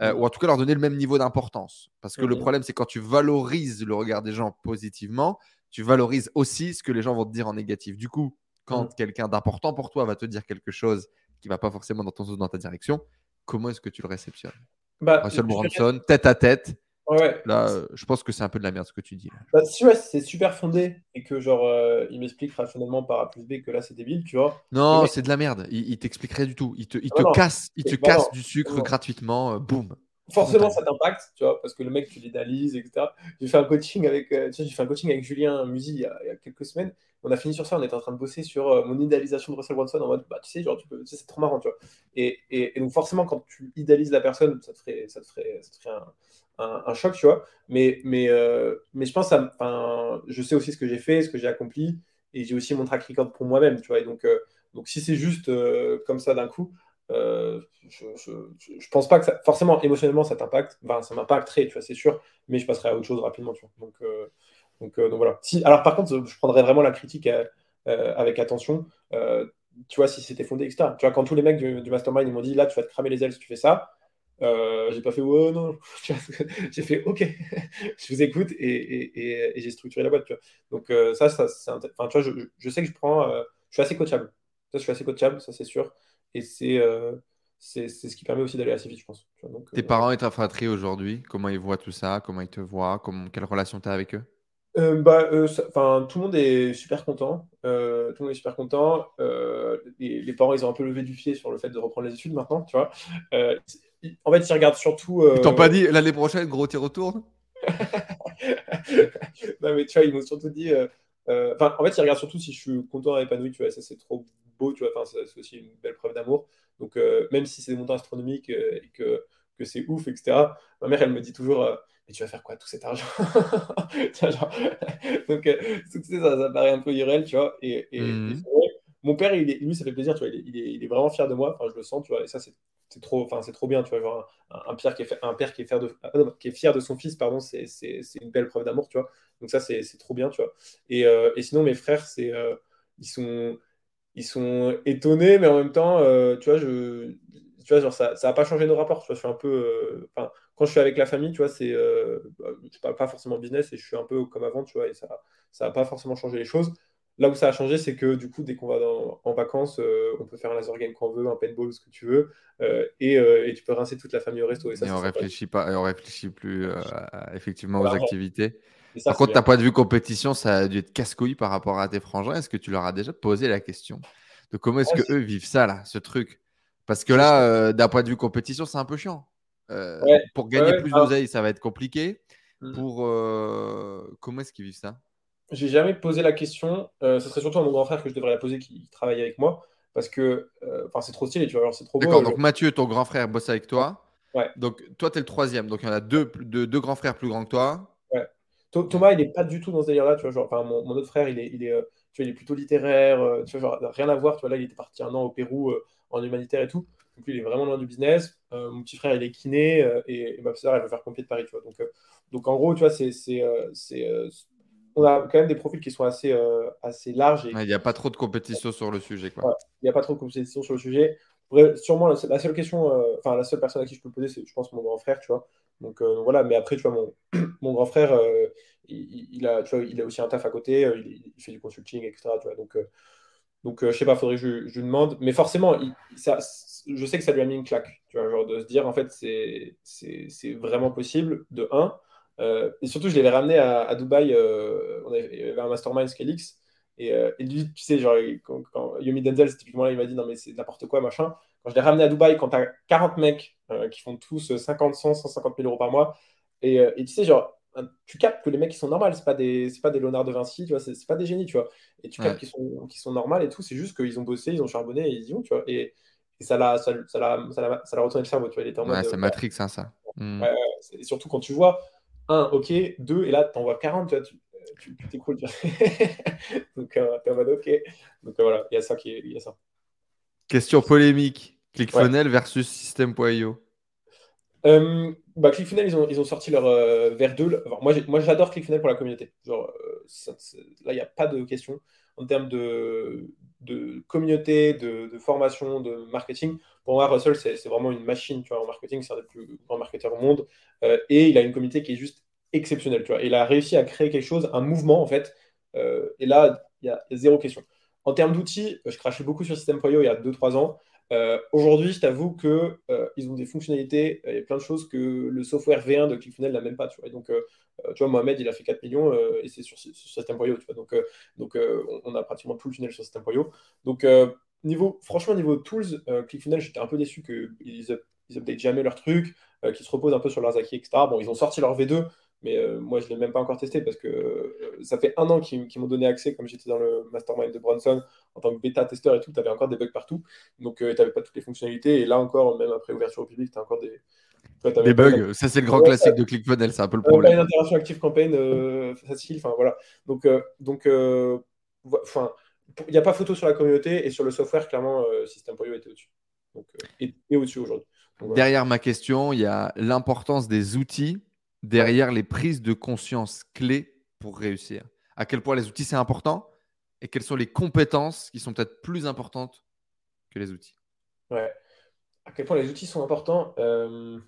Euh, mmh. ou en tout cas leur donner le même niveau d'importance. Parce que le mmh problème, c'est quand tu valorises le regard des gens positivement, tu valorises aussi ce que les gens vont te dire en négatif. Du coup, quand mmh. quelqu'un d'important pour toi va te dire quelque chose qui va pas forcément dans ton sens, dans ta direction, comment est-ce que tu le réceptionnes? Bah, Russell Brunson, tête à tête. Là, euh, je pense que c'est un peu de la merde ce que tu dis. Bah, si ouais, c'est super fondé et que genre euh, il m'explique rationnellement par A plus B que là c'est débile, tu vois. Non, c'est de la merde. Il, il t'expliquerait du tout. Il te, il te casse, il te casse du sucre gratuitement. boum forcément ça t'impacte, tu vois, parce que le mec, tu l'idéalises, etc. J'ai fait un coaching avec, euh, tu sais, j'ai fait un coaching avec Julien Musi il y, a, quelques semaines. On a fini sur ça, on était en train de bosser sur euh, mon idéalisation de Russell Brunson en mode, bah, tu sais, genre, tu peux, c'est trop marrant, tu vois. Et, et, donc, forcément, quand tu idéalises la personne, ça te ferait, ça ferait, ça ferait un, un, choc, tu vois. Mais, mais, euh, mais je pense, à, je sais aussi ce que j'ai fait, ce que j'ai accompli, et j'ai aussi mon track record pour moi-même, tu vois. Et donc, donc si c'est juste comme ça d'un coup, euh, je, pense pas que ça, forcément émotionnellement ça t'impacte, enfin, ça m'impacterait, tu vois, c'est sûr, mais je passerai à autre chose rapidement, tu vois. Donc, euh, donc, euh, donc, voilà. Si, alors par contre, je prendrais vraiment la critique avec attention, tu vois, si c'était fondé, etc. Tu vois, quand tous les mecs du, mastermind ils m'ont dit là, tu vas te cramer les ailes si tu fais ça, j'ai pas fait oh non, [LAUGHS] j'ai fait ok, [LAUGHS] je vous écoute et, j'ai structuré la boîte, tu vois. Donc ça, ça enfin, tu vois, je, je, sais que je prends, je suis assez coachable. Ça, je suis assez coachable, ça c'est sûr. Et euh, c'est c'est ce qui permet aussi d'aller assez vite, je pense. Tes euh, parents et ta fratrie aujourd'hui, comment ils voient tout ça? Comment ils te voient? Comment, Quelle relation tu as avec eux? Euh, bah, enfin, tout le monde est super content. tout le monde est super content. Les, les, parents, ils ont un peu levé du pied sur le fait de reprendre les études maintenant, tu vois. en fait, ils regardent surtout. Ils t'ont pas dit l'année prochaine, gros, tu retournes? [LAUGHS] Non, mais tu vois, ils m'ont surtout dit. Enfin, en fait, ils regardent surtout si je suis content et épanoui, tu vois. Ça, c'est trop beau, tu vois. Enfin, c'est aussi une belle preuve d'amour. Donc, euh, même si c'est des montants astronomiques euh, et que, que c'est ouf, etc., ma mère, elle me dit toujours euh, Mais tu vas faire quoi tout cet argent? [LAUGHS] [LAUGHS] Donc, tout ça, ça paraît un peu irréel, tu vois. Et, et, mmh. mon père, il est, lui, ça fait plaisir, tu vois. Il est, il est, il est vraiment fier de moi. Enfin, je le sens, tu vois. Et ça, c'est c'est trop, enfin, c'est trop bien, tu vois, genre un, un, père qui est, un père qui est, fier de, ah, qui est fier de son fils, pardon, c'est, une belle preuve d'amour, tu vois. Donc ça, c'est, trop bien, tu vois. Et, et sinon, mes frères, c'est, ils sont, ils sont étonnés, mais en même temps, euh, tu vois, je, tu vois, genre, ça n'a pas changé nos rapports. Tu vois, je suis un peu, euh, quand je suis avec la famille, tu vois, c'est, euh, bah, je parle pas forcément business et je suis un peu comme avant, tu vois, et ça, ça n'a pas forcément changé les choses. Là où ça a changé, c'est que du coup, dès qu'on va en vacances, on peut faire un laser game quand on veut, un paintball, ce que tu veux, et, et, tu peux rincer toute la famille au resto. Et, ça, on réfléchit pas, et on réfléchit plus effectivement aux activités. Par contre, d'un point de vue compétition, ça a dû être casse-couille par rapport à tes frangins. Est-ce que tu leur as déjà posé la question de comment est-ce que eux vivent ça, là, ce truc? Parce que là, euh, d'un point de vue compétition, c'est un peu chiant. Euh, pour gagner plus d'oseille, ça va être compliqué. Hmm. Pour euh, comment est-ce qu'ils vivent ça? J'ai jamais posé la question. ce serait surtout à mon grand frère que je devrais la poser, qui travaille avec moi, parce que c'est trop stylé, tu vois. C'est trop D'accord. Donc Mathieu, ton grand frère, bosse avec toi. Ouais. Donc toi, tu es le troisième. Donc il y en a deux, deux grands frères plus grands que toi. Thomas, il n'est pas du tout dans ce délire-là. Tu vois, genre, enfin, mon, autre frère, il est, il est, euh, tu vois, il est plutôt littéraire. Euh, tu vois, genre, rien à voir. Tu vois, là, il était parti un an au Pérou euh, en humanitaire et tout. Donc, lui, il est vraiment loin du business. mon petit frère, il est kiné. Et, ma soeur, elle veut faire pompier de Paris. Tu vois. Donc, donc, en gros, tu vois, c'est, c'est, on a quand même des profils qui sont assez, assez larges. Il n'y a pas trop de compétition sur le sujet. Quoi. Il n'y a pas trop de compétition sur le sujet. Sûrement, la, seule question, enfin, la seule personne à qui je peux poser, c'est, je pense, mon grand frère, tu vois. Donc euh, voilà, mais après, tu vois, mon, [CLEARS THROAT] grand frère, euh, il, a, tu vois, il a aussi un taf à côté, euh, il, fait du consulting, etc. Donc, donc je sais pas, faudrait que je, lui demande. Mais forcément, je sais que ça lui a mis une claque, tu vois, de se dire, en fait, c'est vraiment possible, de 1. et surtout, je l'avais ramené à, Dubaï, on avait, un mastermind Scalix. Et, et, lui, tu sais, genre, quand, Yomi Denzel, typiquement là, il m'a dit non, mais c'est n'importe quoi, machin. Quand je l'ai ramené à Dubaï, quand tu as 40 mecs euh, qui font tous 50, 100, 150 000 euros par mois, et, euh, et tu sais, genre, tu captes que les mecs, ils sont normaux, c'est pas des, c'est pas des Léonard de Vinci, tu vois, c'est, pas des génies, tu vois. Et tu captes qu'ils sont, qu'ils sont normaux et tout, c'est juste qu'ils ont bossé, ils ont charbonné et ils y vont, tu vois. Et, et ça l'a ça, ça, l'a- ça l'a- ça l'a retourné le cerveau. Tu vois, il était en Ouais, mode. c'est euh, Matrix, hein, ça. Ouais, ouais, c'est- et surtout quand tu vois, un, ok, deux, et là, tu envoies 40, tu vois, tu tu- t'écroules. [LAUGHS] Donc, euh, mode, ok. Donc, euh, voilà, il y a ça qui est, il y a ça. Question polémique. ClickFunnels versus System.io. Euh, bah, ClickFunnels, ils ont, ils ont sorti leur euh, vers 2. là. Enfin, moi, moi, j'adore ClickFunnels pour la communauté. Genre, euh, ça- là, il n'y a pas de question. En termes de, de communauté, de, de formation, de marketing, pour moi, Russell, c'est c'est vraiment une machine tu vois, en marketing. C'est un des plus grands marketeurs au monde. Euh, et il a une communauté qui est juste exceptionnelle. Tu vois. Il a réussi à créer quelque chose, un mouvement, en fait. Euh, et là, il y, a zéro question. En termes d'outils, je crachais beaucoup sur System.io il y a 2-3 ans. Euh, Aujourd'hui, je t'avoue que euh, ils ont des fonctionnalités et plein de choses que le software V1 de ClickFunnels n'a même pas. Tu vois. Donc, euh, euh, tu vois, Mohamed, il a fait 4 millions euh, et c'est sur, sur System.io. Donc, euh, donc euh, on a pratiquement tout le tunnel sur System.io. Donc, euh, niveau, franchement, niveau tools, euh, ClickFunnels, j'étais un peu déçu qu'ils ils updatent jamais leurs trucs, euh, qu'ils se reposent un peu sur leurs acquis, etc. Bon, ils ont sorti leur V2, mais euh, moi, je ne l'ai même pas encore testé parce que euh, ça fait un an qu'ils m'ont donné accès, comme j'étais dans le mastermind de Bronson en tant que bêta-testeur et tout, tu avais encore des bugs partout. Donc, euh, tu n'avais pas toutes les fonctionnalités. Et là encore, même après ouverture au public, tu as encore des. t'as Des bugs, ça c'est le grand Ouais, classique de ClickFunnels, c'est un peu le même pas une problème. interaction active campaign euh, facile. Enfin, voilà. Donc, donc enfin, il n'y a pas photo sur la communauté et sur le software, clairement, System.io était au-dessus. Et, et au-dessus aujourd'hui. Derrière ma question, il y a l'importance des outils derrière les prises de conscience clés pour réussir. À quel point les outils c'est important et quelles sont les compétences qui sont peut-être plus importantes que les outils. Ouais. À quel point les outils sont importants. euh,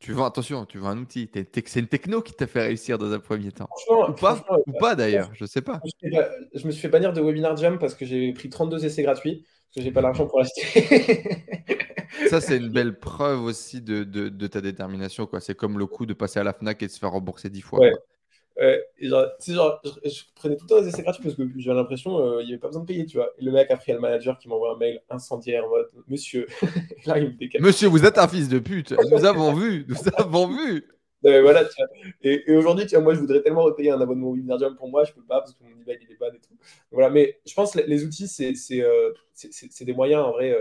Tu veux, attention, tu veux un outil. C'est une techno qui t'a fait réussir dans un premier temps. franchement, Ou pas, ou pas d'ailleurs, je sais pas. Je me suis fait ba- je me suis fait bannir de Webinar Jam parce que j'ai pris 32 essais gratuits, parce que j'ai pas [LAUGHS] l'argent pour l'acheter. Ça, c'est une belle preuve aussi de, de- de ta détermination. quoi. C'est comme le coup de passer à la Fnac et de se faire rembourser 10 fois. Ouais. quoi. Ouais, et genre, tu sais, genre, je, je prenais tout le temps des essais gratuits parce que j'avais l'impression euh, il n'y avait pas besoin de payer, tu vois. Et le mec, après, il y a le manager qui m'envoie un mail incendiaire en mode Monsieur. Là, [LAUGHS] il me décale. Monsieur, vous êtes un fils de pute. Nous avons vu, nous avons vu. Non, mais voilà, tu vois. Et, et aujourd'hui, tu vois, moi, je voudrais tellement repayer un abonnement au pour moi, je peux pas parce que mon email il est ban et tout. Voilà, mais je pense que les, outils, c'est euh, c'est- des moyens en vrai.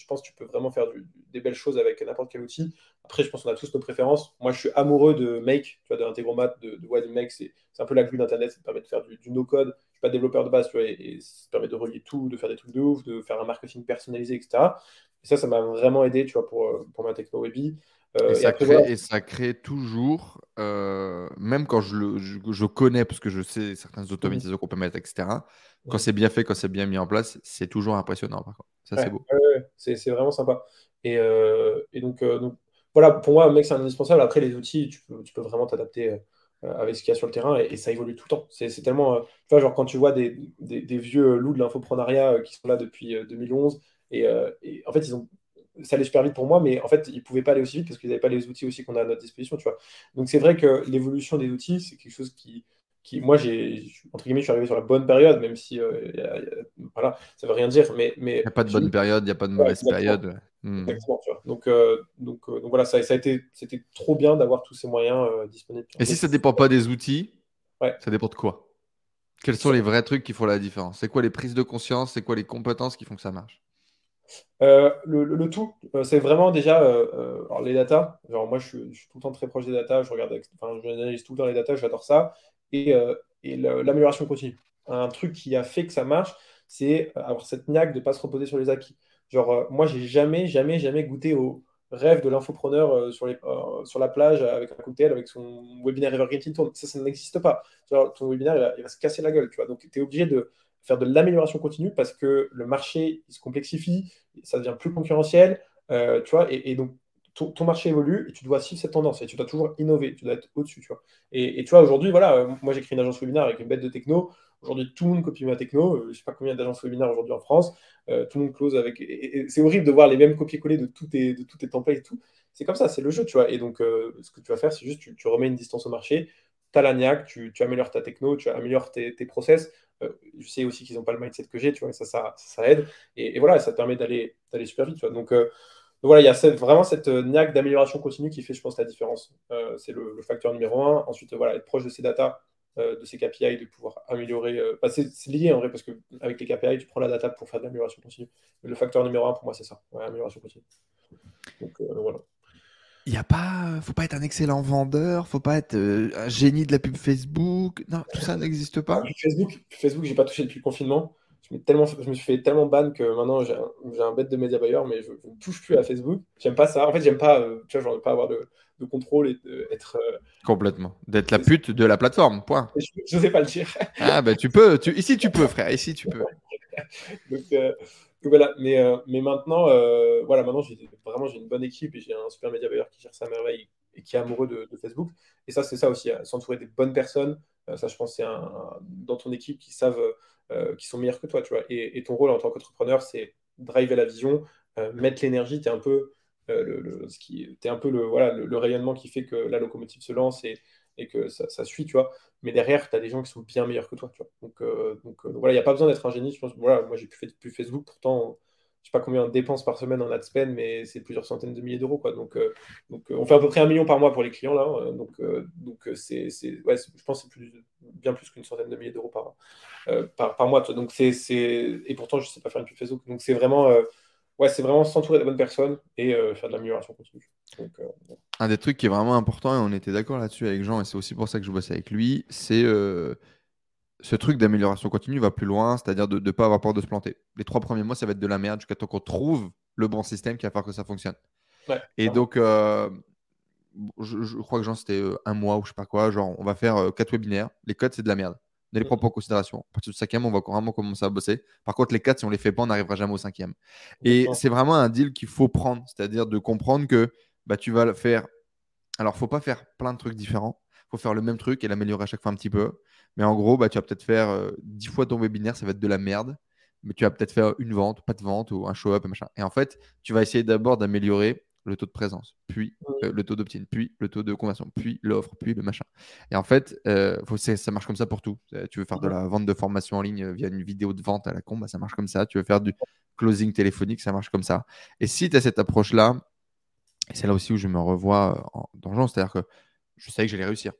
Je pense que tu peux vraiment faire du- des belles choses avec n'importe quel outil. Après, je pense qu'on a tous nos préférences. Moi, je suis amoureux de Make, tu vois, de l'Integromat, de, de Make. C'est un peu la glue d'Internet, ça te permet de faire du, du no-code. Je suis pas développeur de base, tu vois, et, et ça te permet de relier tout, de faire des trucs de ouf, de faire un marketing personnalisé, etc. Et ça, ça m'a vraiment aidé, tu vois, pour, euh, pour ma techno Webby. Euh, Et, ça crée, voilà. et ça crée toujours, euh, même quand je, le, je, je connais, parce que je sais certaines automatisations qu'on peut mettre, etc. Quand c'est bien fait, quand c'est bien mis en place, c'est toujours impressionnant. Par contre. Ça, Ouais, c'est beau. ouais, c'est vraiment sympa. Et, euh, et donc, euh, donc, voilà, pour moi, mec, c'est indispensable. Après, les outils, tu peux, tu peux vraiment t'adapter euh, avec ce qu'il y a sur le terrain et, et ça évolue tout le temps. C'est tellement. tu vois, genre, quand tu vois des, des, des vieux loups de l'infoprenariat qui sont là depuis euh, 2011, et, et en fait, ils ont. Ça allait super vite pour moi, mais en fait, ils ne pouvaient pas aller aussi vite parce qu'ils n'avaient pas les outils aussi qu'on a à notre disposition, tu vois. Donc, c'est vrai que l'évolution des outils, c'est quelque chose qui, qui moi, j'ai, entre guillemets, je suis arrivé sur la bonne période, même si, euh, y a- y a- voilà, ça veut rien dire, mais, mais Il n'y a pas de bonne période, il n'y a pas de mauvaise période. ouais. Hmm. Exactement, tu vois. Donc, euh, donc, euh, donc voilà, ça, ça a été, c'était trop bien d'avoir tous ces moyens euh, disponibles. Et si ça ne dépend pas des outils, Ouais. ça dépend de quoi? Quels sont les vrais trucs qui font la différence? C'est quoi les prises de conscience? C'est quoi les compétences qui font que ça marche? Euh, le, le- le tout, euh, c'est vraiment déjà euh, alors les datas. Genre, moi, je suis, je suis tout le temps très proche des datas. Je regarde, enfin, je analyse tout le temps les datas. J'adore ça. Et, euh, et l'amélioration continue. Un truc qui a fait que ça marche, c'est avoir cette niaque de ne pas se reposer sur les acquis. Genre, euh, moi, j'ai jamais, jamais, jamais goûté au rêve de l'infopreneur euh, sur, euh, sur la plage avec un cocktail, avec son webinaire Evergreen tourne. Ça, ça n'existe pas. Ton webinaire, il va, se casser la gueule, tu vois. Donc, tu es obligé de faire de l'amélioration continue parce que le marché, il se complexifie, ça devient plus concurrentiel, euh, tu vois, et, et donc ton, marché évolue et tu dois suivre cette tendance et tu dois toujours innover, tu dois être au-dessus, tu vois. Et, tu vois, aujourd'hui, voilà, euh, moi j'ai créé une agence webinaire avec une bête de techno. Aujourd'hui, tout le monde copie ma techno. Euh, je sais pas combien d'agences webinaires aujourd'hui en France. Euh, tout le monde close avec. C'est horrible de voir les mêmes copier-coller de tous tes, de tes templates et tout. C'est comme ça, c'est le jeu, tu vois. Et donc, ce que tu vas faire, c'est juste tu, tu remets une distance au marché, tu as tu, tu améliores ta techno, tu améliores tes, process. Je sais aussi qu'ils n'ont pas le mindset que j'ai, tu vois, et ça, ça, aide. Et, voilà, ça te permet d'aller super vite, tu vois. Donc voilà, il y a cette- vraiment cette euh, niaque d'amélioration continue qui fait, je pense, la différence. Euh, c'est le, le facteur numéro un. Ensuite, euh, voilà, être proche de ces datas, de ces KPI, de pouvoir améliorer. c'est lié en vrai, parce qu'avec les KPI, tu prends la data pour faire de l'amélioration continue. Mais le facteur numéro un, pour moi, c'est ça, amélioration continue. Donc voilà. Il y a pas, faut pas être un excellent vendeur, faut pas être un génie de la pub Facebook. Non, tout ça n'existe pas. Facebook, Facebook, j'ai pas touché depuis le confinement tellement, je me suis fait tellement ban que maintenant j'ai un, un, bête de média buyer, mais je, ne touche plus à Facebook. J'aime pas ça. En fait, j'aime pas, euh, tu vois, pas avoir de, de, contrôle et d'être. Euh, Complètement. D'être la pute de la plateforme, point. Je sais pas le dire. [LAUGHS] ah, ben tu peux. Tu... Ici, tu peux, frère. Ici, tu peux. [LAUGHS] Euh, donc, voilà. Mais, mais maintenant, voilà, maintenant, j'ai vraiment j'ai une bonne équipe et j'ai un super média buyer qui gère à merveille et qui est amoureux de, de Facebook. Et ça, c'est ça aussi, s'entourer des bonnes personnes. ça, je pense, c'est dans ton équipe qui savent euh, qui sont meilleurs que toi. Et, ton rôle en tant qu'entrepreneur, c'est driver la vision, euh, mettre l'énergie, tu es un peu euh, le, un peu le, voilà, le, rayonnement qui fait que la locomotive se lance et, que ça, suit, tu vois. Mais derrière, tu as des gens qui sont bien meilleurs que toi, tu vois. Donc, voilà, il n'y a pas besoin d'être un génie. Je pense, voilà, moi, j'ai plus Facebook, pourtant, je sais pas combien on dépense par semaine en ad spend, mais c'est plusieurs centaines de milliers d'euros. Donc, donc on fait à peu près un million par mois pour les clients. Là, donc, donc c'est, ouais, je pense que c'est bien plus qu'une centaine de milliers d'euros par, euh, par, par, mois. Donc Et pourtant, je ne sais pas faire une pub Facebook. Donc c'est vraiment, euh, s'entourer des bonnes personnes et euh, faire de l'amélioration continue. Un des trucs qui est vraiment important, et on était d'accord là-dessus avec Jean, et c'est aussi pour ça que je bosse avec lui, c'est ce truc d'amélioration continue va plus loin, c'est-à-dire de ne pas avoir peur de se planter. Les trois premiers mois, ça va être de la merde jusqu'à temps qu'on trouve le bon système qui va faire que ça fonctionne. et donc, je, crois que Jean, c'était un mois ou je sais pas quoi, genre on va faire quatre webinaires, les codes, c'est de la merde ne les prends pas en considération. À partir du cinquième, on va vraiment commencer à bosser. Par contre, les quatre, si on les fait pas, on n'arrivera jamais au cinquième. Et c'est vraiment un deal qu'il faut prendre, c'est-à-dire de comprendre que bah, tu vas le faire. Alors, faut pas faire plein de trucs différents. faut faire le même truc et l'améliorer à chaque fois un petit peu. Mais en gros, bah, tu vas peut-être faire dix fois ton webinaire, ça va être de la merde. Mais tu vas peut-être faire une vente, pas de vente ou un show-up machin. Et en fait, tu vas essayer d'abord d'améliorer le taux de présence, puis euh, le taux d'opt-in, puis le taux de conversion, puis l'offre, puis le machin. Et en fait, euh, faut, ça marche comme ça pour tout. Euh, tu veux faire de la vente de formation en ligne via une vidéo de vente à la con, bah, ça marche comme ça. Tu veux faire du closing téléphonique, ça marche comme ça. Et si tu as cette approche-là, c'est là aussi où je me revois en danger, c'est-à-dire que je savais que j'allais réussir.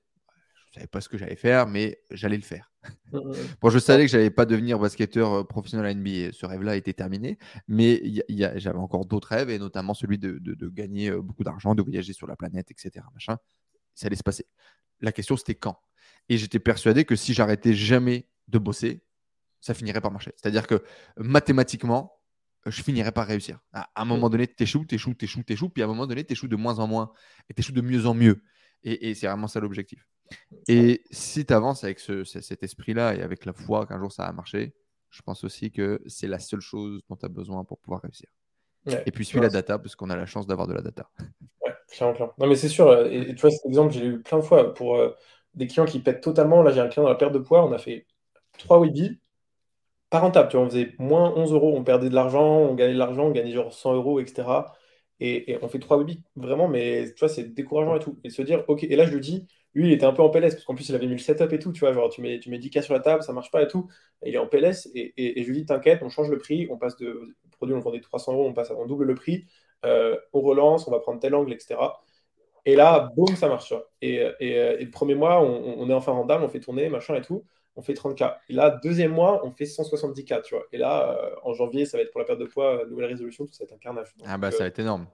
Je savais pas ce que j'allais faire, mais j'allais le faire. bon, je savais que j'allais pas devenir basketteur euh, professionnel à NBA. Ce rêve-là était terminé, mais j'avais encore d'autres rêves, et notamment celui de, gagner euh, beaucoup d'argent, de voyager sur la planète, etc. Machin. Ça allait se passer. La question, c'était quand? Et j'étais persuadé que si j'arrêtais jamais de bosser, ça finirait par marcher. C'est-à-dire que mathématiquement, je finirais par réussir. À, un moment donné, tu échoues, tu échoues, puis à un moment donné, tu échoues de moins en moins, et tu échoues de mieux en mieux. et c'est vraiment ça l'objectif. Et si tu avances avec cet esprit-là et avec la foi qu'un jour ça va marcher, je pense aussi que c'est la seule chose dont tu as besoin pour pouvoir réussir. et puis suis la data, parce qu'on a la chance d'avoir de la data. Ouais, clairement, clairement. Non, mais c'est sûr. Euh, et, tu vois, cet exemple, j'ai eu plein de fois pour euh, des clients qui pètent totalement. Là, j'ai un client dans la perte de poids. On a fait trois webis. Pas rentable. Tu vois, on faisait moins 11 euros. On perdait de l'argent, on gagnait de l'argent, on gagnait genre 100 euros, etc. Et, on fait trois webis, vraiment, mais tu vois, c'est décourageant et tout. Et se dire, ok, et là, je lui dis, lui, il était un peu en PLS, parce qu'en plus, il avait mis le setup et tout, tu vois, genre, tu mets, tu mets 10K sur la table, ça marche pas et tout. il est en PLS, et, je lui dis, t'inquiète, on change le prix, on passe de produit, on vendait 300 euros, on passe, on double le prix, euh, on relance, on va prendre tel angle, etc. Et là, boum, ça marche, vois. Et, le premier mois, on, est enfin rentable, on fait tourner, machin et tout, on fait 30K. Et là, deuxième mois, on fait 170K, tu vois. Et là, euh, en janvier, ça va être pour la perte de poids, nouvelle résolution, tout ça va être un carnage. ah bah, ça va être énorme.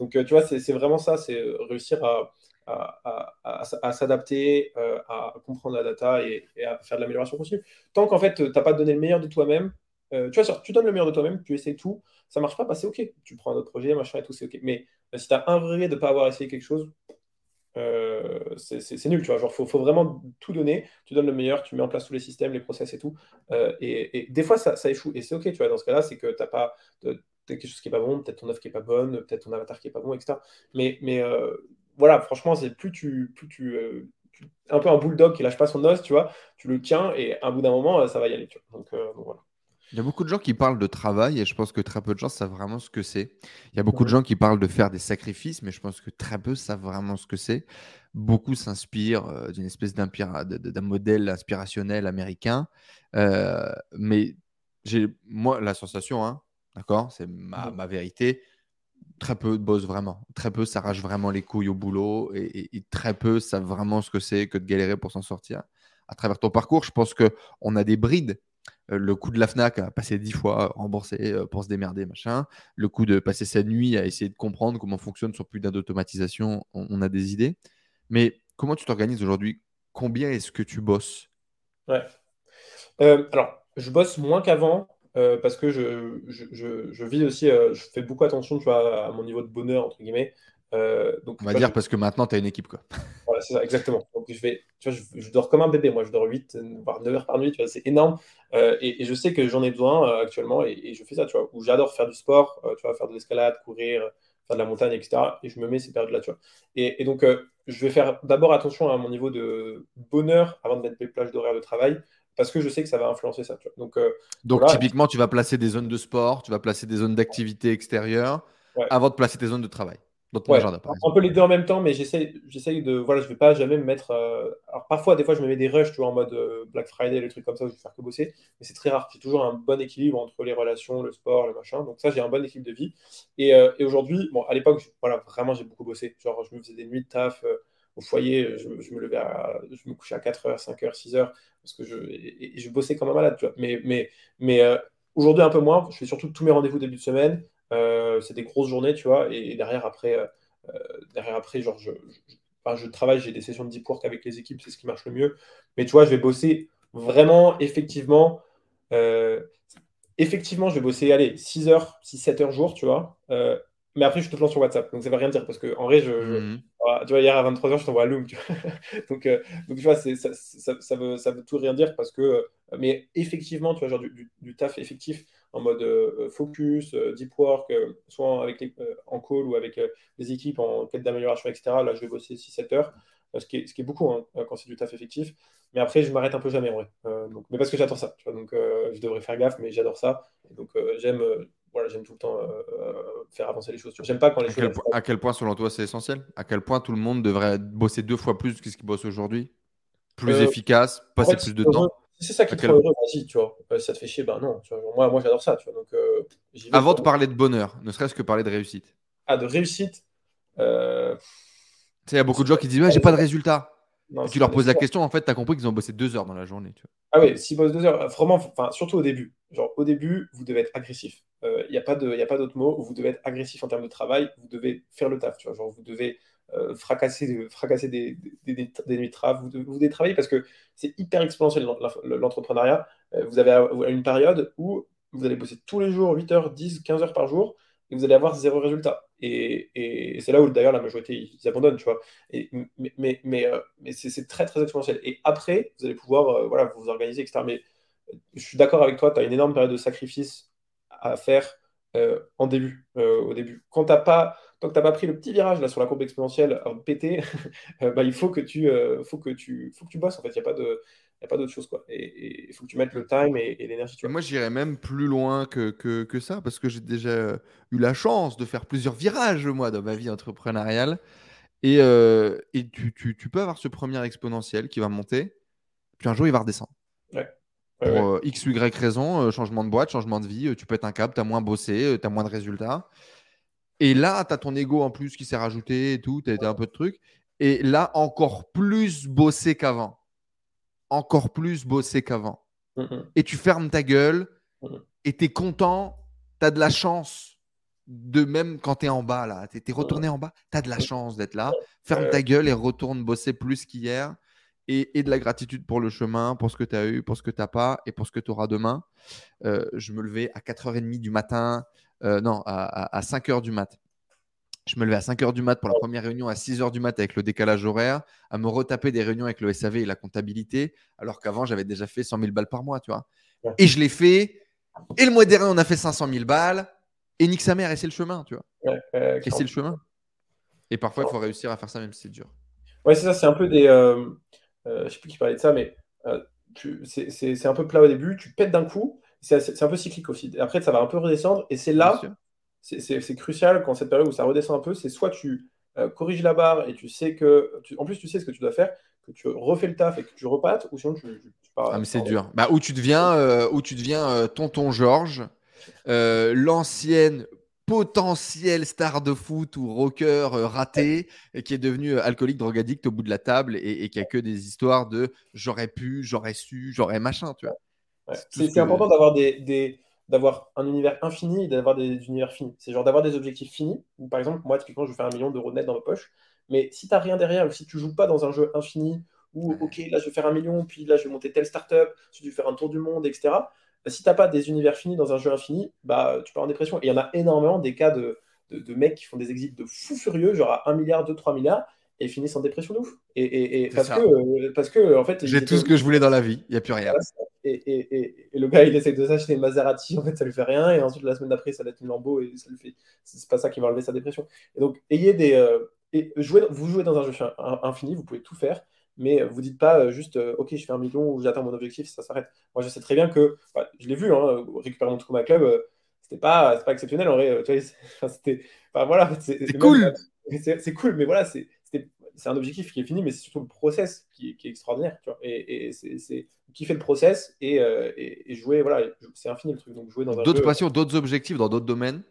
Donc, tu vois, c'est vraiment ça, c'est réussir à à, s'adapter, euh, à comprendre la data et, à faire de l'amélioration continue. Tant qu'en fait, tu n'as pas donné le meilleur de toi-même, euh, tu vois, tu donnes le meilleur de toi-même, tu essaies tout, ça marche pas, bah, c'est OK. Tu prends un autre projet, machin et tout, c'est OK. Mais euh, si tu as un regret de ne pas avoir essayé quelque chose, c'est nul, tu vois. Genre, faut, faut vraiment tout donner, tu donnes le meilleur, tu mets en place tous les systèmes, les process et tout. et, des fois, ça, échoue. Et c'est OK, tu vois. Dans ce cas-là, c'est que tu n'as pas. quelque chose qui est pas bon, peut-être ton offre qui est pas bonne, peut-être ton avatar qui est pas bon, etc. Mais voilà, franchement, c'est plus tu, plus tu, euh, un peu un bulldog qui lâche pas son os, tu vois, tu le tiens et à bout d'un moment, euh, ça va y aller. Donc, euh, voilà. Il y a beaucoup de gens qui parlent de travail et je pense que très peu de gens savent vraiment ce que c'est. Il y a beaucoup de gens qui parlent de faire des sacrifices, mais je pense que très peu savent vraiment ce que c'est. Beaucoup s'inspirent d'une espèce d'un modèle inspirationnel américain. mais j'ai moi la sensation, hein, d'accord, c'est ma, ma, vérité très peu bossent vraiment. Très peu s'arrachent vraiment les couilles au boulot et, très peu savent vraiment ce que c'est que de galérer pour s'en sortir. À travers ton parcours, je pense qu'on a des brides. Euh, le coup de la FNAC à passer dix fois remboursé euh, pour se démerder, machin. Le coup de passer sa nuit à essayer de comprendre comment fonctionne plus d'un d'automatisation, on, a des idées. Mais comment tu t'organises aujourd'hui? Combien est-ce que tu bosses? Ouais. Euh, alors, je bosse moins qu'avant euh, parce que je, je, je, vis aussi, euh, je fais beaucoup attention tu vois, à mon niveau de bonheur, entre guillemets. donc, On va dire parce que maintenant, tu as une équipe. Quoi. [LAUGHS] Voilà, c'est ça, exactement. Donc, je, vais, tu vois, je, dors comme un bébé. Moi, je dors 8, voire 9 heures par nuit. Tu vois, c'est énorme. Et, je sais que j'en ai besoin actuellement et, je fais ça, tu vois, où j'adore faire du sport, tu vois, faire de l'escalade, courir, faire de la montagne, etc. Et je me mets ces périodes-là, tu vois. Et, et donc, je vais faire d'abord attention à mon niveau de bonheur avant de mettre mes plages d'horaire de travail parce que je sais que ça va influencer ça. Donc, euh, Donc typiquement, tu vas placer des zones de sport, tu vas placer des zones d'activité extérieure avant de placer tes zones de travail. un peu les deux en même temps, mais j'essaye de. Voilà, je vais pas jamais me mettre. Euh, alors parfois, des fois, je me mets des rushs, tu vois, en mode euh, Black Friday, les trucs comme ça, où je vais faire que bosser. Mais c'est très rare. J'ai toujours un bon équilibre entre les relations, le sport, le machin. Donc ça, j'ai un bon équilibre de vie. Et, et aujourd'hui, bon, à l'époque, voilà, vraiment, j'ai beaucoup bossé. Genre, je me faisais des nuits de taf au foyer, je, me levais je me couchais à 4h, 5h, 6h, parce que je, et, je bossais comme un malade, tu vois. Mais, mais, mais euh, aujourd'hui, un peu moins. Je fais surtout tous mes rendez-vous début de semaine. Euh, c'est des grosses journées, tu vois. Et, derrière, après, euh, derrière, après genre, je, je, travaille, j'ai des sessions de deep work avec les équipes, c'est ce qui marche le mieux. Mais tu vois, je vais bosser vraiment, effectivement. effectivement, je vais bosser, allez, 6 h 6-7 heures jour, tu vois. mais après, je te lance sur WhatsApp. Donc, ça ne veut rien dire parce que, en vrai, je, mmh tu vois, hier à 23h, je t'envoie à Loom. [LAUGHS] donc, euh, donc, tu vois, ça, veut, tout rien dire parce que. Euh, mais effectivement, tu vois, genre du, taf effectif en mode euh, focus, deep work, soit avec les, en call ou avec les équipes en quête d'amélioration, etc. Là, je vais bosser 6-7 heures, ce qui, est, beaucoup hein, quand c'est du taf effectif. Mais après, je m'arrête un peu jamais, en vrai. mais parce que j'adore ça. Donc, je devrais faire gaffe, mais j'adore ça. donc, j'aime voilà, j'aime tout le temps euh, euh, faire avancer les choses. J'aime pas quand les à choses. Quel à quel point, selon toi, c'est essentiel? À quel point tout le monde devrait bosser deux fois plus que ce qu'il bosse aujourd'hui? Plus euh, efficace, passer plus de temps? c'est ça qui te heureux, vas-y, tu vois. ça te fait chier, ben non. Tu vois, moi, moi j'adore ça, tu vois. Donc, Avant de parler de bonheur, ne serait-ce que parler de réussite. Ah, de réussite Tu sais, il y a beaucoup de gens qui disent ouais, j'ai pas de résultat. Tu leur poses la question, en fait, tu as compris qu'ils ont bossé deux heures dans la journée. Tu vois. Ah oui, s'ils bossent deux heures, vraiment, enfin, surtout au début. Genre, au début, vous devez être agressif. Il euh, n'y a pas d'autre mot. Vous devez être agressif en termes de travail. Vous devez faire le taf. Tu vois, genre, vous devez euh, fracasser, fracasser des, des, des, nuits de travail. Vous, vous, devez travailler parce que c'est hyper exponentiel l'entrepreneuriat. Euh, vous avez une période où vous allez bosser tous les jours 8 heures, 10, 15 heures par jour et vous allez avoir zéro résultat. Et, et c'est là où d'ailleurs la majorité ils abandonnent, tu vois. Mais mais, mais, mais c'est très très exponentiel. Et après, vous allez pouvoir voilà, vous organiser, etc. Mais je suis d'accord avec toi, tu as une énorme période de sacrifice à faire euh, en début, euh, au début. Quand pas, tant que tu n'as pas pris le petit virage là, sur la courbe exponentielle à péter, [LAUGHS] euh, bah, il faut que, tu, faut, que tu, faut que tu bosses. En fait, il n'y a pas de. A pas d'autre chose. Quoi. Et il faut que tu mettes le time et, l'énergie. Moi, j'irais même plus loin que, que, que ça, parce que j'ai déjà eu la chance de faire plusieurs virages, moi, dans ma vie entrepreneuriale. Et, et tu, tu, tu, peux avoir ce premier exponentiel qui va monter, puis un jour, il va redescendre. Ouais. Pour euh, X ou Y raison, euh, changement de boîte, changement de vie, euh, tu pètes un câble, tu as moins bossé, tu as moins de résultats. Et là, tu as ton ego en plus qui s'est rajouté et tout, tu as un peu de trucs. Et là, encore plus bossé qu'avant. Encore plus bossé qu'avant. Et tu fermes ta gueule et tu es content, tu as de la chance de même quand tu es en bas, là, tu es, retourné en bas, tu as de la chance d'être là. Ferme ta gueule et retourne bosser plus qu'hier et, de la gratitude pour le chemin, pour ce que tu as eu, pour ce que tu n'as pas et pour ce que tu auras demain. Euh, je me levais à 4h30 du matin, euh, non, à, 5h du mat. Je me levais à 5h du mat pour la première réunion, à 6h du mat avec le décalage horaire, à me retaper des réunions avec le SAV et la comptabilité, alors qu'avant, j'avais déjà fait 100 000 balles par mois, tu vois. Et je l'ai fait. Et le mois dernier, on a fait 500 000 balles. Et nique sa mère, et c'est le chemin, tu vois. et c'est le chemin. Et parfois, il faut réussir à faire ça, même si c'est dur. Ouais, c'est ça, c'est un peu des. Euh, euh, je ne sais plus qui parlait de ça, mais euh, c'est un peu plat au début, tu pètes d'un coup, c'est un peu cyclique aussi. Après, ça va un peu redescendre, et c'est là, c'est crucial quand cette période où ça redescend un peu, c'est soit tu euh, corriges la barre et tu sais que, en plus tu sais ce que tu dois faire, que tu refais le taf et que tu repates, ou sinon tu, pars. Ah, mais c'est dur. Bah, où tu deviens, où tu deviens tonton Georges, l'ancienne potentiel star de foot ou rocker euh, raté et qui est devenu euh, alcoolique, drogadicte au bout de la table et, qui a que des histoires de j'aurais pu, j'aurais su, j'aurais machin, tu vois. C'est important d'avoir des, d'avoir un univers infini et d'avoir des univers finis. C'est genre d'avoir des objectifs finis. Ou par exemple, moi, typiquement, je veux faire un million d'euros net dans ma poche. Mais si tu n'as rien derrière, ou si tu joues pas dans un jeu infini, ou ok, là, je vais faire un million, puis là, je vais monter telle startup, je vais faire un tour du monde, etc bah, si tu n'as pas des univers finis dans un jeu infini, bah, tu pars en dépression. Et il y en a énormément des cas de, de, mecs qui font des exits de fous furieux, genre à 1 milliard, 2, 3 milliards, et finissent en dépression de ouf. Et, et, parce, que, euh, parce que, en fait. J'ai tout ce que je voulais dans la vie, il n'y a plus rien. Et, le gars, il essaie de s'acheter une Maserati, en fait, ça lui fait rien, et ensuite, la semaine d'après, ça va être une Lambo, et ça lui fait. C'est pas ça qui va enlever sa dépression. Et donc, ayez des. Euh, et jouez, vous jouez dans un jeu infini, vous pouvez tout faire mais vous dites pas euh, juste euh, ok je fais un million ou j'atteins mon objectif ça s'arrête moi je sais très bien que bah, je l'ai vu hein, récupérer mon Truma Club euh, c'était pas pas exceptionnel en vrai c'était voilà c'est cool c'est cool mais voilà c'est c'est un objectif qui est fini mais c'est surtout le process qui, qui est extraordinaire tu vois et, et c'est kiffer le process et, et, jouer voilà c'est infini le truc donc jouer dans d'autres passions d'autres objectifs dans d'autres domaines?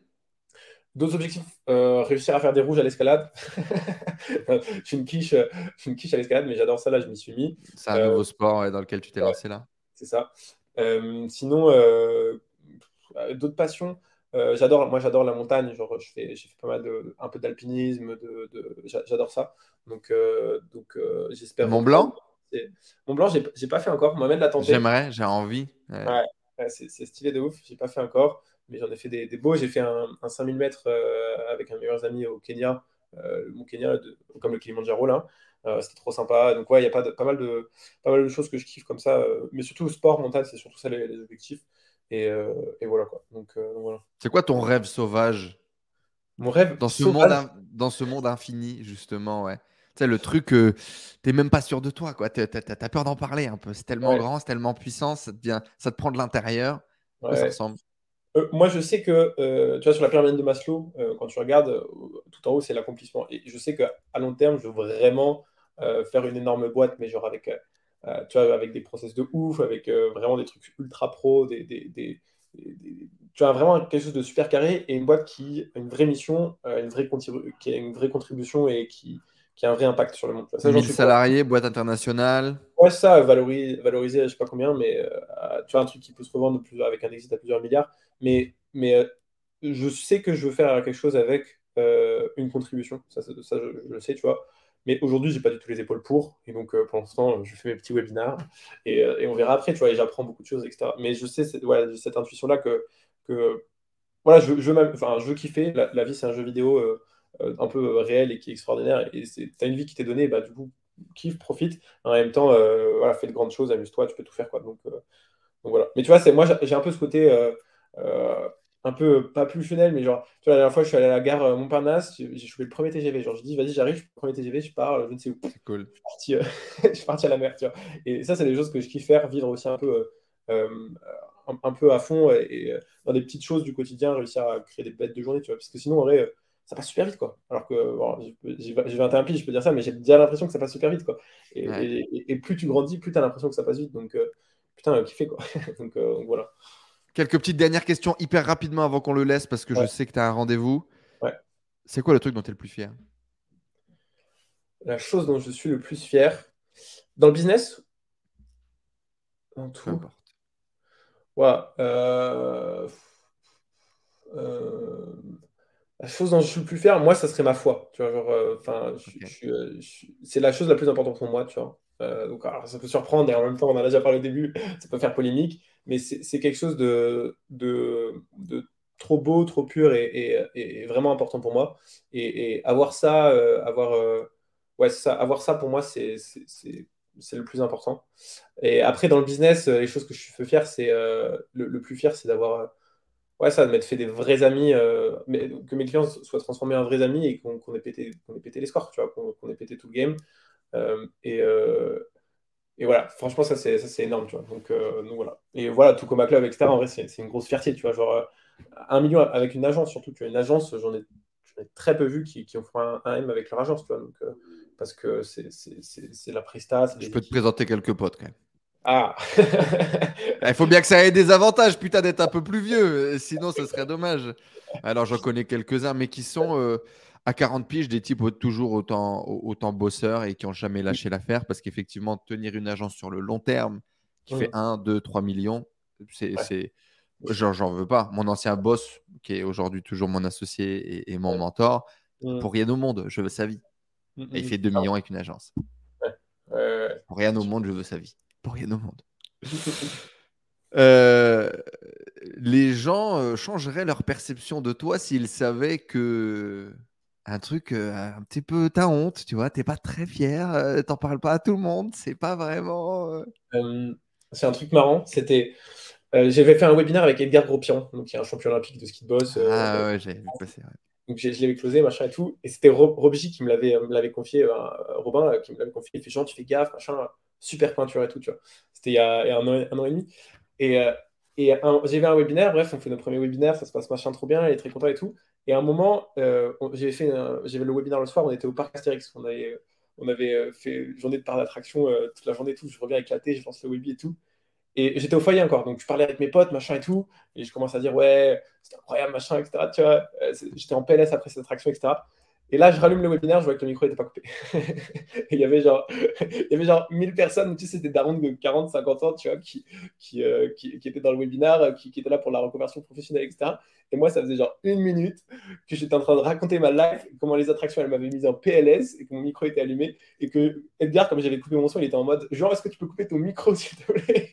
D'autres objectifs, euh, réussir à faire des rouges à l'escalade. [LAUGHS] je, suis une quiche, une quiche à l'escalade, mais j'adore ça, là, je m'y suis mis. C'est un nouveau euh, sport dans lequel tu t'es lancé là? C'est ça. Euh, sinon, d'autres passions, j'adore, moi j'adore la montagne, genre je fais, j'ai fait pas mal de, un peu d'alpinisme, de, de j'adore ça. Donc, donc j'espère. Mont Blanc? Mont Blanc, j'ai pas fait encore. Mohamed l'a tenté. J'aimerais, j'ai envie. Ouais. c'est stylé de ouf. J'ai pas fait encore mais j'en ai fait des, beaux. J'ai fait un, 5000 mètres euh, avec un meilleur ami au Kenya, euh, mon Kenya, comme le Kilimanjaro là. Euh, c'était trop sympa. Donc ouais, il y a pas, pas, mal de, pas mal de choses que je kiffe comme ça. mais surtout sport, mental, c'est surtout ça les, objectifs. Et, voilà quoi. Donc, voilà. C'est quoi ton rêve sauvage? Mon rêve dans ce monde dans ce monde infini justement, ouais. Tu sais, le truc, tu t'es même pas sûr de toi, quoi. T'as as, peur d'en parler un peu. C'est tellement grand, c'est tellement puissant, ça te, ça te prend de l'intérieur. Ouais. Ça ressemble euh, moi, je sais que, euh, tu vois, sur la pyramide de Maslow, euh, quand tu regardes, tout en haut, c'est l'accomplissement. Et je sais qu'à long terme, je veux vraiment faire une énorme boîte, mais genre avec, tu vois, avec des process de ouf, avec vraiment des trucs ultra pro, des, des, des, tu as vraiment quelque chose de super carré et une boîte qui a une vraie mission, une vraie qui a une vraie contribution et qui, qui a un vrai impact sur le monde. Ça, 1000 salariés, boîte internationale. Ouais, ça, valoriser, valoriser je sais pas combien, mais tu vois, un truc qui peut se revendre plus, avec un exit à plusieurs milliards. Mais, mais euh, je sais que je veux faire quelque chose avec euh, une contribution. Ça, ça, je, le sais, tu vois. Mais aujourd'hui, j'ai pas du tout les épaules pour. Et donc, euh, pour l'instant, je fais mes petits webinars. Et, et, on verra après, tu vois. Et j'apprends beaucoup de choses, etc. Mais je sais cette, cette intuition-là que, voilà, je, je, je veux kiffer. La, vie, c'est un jeu vidéo un peu réel et qui est extraordinaire. Et tu as une vie qui t'est donnée, bah, du coup, kiffe, profite. En même temps, voilà, fais de grandes choses, amuse-toi, tu peux tout faire. Quoi. Donc, donc voilà. Mais tu vois, moi, j'ai un peu ce côté euh, un peu pas plus funnel, mais genre, tu vois, la dernière fois, je suis allé à la gare euh, Montparnasse, j'ai chopé le premier TGV. Genre, je dis, vas-y, j'arrive, je le premier TGV, je pars, je ne sais où. C'est cool. Je suis, parti, euh, [LAUGHS] je suis parti à la mer, tu vois. Et ça, c'est des choses que je kiffe faire, vivre aussi un peu, un, peu à fond et, dans des petites choses du quotidien, réussir à créer des bêtes de journée, tu vois. Parce que sinon, en vrai, ça passe super vite, quoi. Alors que bon, j'ai 21 piges, je peux dire ça, mais j'ai déjà l'impression que ça passe super vite, quoi. Et, plus tu grandis, plus tu as l'impression que ça passe vite. Donc, putain, kiffer, quoi. [LAUGHS] donc, voilà. Quelques petites dernières questions hyper rapidement avant qu'on le laisse parce que je sais que tu as un rendez-vous. Ouais. C'est quoi le truc dont tu es le plus fier? La chose dont je suis le plus fier dans le business? Dans tout. Ouais. Euh, euh, la chose dont je suis le plus fier, moi, ça serait ma foi. Tu vois, genre, euh, c'est la chose la plus importante pour moi, tu vois. Donc, ça peut surprendre et en même temps, on en a déjà parlé au début, [LAUGHS] ça peut faire polémique mais c'est quelque chose de, trop beau, trop pur et, vraiment important pour moi. Et, avoir ça, euh, avoir, euh, ouais, avoir ça pour moi, c'est le plus important. Et après, dans le business, euh, les choses que je suis fier, c'est le, plus fier, c'est d'avoir ouais, ça, de m'être fait des vrais amis, que mes clients soient transformés en vrais amis et qu'on ait, pété, ait pété les scores, tu vois, qu'on ait pété tout le game. Et, et voilà, franchement, ça c'est énorme, tu vois. Donc, euh, donc, voilà. Et voilà, tout comme club, etc. En vrai, c'est une grosse fierté, tu vois. Genre, euh, un million avec une agence, surtout, tu as une agence, j'en ai, ai, très peu vu qui, qui ont fait un, un, M avec leur agence, tu vois. Donc, euh, parce que c'est la presta. Je peux te présenter quelques potes, quand même. Ah [LAUGHS] Il faut bien que ça ait des avantages, putain, d'être un peu plus vieux. Sinon, ce serait dommage. Alors, j'en connais quelques-uns, mais qui sont euh, à 40 piges, des types toujours autant, autant bosseurs et qui n'ont jamais lâché l'affaire. Parce qu'effectivement, tenir une agence sur le long terme qui fait 1, 2, 3 millions, c'est. Genre, j'en veux pas. Mon ancien boss, qui est aujourd'hui toujours mon associé et, mon mentor, pour rien au monde, je veux sa vie. Et il fait 2 millions avec une agence. Pour rien au monde, je veux sa vie. Pour rien au monde. [LAUGHS] Euh, les gens euh, changeraient leur perception de toi s'ils savaient que un truc euh, un petit peu ta honte, tu vois, t'es pas très fier, t'en parles pas à tout le monde, c'est pas vraiment. c'est un truc marrant. C'était, j'avais fait un webinaire avec Edgar Gropian, donc qui est un champion olympique de ski de boss. ah ouais, j'avais vu passer. Donc je, l'avais closé, machin et tout. Et c'était Robji qui me l'avait, confié, Robin qui me l'avait confié. Il fait genre, tu fais gaffe, machin, super pointure et tout, tu vois. C'était il y a, un, an, et demi. Et, euh, et j'ai fait un webinaire, bref, on fait notre premier webinaire, ça se passe machin trop bien, il est très content et tout. Et à un moment, euh, j'avais fait j'avais le webinaire le soir, on était au parc Astérix, on avait, on avait euh, fait journée de parc d'attraction toute la journée et tout, je reviens éclaté, je lance le webi et tout. Et j'étais au foyer encore, donc je parlais avec mes potes, machin et tout, et je commence à dire ouais, c'est incroyable, machin, etc. Tu vois, j'étais en PLS après cette attraction, etc. Et là, je rallume le webinaire, je vois que le micro n'était pas coupé. [LAUGHS] il y avait genre, il y avait genre 1000 personnes, tu sais, c'était darons de 40, 50 ans, tu vois, qui, qui, euh, qui, qui, étaient dans le webinaire, qui, qui, étaient là pour la reconversion professionnelle, etc. Et moi, ça faisait genre une minute que j'étais en train de raconter ma life, comment les attractions, elles m'avaient mis en PLS et que mon micro était allumé. Et que Edgar, comme j'avais coupé mon son, il était en mode genre, est-ce que tu peux couper ton micro, [LAUGHS] s'il te plaît?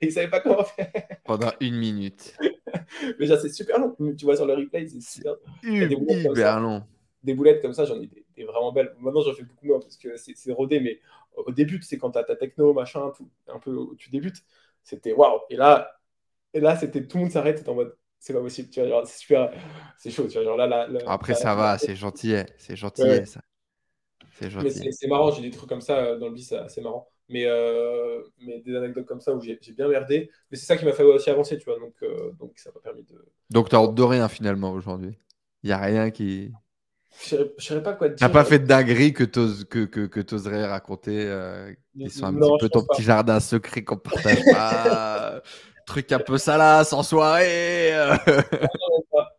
Et il savait pas comment faire. Pendant une minute. [LAUGHS] Mais genre, c'est super long. Tu vois sur le replay, c'est super. Hyper long des boulettes comme ça, j'en ai des, vraiment belles. Maintenant, j'en fais beaucoup moins parce que c'est rodé, mais au début, c'est quand tu as ta techno, machin, tout, un peu où tu débutes, c'était waouh. Et là, et là c'était tout le monde s'arrête, en mode c'est pas possible, tu vois, c'est super, c'est chaud, tu vois, genre là, là, Après, ça va, c'est gentil, c'est gentil, ça. C'est gentil. C'est marrant, j'ai des trucs comme ça euh, dans le bis, c'est marrant. Mais, euh, mais des anecdotes comme ça où j'ai bien merdé. Mais c'est ça qui m'a fait aussi avancer, tu vois. Donc, euh, donc ça m'a permis de. Donc, tu honte de rien finalement aujourd'hui. Il n'y a rien qui. Je ne saurais pas quoi te dire. T'as pas fait de dinguerie que tu que, que, que oserais raconter, euh, qui sont un petit peu ton petit jardin secret qu'on partage pas. [LAUGHS] truc un peu salace en soirée. Euh. non, même pas.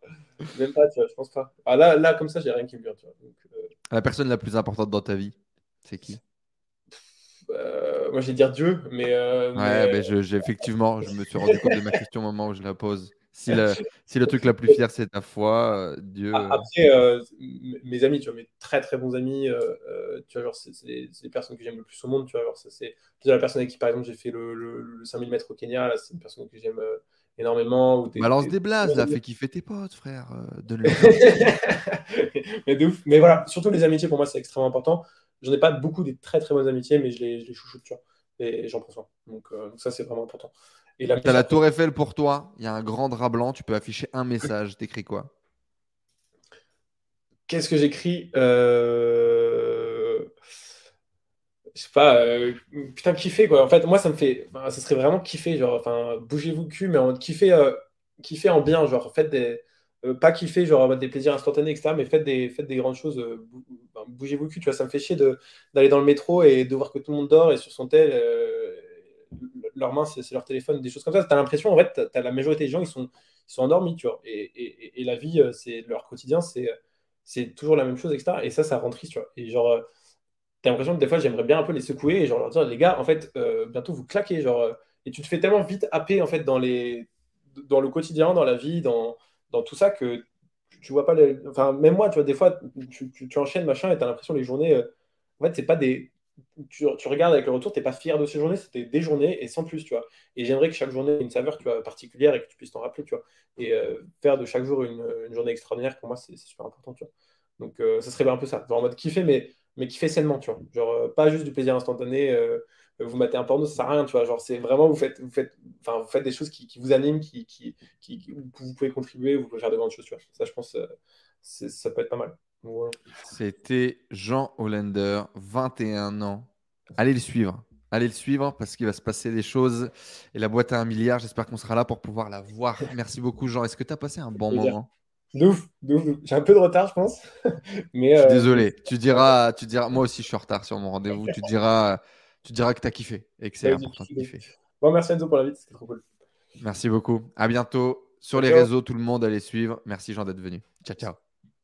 Même pas, tu vois, je pense pas. Ah, là, là, comme ça, j'ai rien qui me vient. Tu vois. Donc, euh... La personne la plus importante dans ta vie, c'est qui? Euh, Moi, je vais dire Dieu, mais. Euh, ouais, mais, je, effectivement, je me suis rendu compte de ma question au moment où je la pose. Si le, si le truc la plus fier, c'est ta foi, euh, Dieu. Ah, après, euh, mes amis, tu vois, mes très très bons amis, euh, tu vois, genre, c'est les personnes que j'aime le plus au monde, tu vois, genre, c'est la personne avec qui, par exemple, j'ai fait le, le, 5000 mètres au Kenya, c'est une personne que j'aime énormément. Ou Balance des blases, là, fais kiffer tes potes, frère. [LAUGHS] mais de ouf. Mais voilà, surtout les amitiés, pour moi, c'est extrêmement important. J'en ai pas beaucoup des très très bonnes amitiés, mais je les, je les chouchoute, tu vois, et, j'en prends soin. Donc, donc ça, c'est vraiment important. Tu as la Tour Eiffel pour toi, il y a un grand drap blanc, tu peux afficher un message. T'écris quoi? Qu'est-ce que j'écris euh... Je sais pas, euh... putain, kiffer quoi. En fait, moi, ça me fait. ça serait vraiment kiffer, genre, enfin, bougez-vous le cul, mais en kiffer, euh... kiffer en bien, genre, faites des. Pas kiffer, genre, des plaisirs instantanés, etc., mais faites des, faites des grandes choses, bougez-vous le cul, tu vois, ça me fait chier d'aller dans le métro et de voir que tout le monde dort et sur son tel leur main, c'est leur téléphone, des choses comme ça. Tu as l'impression, en fait, tu as la majorité des gens, ils sont, ils sont endormis, tu vois. Et, et, la vie, euh, c'est leur quotidien, c'est toujours la même chose, etc. Et ça, ça rend triste, tu vois. Et genre, euh, tu as l'impression que des fois, j'aimerais bien un peu les secouer et genre leur dire, les gars, en fait, euh, bientôt vous claquez, genre, et tu te fais tellement vite happer, en fait, dans, les, dans le quotidien, dans la vie, dans, dans tout ça, que tu, vois pas les... Enfin, même moi, tu vois, des fois, tu, tu, enchaînes, machin, et tu as l'impression les journées, en fait, c'est pas des tu, regardes avec le retour, tu n'es pas fier de ces journées, c'était des journées et sans plus, tu vois. Et j'aimerais que chaque journée ait une saveur tu vois, particulière et que tu puisses t'en rappeler, tu vois. Et euh, faire de chaque jour une, journée extraordinaire, pour moi, c'est super important, tu vois. Donc, euh, ça serait un peu ça, en mode kiffer, mais, mais kiffer sainement, tu vois. Genre, euh, pas juste du plaisir instantané, vous mettez un porno, ça sert à rien, tu vois. Genre, c'est vraiment, vous faites, vous, faites, vous faites des choses qui, vous animent, qui, qui, vous pouvez contribuer, vous pouvez faire de grandes choses, tu vois. Ça, je pense, ça peut être pas mal. C'était Jean Hollander, 21 ans. Allez le suivre. Allez le suivre parce qu'il va se passer des choses. Et la boîte à un milliard, j'espère qu'on sera là pour pouvoir la voir. Merci beaucoup, Jean. Est-ce que tu as passé un bon moment? Douf, J'ai un peu de retard, je pense. [LAUGHS] Mais je suis euh, désolé. Tu diras, tu diras, moi aussi, je suis en retard sur mon rendez-vous. tu diras, tu diras que tu as kiffé et que c'est important de kiffer. Bon, merci Enzo pour la c'était trop cool. Merci beaucoup. À bientôt sur les réseaux, tout le monde, allez suivre. Merci Jean d'être venu. Ciao, ciao.